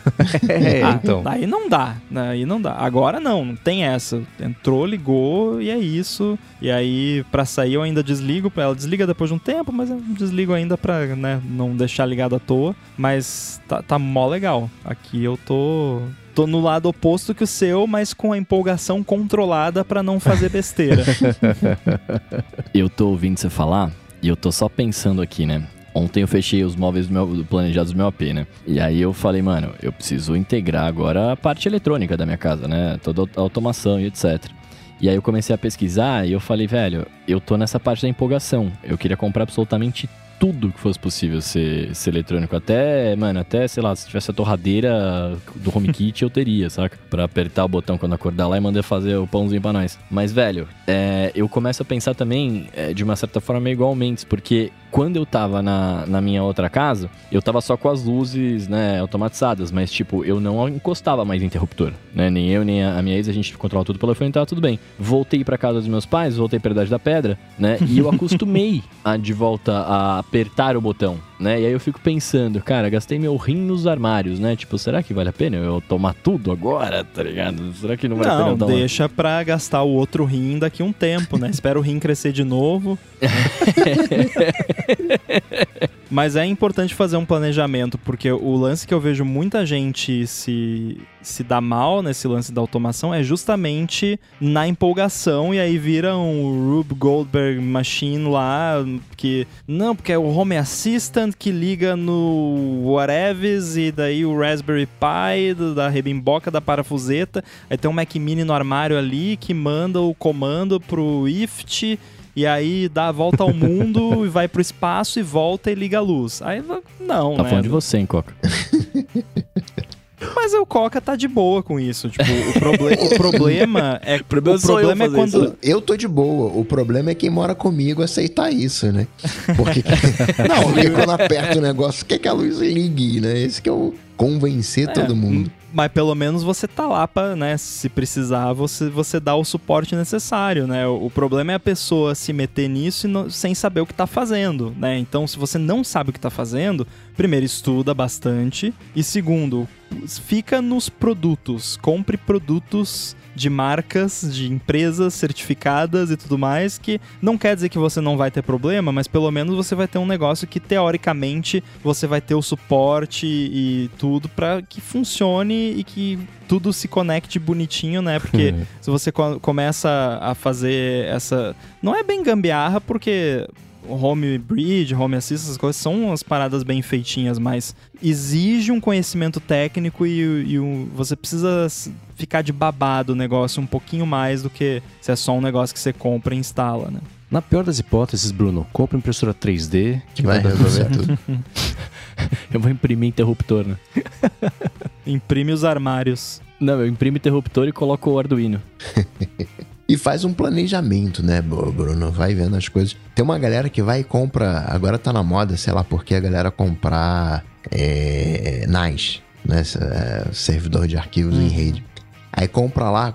É, Ah, então. Aí não dá, né? aí não dá. Agora não, não tem essa. Entrou, ligou e é isso. E aí, pra sair, eu ainda desligo. Ela desliga depois de um tempo, mas eu desligo ainda pra né, não deixar ligado à toa. Mas tá, tá mó legal. Aqui eu tô. Tô no lado oposto que o seu, mas com a empolgação controlada pra não fazer besteira. <laughs> Eu tô ouvindo você falar e eu tô só pensando aqui, né? Ontem eu fechei os móveis do meu, planejados do meu AP, né? E aí eu falei, mano, eu preciso integrar agora a parte eletrônica da minha casa, né? Toda a automação e etc. E aí eu comecei a pesquisar e eu falei, velho, eu tô nessa parte da empolgação. Eu queria comprar absolutamente tudo que fosse possível ser, ser eletrônico. Até, mano, até, sei lá, se tivesse a torradeira do HomeKit, <laughs> eu teria, saca? Pra apertar o botão quando acordar lá e mandar fazer o pãozinho pra nós. Mas, velho, é, eu começo a pensar também, é, de uma certa forma, igualmente, porque quando eu tava na, na minha outra casa, eu tava só com as luzes, né, automatizadas, mas, tipo, eu não encostava mais interruptor, né? Nem eu, nem a, minha ex, a gente controla tudo pelo iPhone, tava tudo bem. Voltei pra casa dos meus pais, voltei pra Idade da Pedra, né? E eu acostumei <laughs> a, de volta a apertar o botão, né? E aí eu fico pensando, cara, gastei meu rim nos armários, né? Tipo, será que vale a pena eu tomar tudo agora, tá ligado? Será que não vale a pena Não, eu deixa pra gastar o outro rim daqui um tempo, né? <laughs> Espera o rim crescer de novo. <laughs> Mas é importante fazer um planejamento, porque o lance que eu vejo muita gente se, se dar mal nesse lance da automação é justamente na empolgação e aí vira um Rube Goldberg Machine lá, que não, porque é o Home Assistant que liga no whatevs e daí o Raspberry Pi da rebimboca da parafuseta, aí tem um Mac Mini no armário ali que manda o comando pro IFT e aí dá a volta ao mundo <laughs> e vai pro espaço e volta e liga a luz. Aí não, Tá né? falando de você, hein, Coca? <laughs> Mas o Coca tá de boa com isso. Tipo, o, proble o problema é <laughs> o problema eu problema é quando Eu tô de boa. O problema é quem mora comigo aceitar isso, né? Porque. não, porque quando aperta o negócio, quer que a luz ligue, né? Esse que é o convencer todo mundo. Mas pelo menos você tá lá pra, né, se precisar, você, você dá o suporte necessário, né? O, o problema é a pessoa se meter nisso não- sem saber o que tá fazendo, né? Então, se você não sabe o que tá fazendo, primeiro, estuda bastante. E segundo, fica nos produtos. Compre produtos de marcas, de empresas certificadas e tudo mais, que não quer dizer que você não vai ter problema, mas pelo menos você vai ter um negócio que teoricamente você vai ter o suporte e tudo para que funcione e que tudo se conecte bonitinho, né? Porque <laughs> se você co- começa a fazer essa. Não é bem gambiarra, porque home bridge, home assist, essas coisas são umas paradas bem feitinhas, mas exige um conhecimento técnico e, e um- você precisa ficar de babado o negócio um pouquinho mais do que se é só um negócio que você compra e instala, né? Na pior das hipóteses, Bruno, compra impressora 3D Que vai resolver tudo. <laughs> Eu vou imprimir interruptor, né? Imprime os armários. Não, eu imprimo interruptor e coloco o Arduino. <laughs> E faz um planejamento, né, Bru- Bruno? Vai vendo as coisas. Tem uma galera que vai e compra. Agora tá na moda, sei lá porque a galera comprar é, NAS, né? é, servidor de arquivos em rede. Aí compra lá,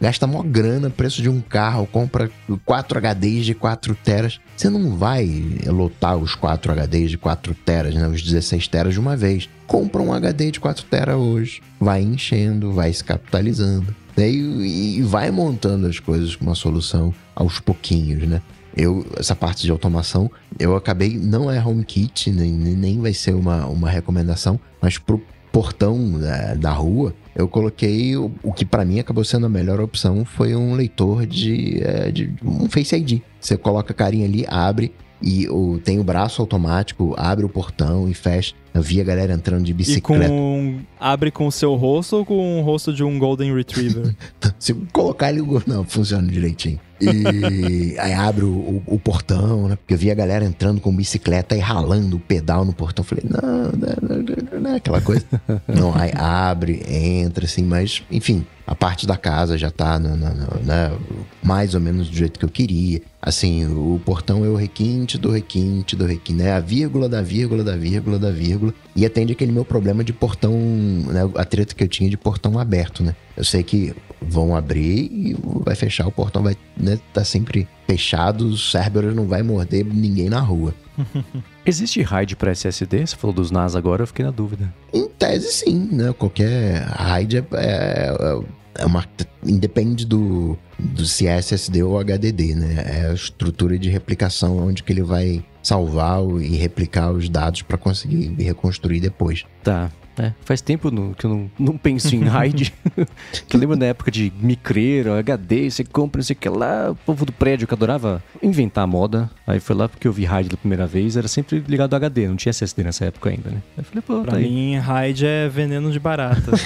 gasta mó grana, preço de um carro, compra 4 HDs de 4 teras. Você não vai lotar os 4 HDs de 4 teras, né? Os 16 teras de uma vez. Compra um HD de 4 teras hoje. Vai enchendo, vai se capitalizando. Né? E, e vai montando as coisas com uma solução aos pouquinhos, né? Eu, essa parte de automação, eu acabei, não é HomeKit, nem, nem vai ser uma, uma recomendação, mas pro portão da, da rua, eu coloquei o, o que pra mim acabou sendo a melhor opção, foi um leitor de, é, de um Face ID. Você coloca a carinha ali, abre e o, tem o braço automático, abre o portão e fecha. Eu vi a galera entrando de E bicicleta. com. Abre com o seu rosto ou com o rosto de um Golden Retriever? <laughs> Se colocar ele, não, funciona direitinho. E <laughs> aí abre o, o- o portão, né? Porque eu vi a galera entrando com bicicleta e ralando o pedal no portão. Falei, não, não, não, não, não, aquela coisa. <laughs> Não, aí abre, entra, assim, mas, enfim, a parte da casa já tá no- no- no- né, mais ou menos do jeito que eu queria. Assim, o portão é o requinte do requinte do requinte, né? A vírgula da vírgula da vírgula da vírgula. E atende aquele meu problema de portão, né? A treta que eu tinha de portão aberto, né? Eu sei que vão abrir e vai fechar, o portão vai né, tá sempre fechado, o Cerberus não vai morder ninguém na rua. <laughs> Existe RAID para SSD? Você falou dos NAS agora, eu fiquei na dúvida. Em tese, sim, né? Qualquer RAID é, é, é uma. Independe do, do se é SSD ou HDD, né? É a estrutura de replicação onde que ele vai salvar e replicar os dados para conseguir reconstruir depois. Tá. É, faz tempo no- que eu não, não penso em raid. <laughs> que eu lembro da época de micreiro, HD, você compra, não sei o que lá. O povo do prédio que adorava inventar moda. Aí foi lá porque eu vi raid pela primeira vez, era sempre ligado ao HD, não tinha SSD nessa época ainda, né? Aí eu falei, pô, Pra tá aí. mim, raid é veneno de barata. <laughs>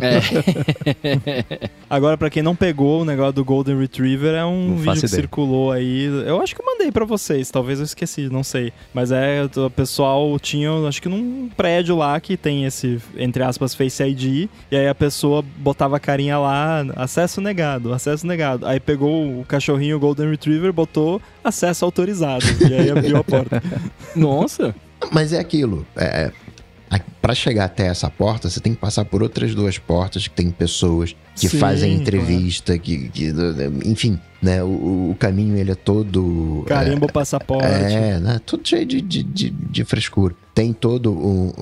É. <laughs> Agora, pra quem não pegou o negócio do Golden Retriever, é um Não vídeo que ideia. circulou aí. Eu acho que eu mandei pra vocês, talvez eu esqueci, não sei. Mas é, o pessoal tinha, acho que num prédio lá que tem esse, entre aspas, Face ID. E aí a pessoa botava a carinha lá, acesso negado, acesso negado. Aí pegou o cachorrinho Golden Retriever, botou acesso autorizado. e aí abriu a porta. <laughs> Nossa. Mas é aquilo. É, a- pra chegar até essa porta, você tem que passar por outras duas portas que tem pessoas que Sim, fazem entrevista, que, que- enfim, né? O, o caminho ele é todo Carimbo o passaporte. É, né? Tudo cheio de, de, de, de frescura. Tem todo um,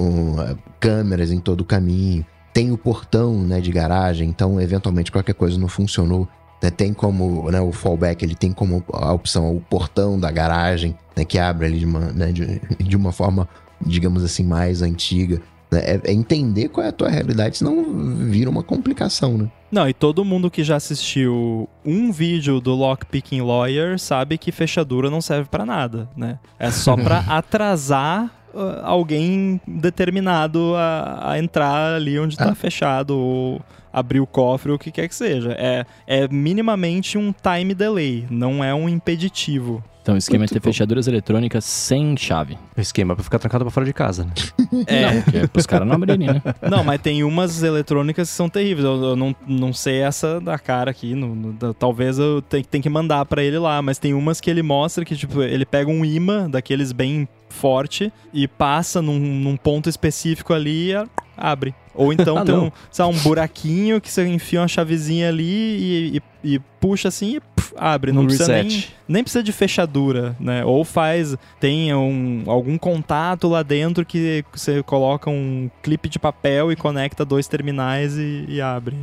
câmeras em todo o caminho. Tem o portão, né, de garagem. Então, eventualmente, qualquer coisa não funcionou. né? Tem como, né, o fallback, ele tem como a opção o portão da garagem, né, que abre ali de uma, né, de, <laughs> de uma forma, digamos assim, mais antiga. né? É, é entender qual é a tua realidade, senão vira uma complicação, né? Não, e todo mundo que já assistiu um vídeo do Lockpicking Lawyer sabe que fechadura não serve pra nada, né? É só pra <laughs> atrasar alguém determinado a, a entrar ali onde tá Ah. fechado ou abrir o cofre ou o que quer que seja. É, é minimamente um time delay, não é um impeditivo. Então o esquema Muito é ter bom. fechaduras eletrônicas sem chave. O esquema é pra ficar trancado pra fora de casa, né? <laughs> É. Não, que é pros caras não abrirem, né? <laughs> Não, mas tem umas eletrônicas que são terríveis. Eu, eu não, não sei essa da cara aqui. no- no- da- talvez eu tenha, tenha que mandar pra ele lá. Mas tem umas que ele mostra que, tipo, ele pega um imã daqueles bem forte e passa num, num ponto específico ali e abre. Ou então <laughs> Ah, tem um, sabe, um buraquinho que você enfia uma chavezinha ali e, e- e puxa assim e puf, abre. Não No precisa nem, reset. nem precisa de fechadura, né? Ou faz, tem um, algum contato lá dentro que você coloca um clipe de papel e conecta dois terminais e, e abre.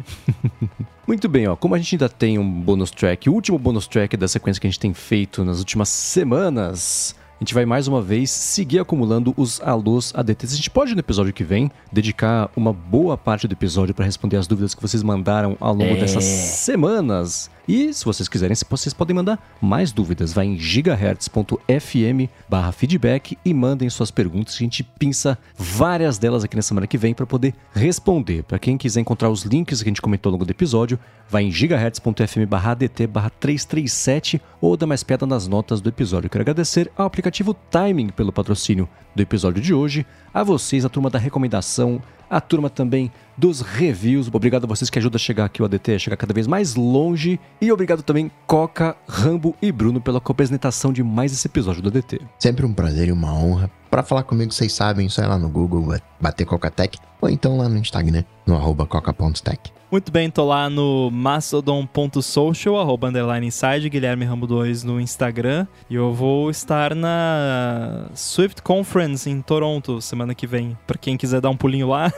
<laughs> Muito bem, ó. Como a gente ainda tem um bônus track, o último bônus track da sequência que a gente tem feito nas últimas semanas, a gente vai mais uma vez seguir acumulando os alôs ADTs. A gente pode, no episódio que vem, dedicar uma boa parte do episódio para responder as dúvidas que vocês mandaram ao longo É. dessas semanas. E, se vocês quiserem, vocês podem mandar mais dúvidas. Vai em gigahertz.fm feedback e mandem suas perguntas. A gente pinça várias delas aqui na semana que vem para poder responder. Para quem quiser encontrar os links que a gente comentou ao longo do episódio, vai em gigahertz.fm ADT barra 337 ou dá mais pedra nas notas do episódio. Quero agradecer ao aplicativo Timing pelo patrocínio do episódio de hoje, a vocês, a turma da recomendação, a turma também dos reviews. Obrigado a vocês que ajudam a chegar aqui o ADT, a chegar cada vez mais longe. E obrigado também, Coca, Rambo e Bruno, pela co-apresentação de mais esse episódio do ADT. Sempre um prazer e uma honra. Pra falar comigo, vocês sabem, só ir lá no Google, bater Cocatec, ou então lá no Instagram, no arroba coca.tech. Muito bem, tô lá no mastodon.social, arroba underline inside, Guilherme Rambo 2 no Instagram. E eu vou estar na Swift Conference em Toronto semana que vem. Pra quem quiser dar um pulinho lá.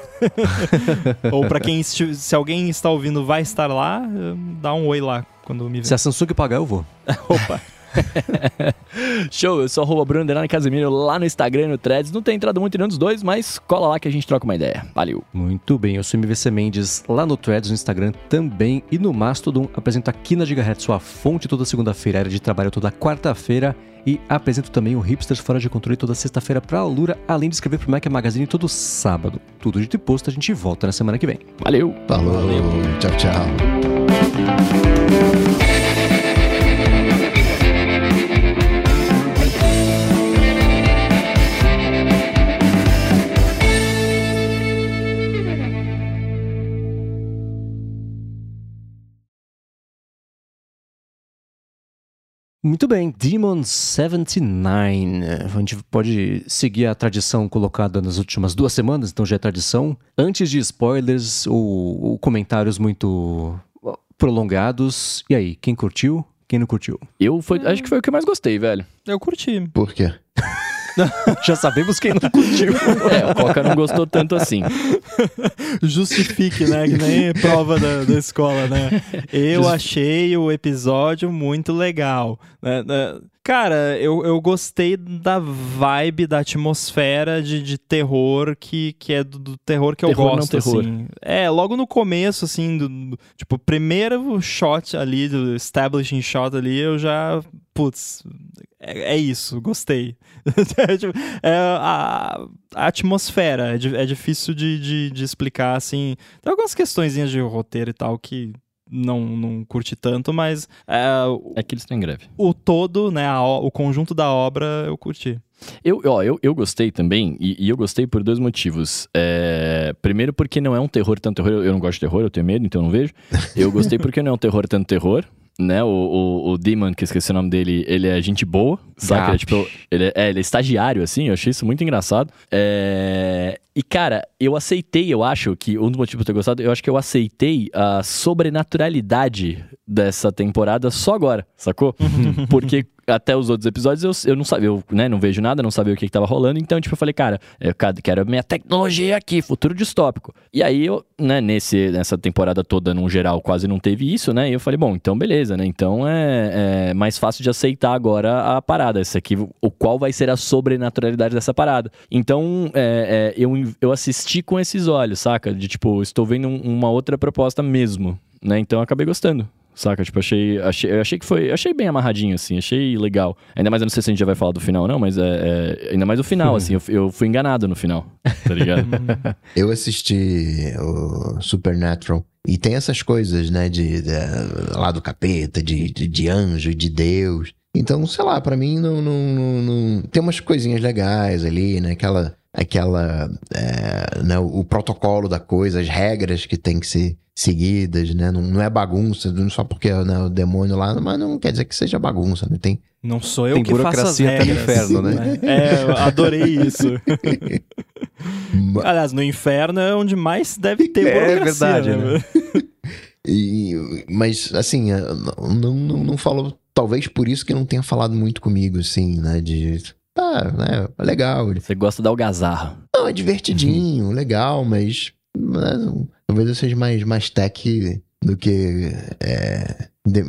<laughs> Ou pra quem, se alguém está ouvindo vai estar lá, eh, dá um oi lá quando me ver. Se a Samsung pagar, eu vou. <laughs> Opa! <laughs> Show, eu sou arroba Bruno Underline Casemiro lá no Instagram e no Threads. Não tem entrado muito nenhum dos dois, mas cola lá que a gente troca uma ideia. Valeu. Muito bem, eu sou MVC Mendes, lá no Threads, no Instagram também e no Mastodon. Apresento aqui na Gigahertz sua fonte toda segunda-feira, área de trabalho toda quarta-feira. E apresento também o Hipsters Fora de Controle toda sexta-feira pra Lura, além de escrever pro Mac Magazine todo sábado. Tudo de posto, a gente volta na semana que vem. Valeu. Falou, tchau, tchau. Muito bem, Demon 79. A gente pode seguir a tradição colocada nas últimas duas semanas, então já é tradição. Antes de spoilers ou, ou comentários muito prolongados. E aí, quem curtiu? Quem não curtiu? Eu foi, acho que foi o que eu mais gostei, velho. Eu curti. Por quê? <laughs> Já sabemos quem não curtiu. É, o Coca não gostou tanto assim. Justifique, né? Que nem <laughs> prova da, da escola, né? Eu Justi- achei o episódio muito legal. né, né? Cara, eu, eu gostei da vibe, da atmosfera de, de terror que, que é do, do terror que eu Terror, gosto, terror. assim. É, logo no começo, assim, do, do- tipo, primeiro shot ali, do establishing shot ali, eu já, putz, é, é isso, gostei. É, <laughs> tipo, é a, a atmosfera, é, é difícil de, de, de explicar, assim. Tem algumas questõezinhas de roteiro e tal que não, não curti tanto, mas é, É que eles estão em greve. o todo, né, a o- conjunto da obra eu curti. Eu, ó, eu, eu gostei também, e, e eu gostei por dois motivos. É, primeiro, porque não é um terror tanto terror. Eu, eu não gosto de terror, eu tenho medo, então eu não vejo. Eu gostei porque não é um terror tanto terror. Né, o, o, o Demon, que eu esqueci o nome dele, ele é gente boa, saca? Ele é, tipo, ele é, é, ele é estagiário, assim, eu achei isso muito engraçado. É, E, cara, eu aceitei, eu acho que, um dos motivos de eu ter gostado, eu acho que eu aceitei a sobrenaturalidade dessa temporada só agora, sacou? Porque até os outros episódios eu, eu não sabia, eu né, não vejo nada, não sabia o que, que tava rolando, então, tipo, eu falei, cara, eu quero a minha tecnologia aqui, futuro distópico. E aí, eu, né, nesse, nessa temporada toda, num geral, quase não teve isso, né? E eu falei, bom, então beleza, né? Então é, é mais fácil de aceitar agora a parada. Esse aqui, o qual vai ser a sobrenaturalidade dessa parada. Então, é, é, eu, eu assisti com esses olhos, saca? De tipo, estou vendo um- uma outra proposta mesmo, né? Então eu acabei gostando. Saca? Tipo, achei, achei, eu achei que foi. Achei bem amarradinho, assim, achei legal. Ainda mais, eu não sei se a gente já vai falar do final, não, mas é. é- ainda mais o final, assim, eu, eu fui enganado no final, tá ligado? <laughs> Eu assisti o Supernatural e tem essas coisas, né, de, de- lá do capeta, de, de, de anjo, de Deus. Então, sei lá, pra mim não, não, não, não- tem umas coisinhas legais ali, né, aquela, aquela, é, né, o protocolo da coisa, as regras que tem que ser seguidas, né, não, não é bagunça, não só porque né, o demônio lá, mas não quer dizer que seja bagunça, né, tem Não sou eu Tem que faço as burocracia até no regras. inferno, né? <laughs> É, eu adorei isso. <laughs> Aliás, no inferno é onde mais deve ter É burocracia. verdade, né? <laughs> E, mas, assim, eh, não, não, não falou. Talvez por isso que não tenha falado muito comigo, assim, né? De. Tá, né? Legal. ele- Você gosta da algazarra. Não, é divertidinho, legal, mas. né, talvez eu seja mais, mais tech do que. É, de-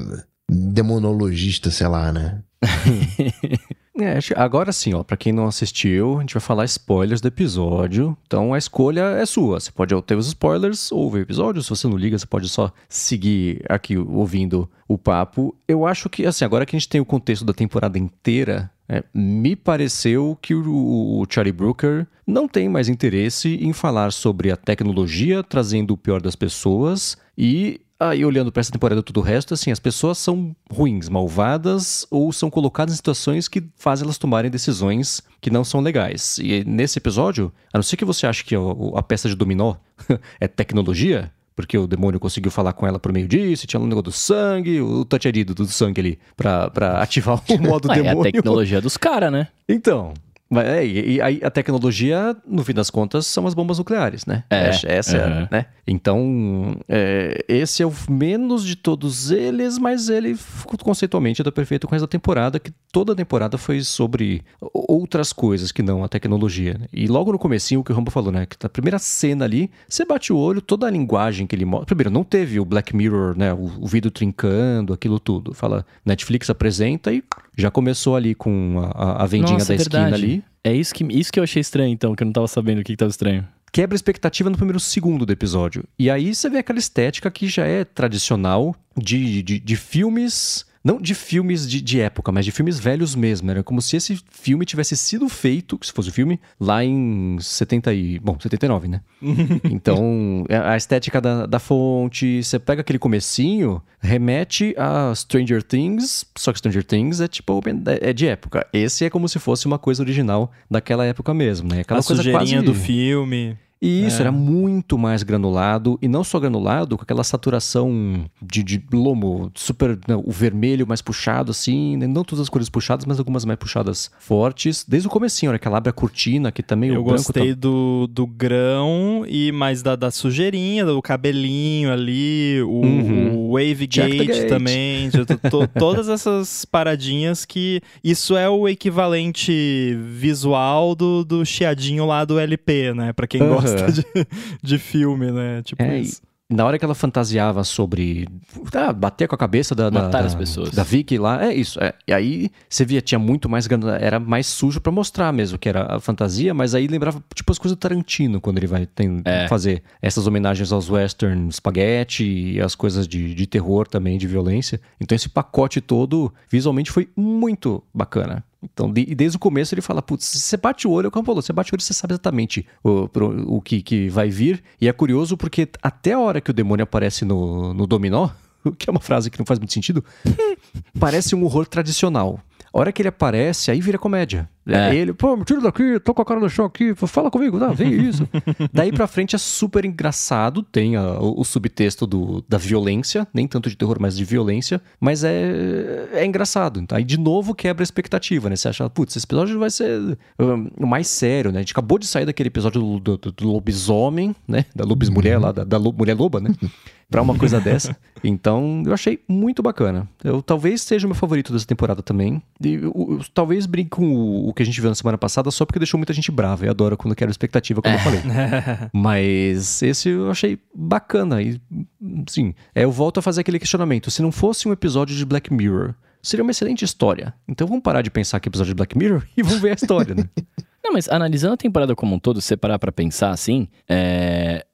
demonologista, sei lá, né? <laughs> É, agora sim, ó, pra quem não assistiu, a gente vai falar spoilers do episódio. Então a escolha é sua. Você pode ter os spoilers ou ver o episódio. Se você não liga, você pode só seguir aqui ouvindo o papo. Eu acho que, assim, agora que a gente tem o contexto da temporada inteira, é, me pareceu que o, o Charlie Brooker não tem mais interesse em falar sobre a tecnologia trazendo o pior das pessoas e Aí, olhando para essa temporada tudo o resto, assim, as pessoas são ruins, malvadas ou são colocadas em situações que fazem elas tomarem decisões que não são legais. E nesse episódio, a não ser que você ache que o- a peça de dominó <laughs> é tecnologia, porque o demônio conseguiu falar com ela por meio disso, tinha um negócio do sangue, o touch ID do, sangue ali, pra, pra ativar o <laughs> modo Ah, é a demônio. tecnologia dos caras, né? Então, mas é, e, e aí a tecnologia, no fim das contas, são as bombas nucleares, né? É, Essa, é, a- aham. né? Então, é, esse é o menos de todos eles, mas ele conceitualmente dá perfeito com essa temporada, que toda a temporada foi sobre outras coisas que não a tecnologia. né? E logo no comecinho, o que o Rambo falou, né? Que na primeira cena ali, você bate o olho, toda a linguagem que ele mostra. Primeiro, não teve o Black Mirror, né? O, o vidro trincando, aquilo tudo. Fala, Netflix apresenta e já começou ali com a, a- a vendinha Nossa, da é esquina verdade. ali. É isso que, isso que eu achei estranho, então, que eu não tava sabendo o que, que tava estranho. Quebra a expectativa no primeiro segundo do episódio. E aí você vê aquela estética que já é tradicional de, de, de filmes. Não de filmes de, de época, mas de filmes velhos mesmo. Era como se esse filme tivesse sido feito, se fosse o filme, lá em 70 e... Bom, 79, né? <laughs> Então, é a estética da, da fonte, você pega aquele comecinho, remete a Stranger Things, só que Stranger Things é tipo, é de época. Esse é como se fosse uma coisa original daquela época mesmo, né? Aquela a coisa sujeirinha quase... do filme. E isso, É. era muito mais granulado, e não só granulado, com aquela saturação de, de lomo super. né, o vermelho mais puxado, assim, né, não todas as cores puxadas, mas algumas mais puxadas fortes. Desde o comecinho, a hora que ela abre a cortina, que também Eu o branco gostei tá. do, do grão e mais da, da sujeirinha, do cabelinho ali, o, Uhum. o wave gate gate. também. de to- to- <laughs> todas essas paradinhas que. Isso é o equivalente visual do, do chiadinho lá do LP, né? Pra quem Aham. gosta de, de filme, né? Tipo É, isso. na hora que ela fantasiava sobre ah, bater com a cabeça da, Matar da, as pessoas. da Vicky lá, é isso. É. E aí você via, tinha muito mais era mais sujo pra mostrar mesmo que era a fantasia, mas aí lembrava tipo as coisas do Tarantino quando ele vai tem- É. fazer essas homenagens aos western spaghetti e as coisas de, de terror também, de violência. Então esse pacote todo visualmente foi muito bacana. Então, de- desde o começo ele fala, putz, você bate o olho, como falou, você bate o olho, você sabe exatamente o, pro- o que, que vai vir. E é curioso porque até a hora que o demônio aparece no, no dominó, <laughs> que é uma frase que não faz muito sentido, <laughs> parece um horror tradicional. A hora que ele aparece, aí vira comédia. É. Ele, pô, me tira daqui, tô com a cara no chão aqui, fala comigo, não, vem isso. <laughs> Daí pra frente é super engraçado, tem a- o, o subtexto do, da violência, nem tanto de terror, mas de violência, mas é, é engraçado. Aí de novo quebra a expectativa, né? Você acha, putz, esse episódio vai ser um, mais sério, né? A gente acabou de sair daquele episódio do, do, do- lobisomem, né? Da lobis mulher lá, da, da lo- mulher loba, né? <laughs> pra uma coisa dessa. Então, eu achei muito bacana. Eu talvez seja o meu favorito dessa temporada também. E eu, eu- talvez brinque com o, o que a gente viu na semana passada, só porque deixou muita gente brava. Eu adoro quando quero expectativa, como eu falei. <laughs> Mas esse eu achei bacana. E, sim, é, eu volto a fazer aquele questionamento. Se não fosse um episódio de Black Mirror, seria uma excelente história. Então vamos parar de pensar que é episódio de Black Mirror <laughs> e vamos ver a história, né? <laughs> Não, mas analisando a temporada como um todo, se você parar pra pensar assim, é,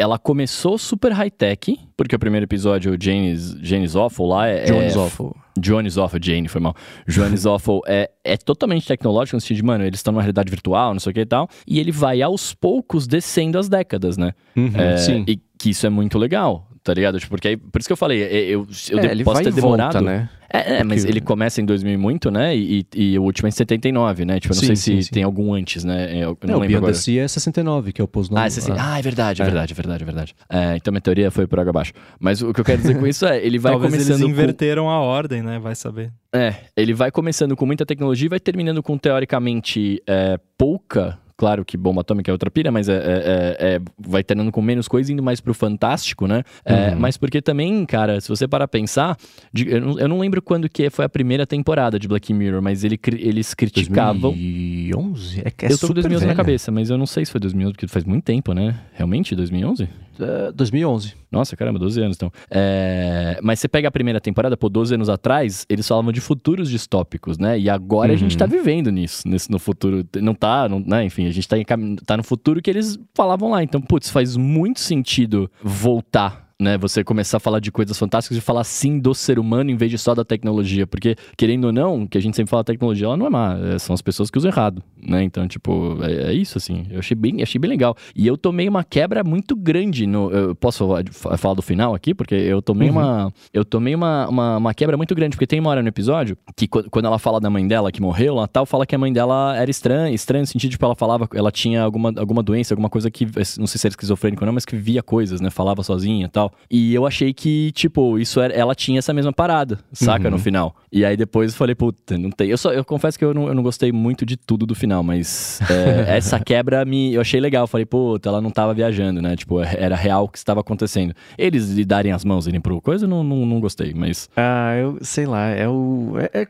ela começou super high-tech, porque o primeiro episódio, o Jane's, Jane's Awful lá é... Jones é, Awful. Johnny's Awful, Jane, foi mal. Johnny's Awful <laughs> é, é totalmente tecnológico, no sentido de, mano, eles estão numa realidade virtual, não sei o que e tal, e ele vai aos poucos descendo as décadas, né? Uhum, É, sim. E que isso é muito legal, tá ligado? Tipo, porque aí, por isso que eu falei, é, eu, eu É, ele posso vai ter e volta, demorado... né? É, é, mas Porque- ele começa em 2000 e muito, né? E, e o último é em 79, né? Tipo, eu não Sim, sei sim, se sim. tem algum antes, né? Eu, eu É, não o lembro Beyond agora. é 69, que é o pós Ah, sim. ah, é verdade, é É. verdade, é verdade, é verdade. É, então minha teoria foi por água abaixo. Mas o que eu quero dizer com <laughs> isso é, ele vai Talvez começando eles com... inverteram a ordem, né? Vai saber. É, ele vai começando com muita tecnologia e vai terminando com, teoricamente, é, pouca... Claro que bomba atômica é outra pira, mas é, é- é- é- vai terminando com menos coisa, indo mais pro fantástico, né? É, Mas porque também, cara, se você parar a pensar... eu, não, eu não lembro quando que foi a primeira temporada de Black Mirror, mas ele eles criticavam... 2011? É que é eu tô com super 2011 na cabeça, mas eu não sei se foi 2011, porque faz muito tempo, né? Realmente, 2011? É, 2011. Nossa, caramba, 12 anos então. É, Mas você pega a primeira temporada, pô, 12 anos atrás, eles falavam de futuros distópicos, né? E agora a gente tá vivendo nisso, nesse, no futuro. Não tá, não, né? Enfim, a gente tá, em tá no futuro que eles falavam lá. Então, putz, faz muito sentido voltar. Né, você começar a falar de coisas fantásticas e falar sim do ser humano em vez de só da tecnologia. Porque, querendo ou não, que a gente sempre fala tecnologia, ela não é má. é- São as pessoas que usam errado, né? Então, tipo, é, é isso, assim. Eu achei bem, achei bem legal. E eu tomei uma quebra muito grande no... Eu posso falar, de- fa- falar do final aqui? Porque eu tomei uma... Eu tomei uma, uma, uma quebra muito grande. Porque tem uma hora no episódio que qu- quando ela fala da mãe dela que morreu lá tal, fala que a mãe dela era estranha. Estranha no sentido, tipo, ela falava... Ela tinha alguma, alguma doença, alguma coisa que... Não sei se era esquizofrênico ou não, mas que via coisas, né? Falava sozinha e tal. E eu achei que, tipo, isso era... Ela tinha essa mesma parada, saca? No final. E aí depois eu falei, puta, não tem... Eu, só, eu confesso que eu não, eu não gostei muito de tudo do final, mas... é, <laughs> essa quebra me... Eu achei legal. Eu falei, puta, ela não tava viajando, né? Tipo, era real o que estava acontecendo. Eles lhe darem as mãos, irem pro coisa, eu não, não, não gostei, mas... Ah, eu sei lá, é o. É, é-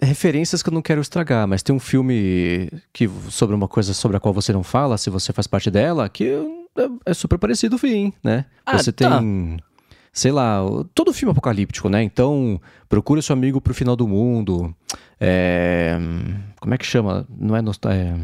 é referências que eu não quero estragar, mas tem um filme que, sobre uma coisa sobre a qual você não fala, se você faz parte dela, que é, é super parecido o fim, né? Ah, você tá. tem. Sei lá, todo filme apocalíptico, né? Então, procure seu amigo pro final do mundo. É, como é que chama? Não é, nostal- é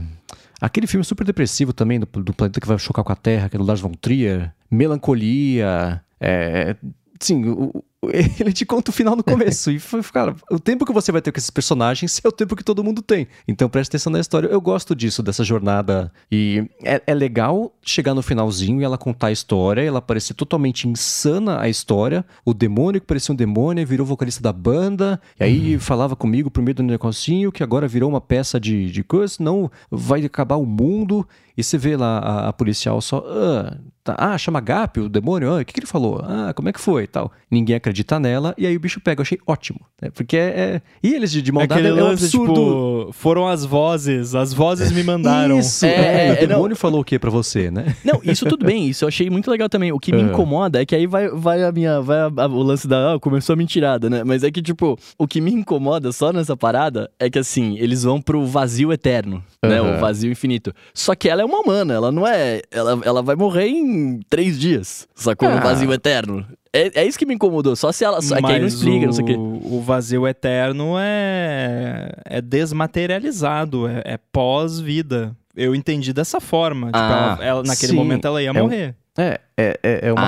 Aquele filme super depressivo também, do, do planeta que vai chocar com a Terra, que é do Lars von Trier. Melancolia. É, sim, o- <laughs> ele te conta o final no começo. e, foi, cara, o tempo que você vai ter com esses personagens é o tempo que todo mundo tem. Então preste atenção na história. Eu gosto disso, dessa jornada. E é, é legal chegar no finalzinho e ela contar a história, ela parecer totalmente insana a história. O demônio que parecia um demônio virou vocalista da banda. E aí falava comigo por meio do negocinho que agora virou uma peça de, de coisa, senão vai acabar o mundo. E você vê lá a, a policial só. Ah, tá, ah, chama Gap, o demônio. Ah, o que, que ele falou? Ah, como é que foi e tal. Ninguém acredita nela. E aí o bicho pega. Eu achei ótimo. né? Porque é. é- E eles de, de É maldade aquele é, um lance, absurdo. tipo, foram as vozes, as vozes me mandaram. Isso, É, é, é, o não. demônio falou o que pra você, né? Não, isso tudo bem, isso eu achei muito legal também. O que me É. incomoda é que aí vai, vai a minha. Vai a- a- o lance da. Ah, começou a mentirada, né? Mas é que, tipo, o que me incomoda só nessa parada é que assim, eles vão pro vazio eterno, né? Aham. O vazio infinito. Só que ela é uma humana, ela não é. Ela, ela vai morrer em em três dias, sacou? Ah. No vazio eterno. É, é isso que me incomodou, só se ela. Só, é que aí não explica, não sei o quê. o, o vazio eterno é, é desmaterializado, é, é pós-vida. Eu entendi dessa forma. Tipo, Ah, ela- ela- naquele sim. momento ela ia É um- morrer. É, é, é, é uma.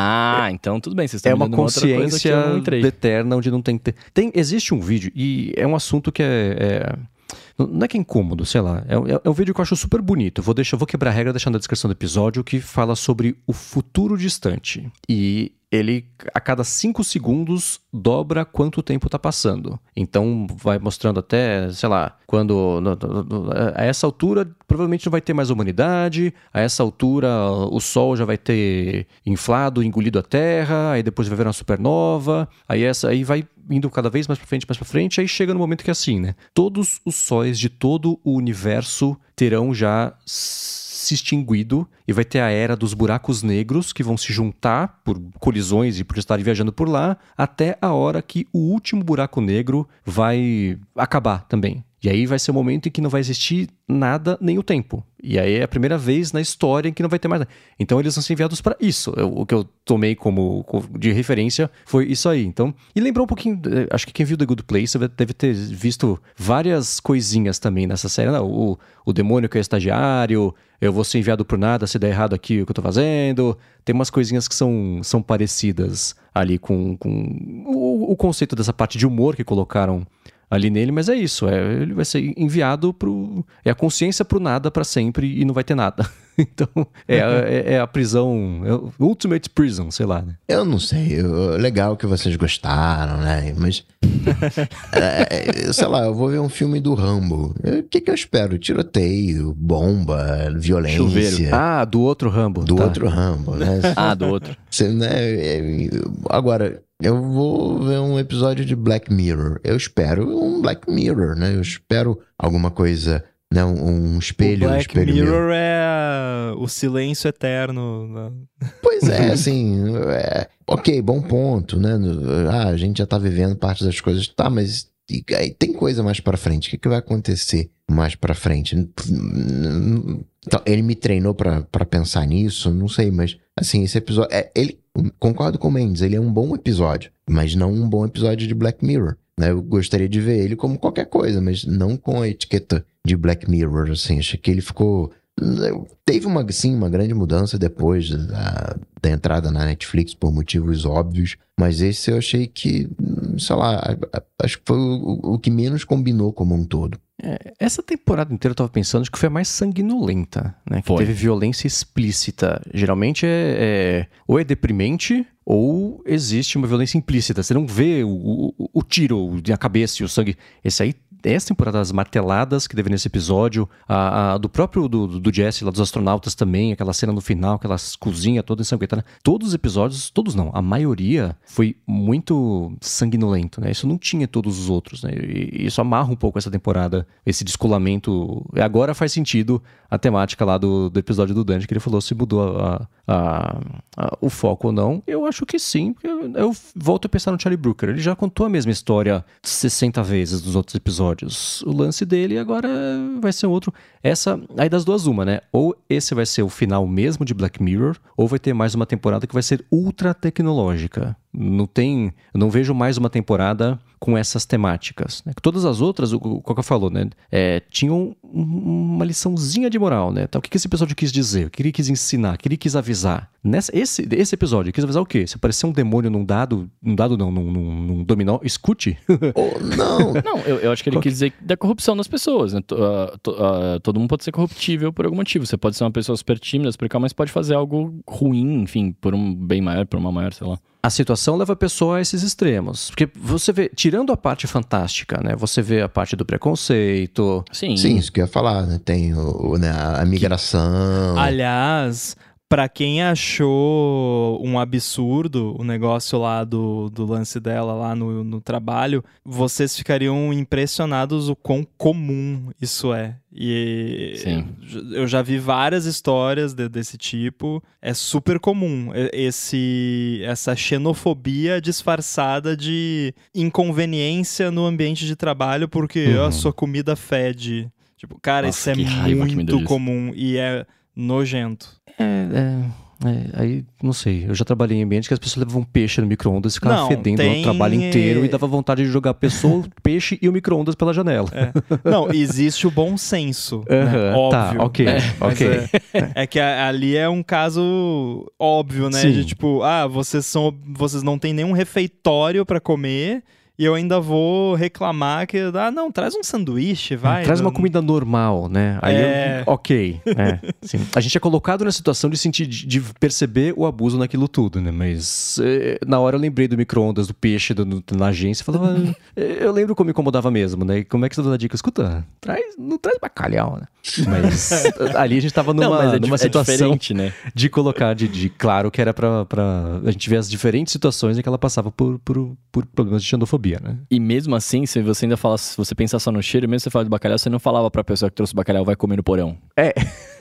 Ah, então tudo bem, vocês estão É uma dando outra coisa que consciência eu não entrei. eterna onde não tem, te- tem. Existe um vídeo, e é um assunto que é. Não é que é incômodo, sei lá. É, é- é um vídeo que eu acho super bonito. Vou, deixar, vou quebrar a regra deixando na descrição do episódio que fala sobre o futuro distante. E ele, a cada 5 segundos, dobra quanto tempo tá passando. Então, vai mostrando até, sei lá, quando. a essa altura, provavelmente não vai ter mais humanidade. A essa altura, o Sol já vai ter inflado, engolido a Terra. Aí depois vai ver uma supernova. Aí essa aí vai indo cada vez mais pra frente, mais pra frente. Aí chega no momento que é assim, né? Todos os sóis de todo o universo terão já se extinguido e vai ter a era dos buracos negros que vão se juntar por colisões e por estarem viajando por lá até a hora que o último buraco negro vai acabar também. E aí vai ser o momento em que não vai existir nada nem o tempo. E aí é a primeira vez na história em que não vai ter mais nada. Então eles vão ser enviados para isso. Eu- o que eu tomei como co- de referência foi isso aí. Então, e lembrou um pouquinho, eh, acho que quem viu The Good Place deve ter visto várias coisinhas também nessa série. Não, o, o demônio que é estagiário, eu vou ser enviado por nada se der errado aqui o que eu tô fazendo. Tem umas coisinhas que são, são parecidas ali com, com o, o conceito dessa parte de humor que colocaram ali nele, mas é isso, é, ele vai ser enviado pro. É a consciência pro nada pra sempre e não vai ter nada. <laughs> Então, é, a- é, é a prisão. É o Ultimate Prison, sei lá, né? Eu não sei, eu- legal que vocês gostaram, né? Mas. <laughs> é, é, sei lá, eu vou ver um filme do Rambo. O que, que eu espero? Tiroteio, bomba, violência. Chuveiro. Ah, do outro Rambo. Do tá. outro Rambo, né? <laughs> Ah, do outro. Você, né, é, agora, eu vou ver um episódio de Black Mirror. Eu espero um Black Mirror, né? Eu espero alguma coisa, né? Um, um espelho, o um Black espelho meu. Mirror é o silêncio eterno. né? <laughs> Pois é, assim, é, ok, bom ponto, né? Ah, a gente já tá vivendo parte das coisas, tá, mas tem coisa mais pra frente. O que, que vai acontecer mais pra frente? Então, ele me treinou pra pra pensar nisso, não sei, mas assim, esse episódio, é, ele concordo com o Mendes, ele é um bom episódio, mas não um bom episódio de Black Mirror. Né? Eu gostaria de ver ele como qualquer coisa, mas não com a etiqueta de Black Mirror, assim. Achei que ele ficou Teve uma, sim, uma grande mudança depois da, da entrada na Netflix por motivos óbvios, mas esse eu achei que, sei lá, a- a- acho que foi o, o que menos combinou como um todo. Essa temporada inteira eu tava pensando acho que foi a mais sanguinolenta, né? Que Foi. teve violência explícita. Geralmente é, é- ou é deprimente ou existe uma violência implícita. Você não vê o, o, o tiro na cabeça e o sangue. Esse aí, essa temporada das marteladas que teve nesse episódio, a, a do próprio do, do Jesse lá dos astronautas também, aquela cena no final, aquela cozinha toda ensanguentada. Todos os episódios, todos não, a maioria foi muito sanguinolento, né? Isso não tinha todos os outros, né? E isso amarra um pouco essa temporada, esse descolamento. Agora faz sentido a temática lá do, do episódio do Dante, que ele falou se mudou a, a- a- o foco ou não. Eu acho que sim, eu, eu volto a pensar no Charlie Brooker. Ele já contou a mesma história 60 vezes nos outros episódios. O lance dele agora vai ser outro. Essa, aí das duas, uma, né? Ou esse vai ser o final mesmo de Black Mirror, ou vai ter mais uma temporada que vai ser ultra tecnológica. Não tem. Eu não vejo mais uma temporada com essas temáticas. Né? Todas as outras, o Coca falou, né? É, tinham um- uma liçãozinha de moral, né? Então, o que que esse episódio quis dizer? O que ele quis ensinar? O que ele quis avisar? Nessa, esse, esse episódio, ele quis avisar o quê? Se aparecer um demônio num dado, num dado não, num, num, num dominó, escute. <laughs> Ou não, Não, eu, eu acho que ele Qual que- quis dizer da corrupção das pessoas. Né? To- ah, to- ah, todo mundo pode ser corruptível por algum motivo. Você pode ser uma pessoa super tímida, super calma, mas pode fazer algo ruim, enfim, por um bem maior, por uma maior, sei lá. A situação leva a pessoa a esses extremos. Porque você vê, tirando a parte fantástica, né? Você vê a parte do preconceito. Sim. sim, isso que eu ia falar, né? Tem o, o, né, a migração. Aliás, pra quem achou um absurdo o negócio lá do, do lance dela lá no, no trabalho, vocês ficariam impressionados o quão comum isso é. E Sim. eu já vi várias histórias de- desse tipo. É super comum esse essa xenofobia disfarçada de inconveniência no ambiente de trabalho porque Uhum. a sua comida fede. Tipo, cara, Nossa, isso é muito comum e é nojento. É, é, É, aí, não sei, eu já trabalhei em ambiente que as pessoas levavam peixe no micro-ondas e ficavam Não, fedendo tem- o trabalho inteiro e dava vontade de jogar a pessoa, <laughs> peixe e o micro-ondas pela janela. É. Não, existe o bom senso. né? Tá, Óbvio. ok, Mas ok. É, é que a- ali é um caso óbvio, né? Sim. De tipo, ah, vocês são. Vocês não têm nenhum refeitório pra comer. E eu ainda vou reclamar que, ah, não, traz um sanduíche, vai. Traz uma Não- comida normal, né? Aí É. eu, ok. é, <laughs> sim. A gente é colocado na situação de sentir, de, perceber o abuso naquilo tudo, né? Mas eh, na hora eu lembrei do micro-ondas, do peixe do- no- na agência e falava. eh, eu lembro como me incomodava mesmo, né? E como é que você dá a dica? Escuta, traz, não traz bacalhau, né? Mas <laughs> ali a gente tava numa, não, é, numa é situação diferente, né? de colocar, de, de- claro que era pra, pra a gente ver as diferentes situações em que ela passava por, por, por problemas de xenofobia, né? E mesmo assim, se você ainda fala, se você pensar só no cheiro, mesmo se você falar de bacalhau, você não falava pra pessoa que trouxe o bacalhau, vai comer no porão. É.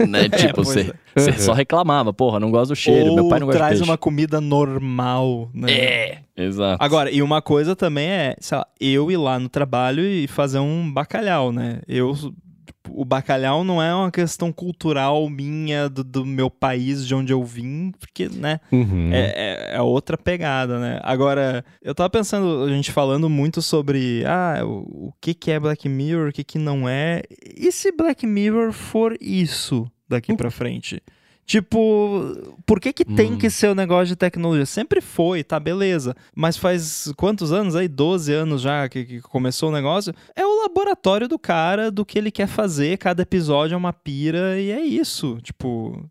Né? <laughs> Tipo, pois você, é. você só reclamava, porra, não gosto do cheiro, Ou meu pai não gosta de traz uma comida normal, né? É, exato. Agora, e uma coisa também é, sei lá, eu ir lá no trabalho e fazer um bacalhau, né? Eu. O bacalhau não é uma questão cultural minha, do, do meu país, de onde eu vim, porque, né? Uhum. É, é, é outra pegada, né? Agora, eu tava pensando, a gente falando muito sobre ah, o, o que, que é Black Mirror, o que, que não é. E se Black Mirror for isso daqui pra frente? Tipo, por que que tem Hum. que ser o negócio de tecnologia? Sempre foi, tá, beleza. Mas faz quantos anos aí? 12 anos já que, que começou o negócio. É o laboratório do cara, do que ele quer fazer. Cada episódio é uma pira e é isso. Tipo,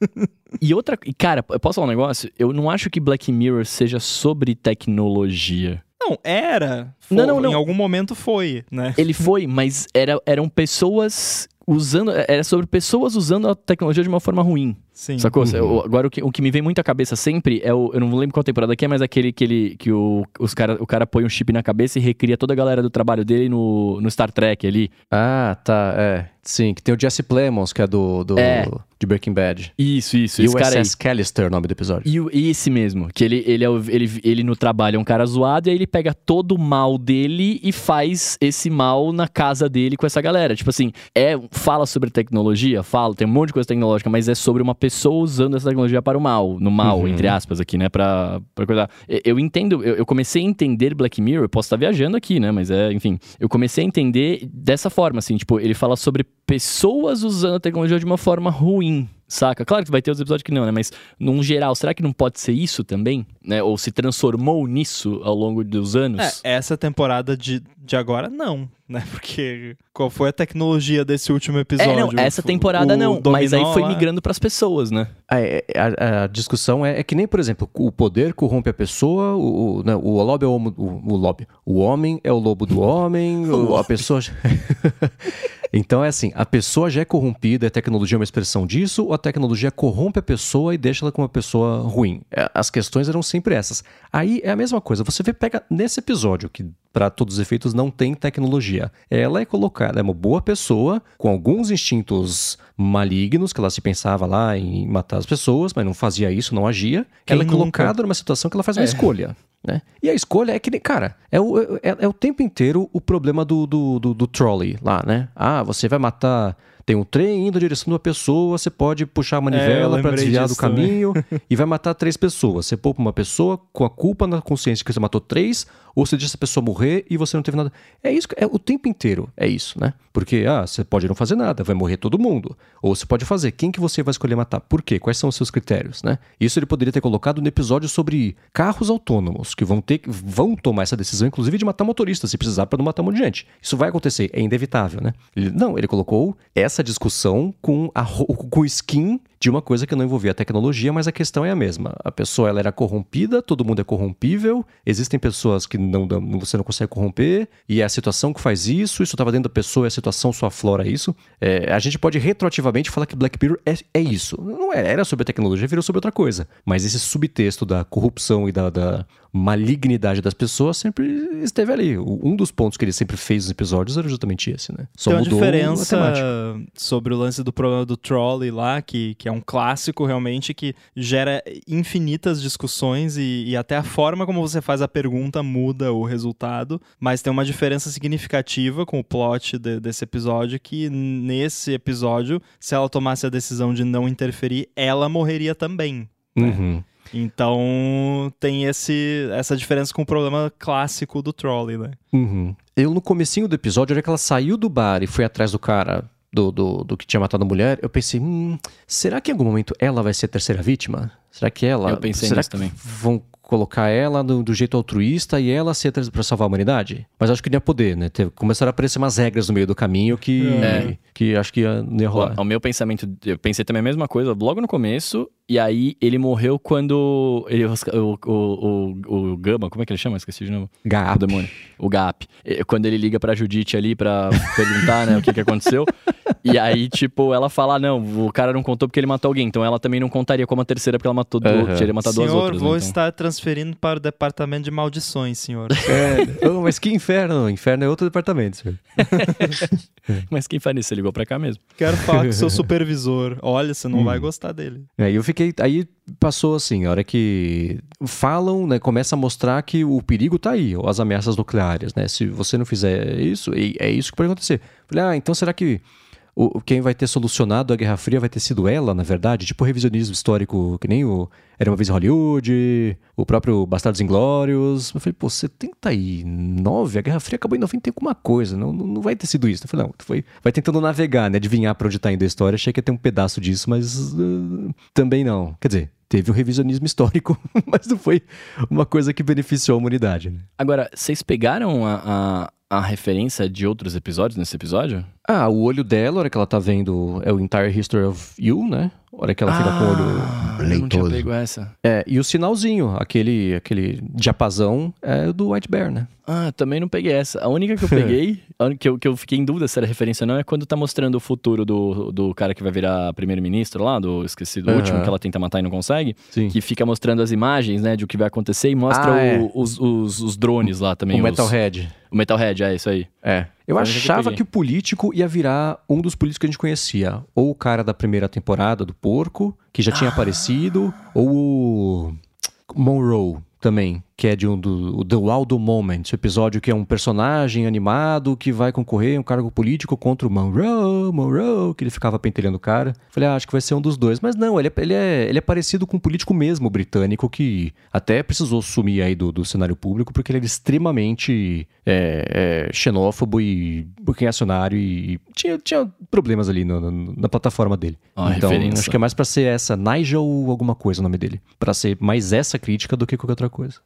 <laughs> E outra. Cara, eu posso falar um negócio? Eu não acho que Black Mirror seja sobre tecnologia. Não, era. Fo- Não, não, não. Em algum momento foi, né? Ele foi, mas era, eram pessoas usando. Era sobre pessoas usando a tecnologia de uma forma ruim. Sim. Sacou? Uhum. Eu- agora, o que, o que me vem muito à cabeça sempre é o. Eu não lembro qual temporada que é, mas aquele que, ele, que o, os cara, o cara põe um chip na cabeça e recria toda a galera do trabalho dele no, no Star Trek ali. Ah, tá, é. Sim, que tem o Jesse Plemons, que é do, do É. de Breaking Bad. Isso, isso. E esse o cara aí. Callister, o nome do episódio. E o- e esse mesmo, que ele, ele, é o- ele, ele no trabalho é um cara zoado, e aí ele pega todo o mal dele e faz esse mal na casa dele com essa galera. Tipo assim, é, fala sobre tecnologia, fala, tem um monte de coisa tecnológica, mas é sobre uma pessoa usando essa tecnologia para o mal. No mal, Uhum. entre aspas, aqui, né? Pra, pra coisa. Eu, eu entendo, eu, eu comecei a entender Black Mirror, eu posso estar viajando aqui, né? Mas é, enfim, eu comecei a entender dessa forma, assim, tipo, ele fala sobre pessoas usando a tecnologia de uma forma ruim. Saca? Claro que vai ter outros episódios que não, né? Mas, num geral, será que não pode ser isso também? Né? Ou se transformou nisso ao longo dos anos? É, essa temporada de, de agora, não, <laughs> né? Porque qual foi a tecnologia desse último episódio? É, não, essa O- temporada o não. Mas aí dominó foi migrando pras pessoas, né? A, a- a discussão é, é que nem, por exemplo, o poder corrompe a pessoa, o, o, né, o lobby é o, o, o lobby. O homem é o lobo do homem, <laughs> o- a pessoa. <laughs> então é assim, a pessoa já é corrompida, a tecnologia é uma expressão disso, ou a tecnologia corrompe a pessoa e deixa ela com uma pessoa ruim? É, As questões eram sempre essas. Aí é a mesma coisa, você vê, pega nesse episódio, que para todos os efeitos não tem tecnologia. Ela é colocada, é uma boa pessoa, com alguns instintos malignos, que ela se pensava lá em matar as pessoas, mas não fazia isso, não agia. Quem ela é nunca? colocada numa situação que ela faz uma É. escolha. Né? E a escolha é que, cara, é o, é, é o tempo inteiro o problema do, do, do, do trolley lá, né? Ah, você vai matar. Tem um trem indo na direção de uma pessoa, você pode puxar a É, manivela para lembrei desviar do disso também. caminho <laughs> e vai matar três pessoas. Você poupa uma pessoa com a culpa na consciência que você matou três, ou você deixa essa pessoa morrer e você não teve nada. É isso, é o tempo inteiro, é isso, né? Porque, ah, você pode não fazer nada, vai morrer todo mundo. Ou você pode fazer, quem que você vai escolher matar? Por quê? Quais são os seus critérios, né? Isso ele poderia ter colocado no episódio sobre carros autônomos, que vão ter vão tomar essa decisão, inclusive, de matar motorista, se precisar, para não matar um monte de gente. Isso vai acontecer, é inevitável, né? Ele- não, ele colocou essa discussão com, a, com o skin de uma coisa que não envolvia tecnologia, mas a questão é a mesma. A pessoa ela era corrompida, todo mundo é corrompível, existem pessoas que não, dão- você não consegue corromper, e é a situação que faz isso, isso estava dentro da pessoa, e a situação só aflora isso. É, a gente pode retroativamente falar que Black Mirror é, é isso. Não era, era sobre a tecnologia, virou sobre outra coisa. Mas esse subtexto da corrupção e da, da malignidade das pessoas sempre esteve ali. Um dos pontos que ele sempre fez nos episódios era justamente esse, né? Só Tem uma diferença sobre o lance do problema do trolley lá, que, que é é um clássico realmente que gera infinitas discussões e, e até a forma como você faz a pergunta muda o resultado, mas tem uma diferença significativa com o plot de, desse episódio que nesse episódio, se ela tomasse a decisão de não interferir, ela morreria também. Né? Uhum. Então tem esse, essa diferença com o problema clássico do trolley, né? Uhum. Eu, no comecinho do episódio, era que ela saiu do bar e foi atrás do cara do, do, do que tinha matado a mulher, eu pensei, hum, será que em algum momento ela vai ser a terceira vítima? Será que ela. Eu pensei será nisso que também. Vão colocar ela do, do jeito altruísta e ela ser para salvar a humanidade? Mas acho que não ia poder, né? Teve, começaram a aparecer umas regras no meio do caminho que, É. que acho que ia, não ia rolar. O meu pensamento, eu pensei também a mesma coisa logo no começo, e aí ele morreu quando. Ele, o, o, o, o Gama, como é que ele chama? Esqueci de novo. O Gap. demônio. O Gap. Quando ele liga pra Judite ali pra perguntar, né, o que que aconteceu. <laughs> E aí, tipo, ela fala: ah, não, o cara não contou porque ele matou alguém. Então ela também não contaria como a terceira porque ela matou Aham. teria matado duas senhor, outras. vou né, então. estar transferindo para o departamento de maldições, senhor. <laughs> É, oh, mas que inferno! Inferno é outro departamento. senhor. <laughs> Mas quem faz isso? Você ligou pra cá mesmo. Quero falar com seu supervisor. Olha, você não Hum. vai gostar dele. Aí eu fiquei. Aí passou assim, a hora que falam, né? Começa a mostrar que o perigo tá aí, as ameaças nucleares, né? Se você não fizer isso, é isso que pode acontecer. Falei, ah, então será que o, quem vai ter solucionado a Guerra Fria vai ter sido ela, na verdade? Tipo revisionismo histórico, que nem o Era uma vez Hollywood, o próprio Bastardos Inglórios. Eu falei, pô, 79? A Guerra Fria acabou em 90 e alguma coisa, não, não vai ter sido isso. Eu falei, não, foi, vai tentando navegar, né? Adivinhar pra onde tá indo a história. Achei que ia ter um pedaço disso, mas uh, também não. Quer dizer, teve um revisionismo histórico, <laughs> mas não foi uma coisa que beneficiou a humanidade, né? Agora, vocês pegaram a, a, a referência de outros episódios nesse episódio? Ah, o olho dela, a hora que ela tá vendo é o Entire History of You, né? A hora que ela fica com o olho. Ah, eu não tinha leitoso. pego essa. É, e o sinalzinho, aquele, aquele diapasão, é do White Bear, né? Ah, também não peguei essa. A única que eu peguei, <laughs> a única que eu, que eu fiquei em dúvida se era referência ou não, é quando tá mostrando o futuro do, do cara que vai virar primeiro-ministro lá, do esqueci do Aham. último, que ela tenta matar e não consegue. Sim. Que fica mostrando as imagens, né, de o que vai acontecer e mostra Ah, o- é. os, os, os drones lá também. o os- Metalhead. O Metalhead, é isso aí. É. Eu eu achava que o político ia virar um dos políticos que a gente conhecia. Ou o cara da primeira temporada do Porco, que já tinha Ah. aparecido, ou o Monroe também, que é de um do The Waldo Moment, o episódio que é um personagem animado que vai concorrer a um cargo político contra o Monroe, Monroe, que ele ficava pentelhando o cara. Falei, ah, acho que vai ser um dos dois. Mas não, ele é, ele é, ele é parecido com um político mesmo britânico que até precisou sumir aí do, do cenário público porque ele era extremamente é, é, xenófobo e reacionário e tinha, tinha problemas ali no- no- na plataforma dele. Ó, a então, referência. acho que é mais pra ser essa, Nigel alguma coisa o nome dele. Pra ser mais essa crítica do que qualquer outra coisa.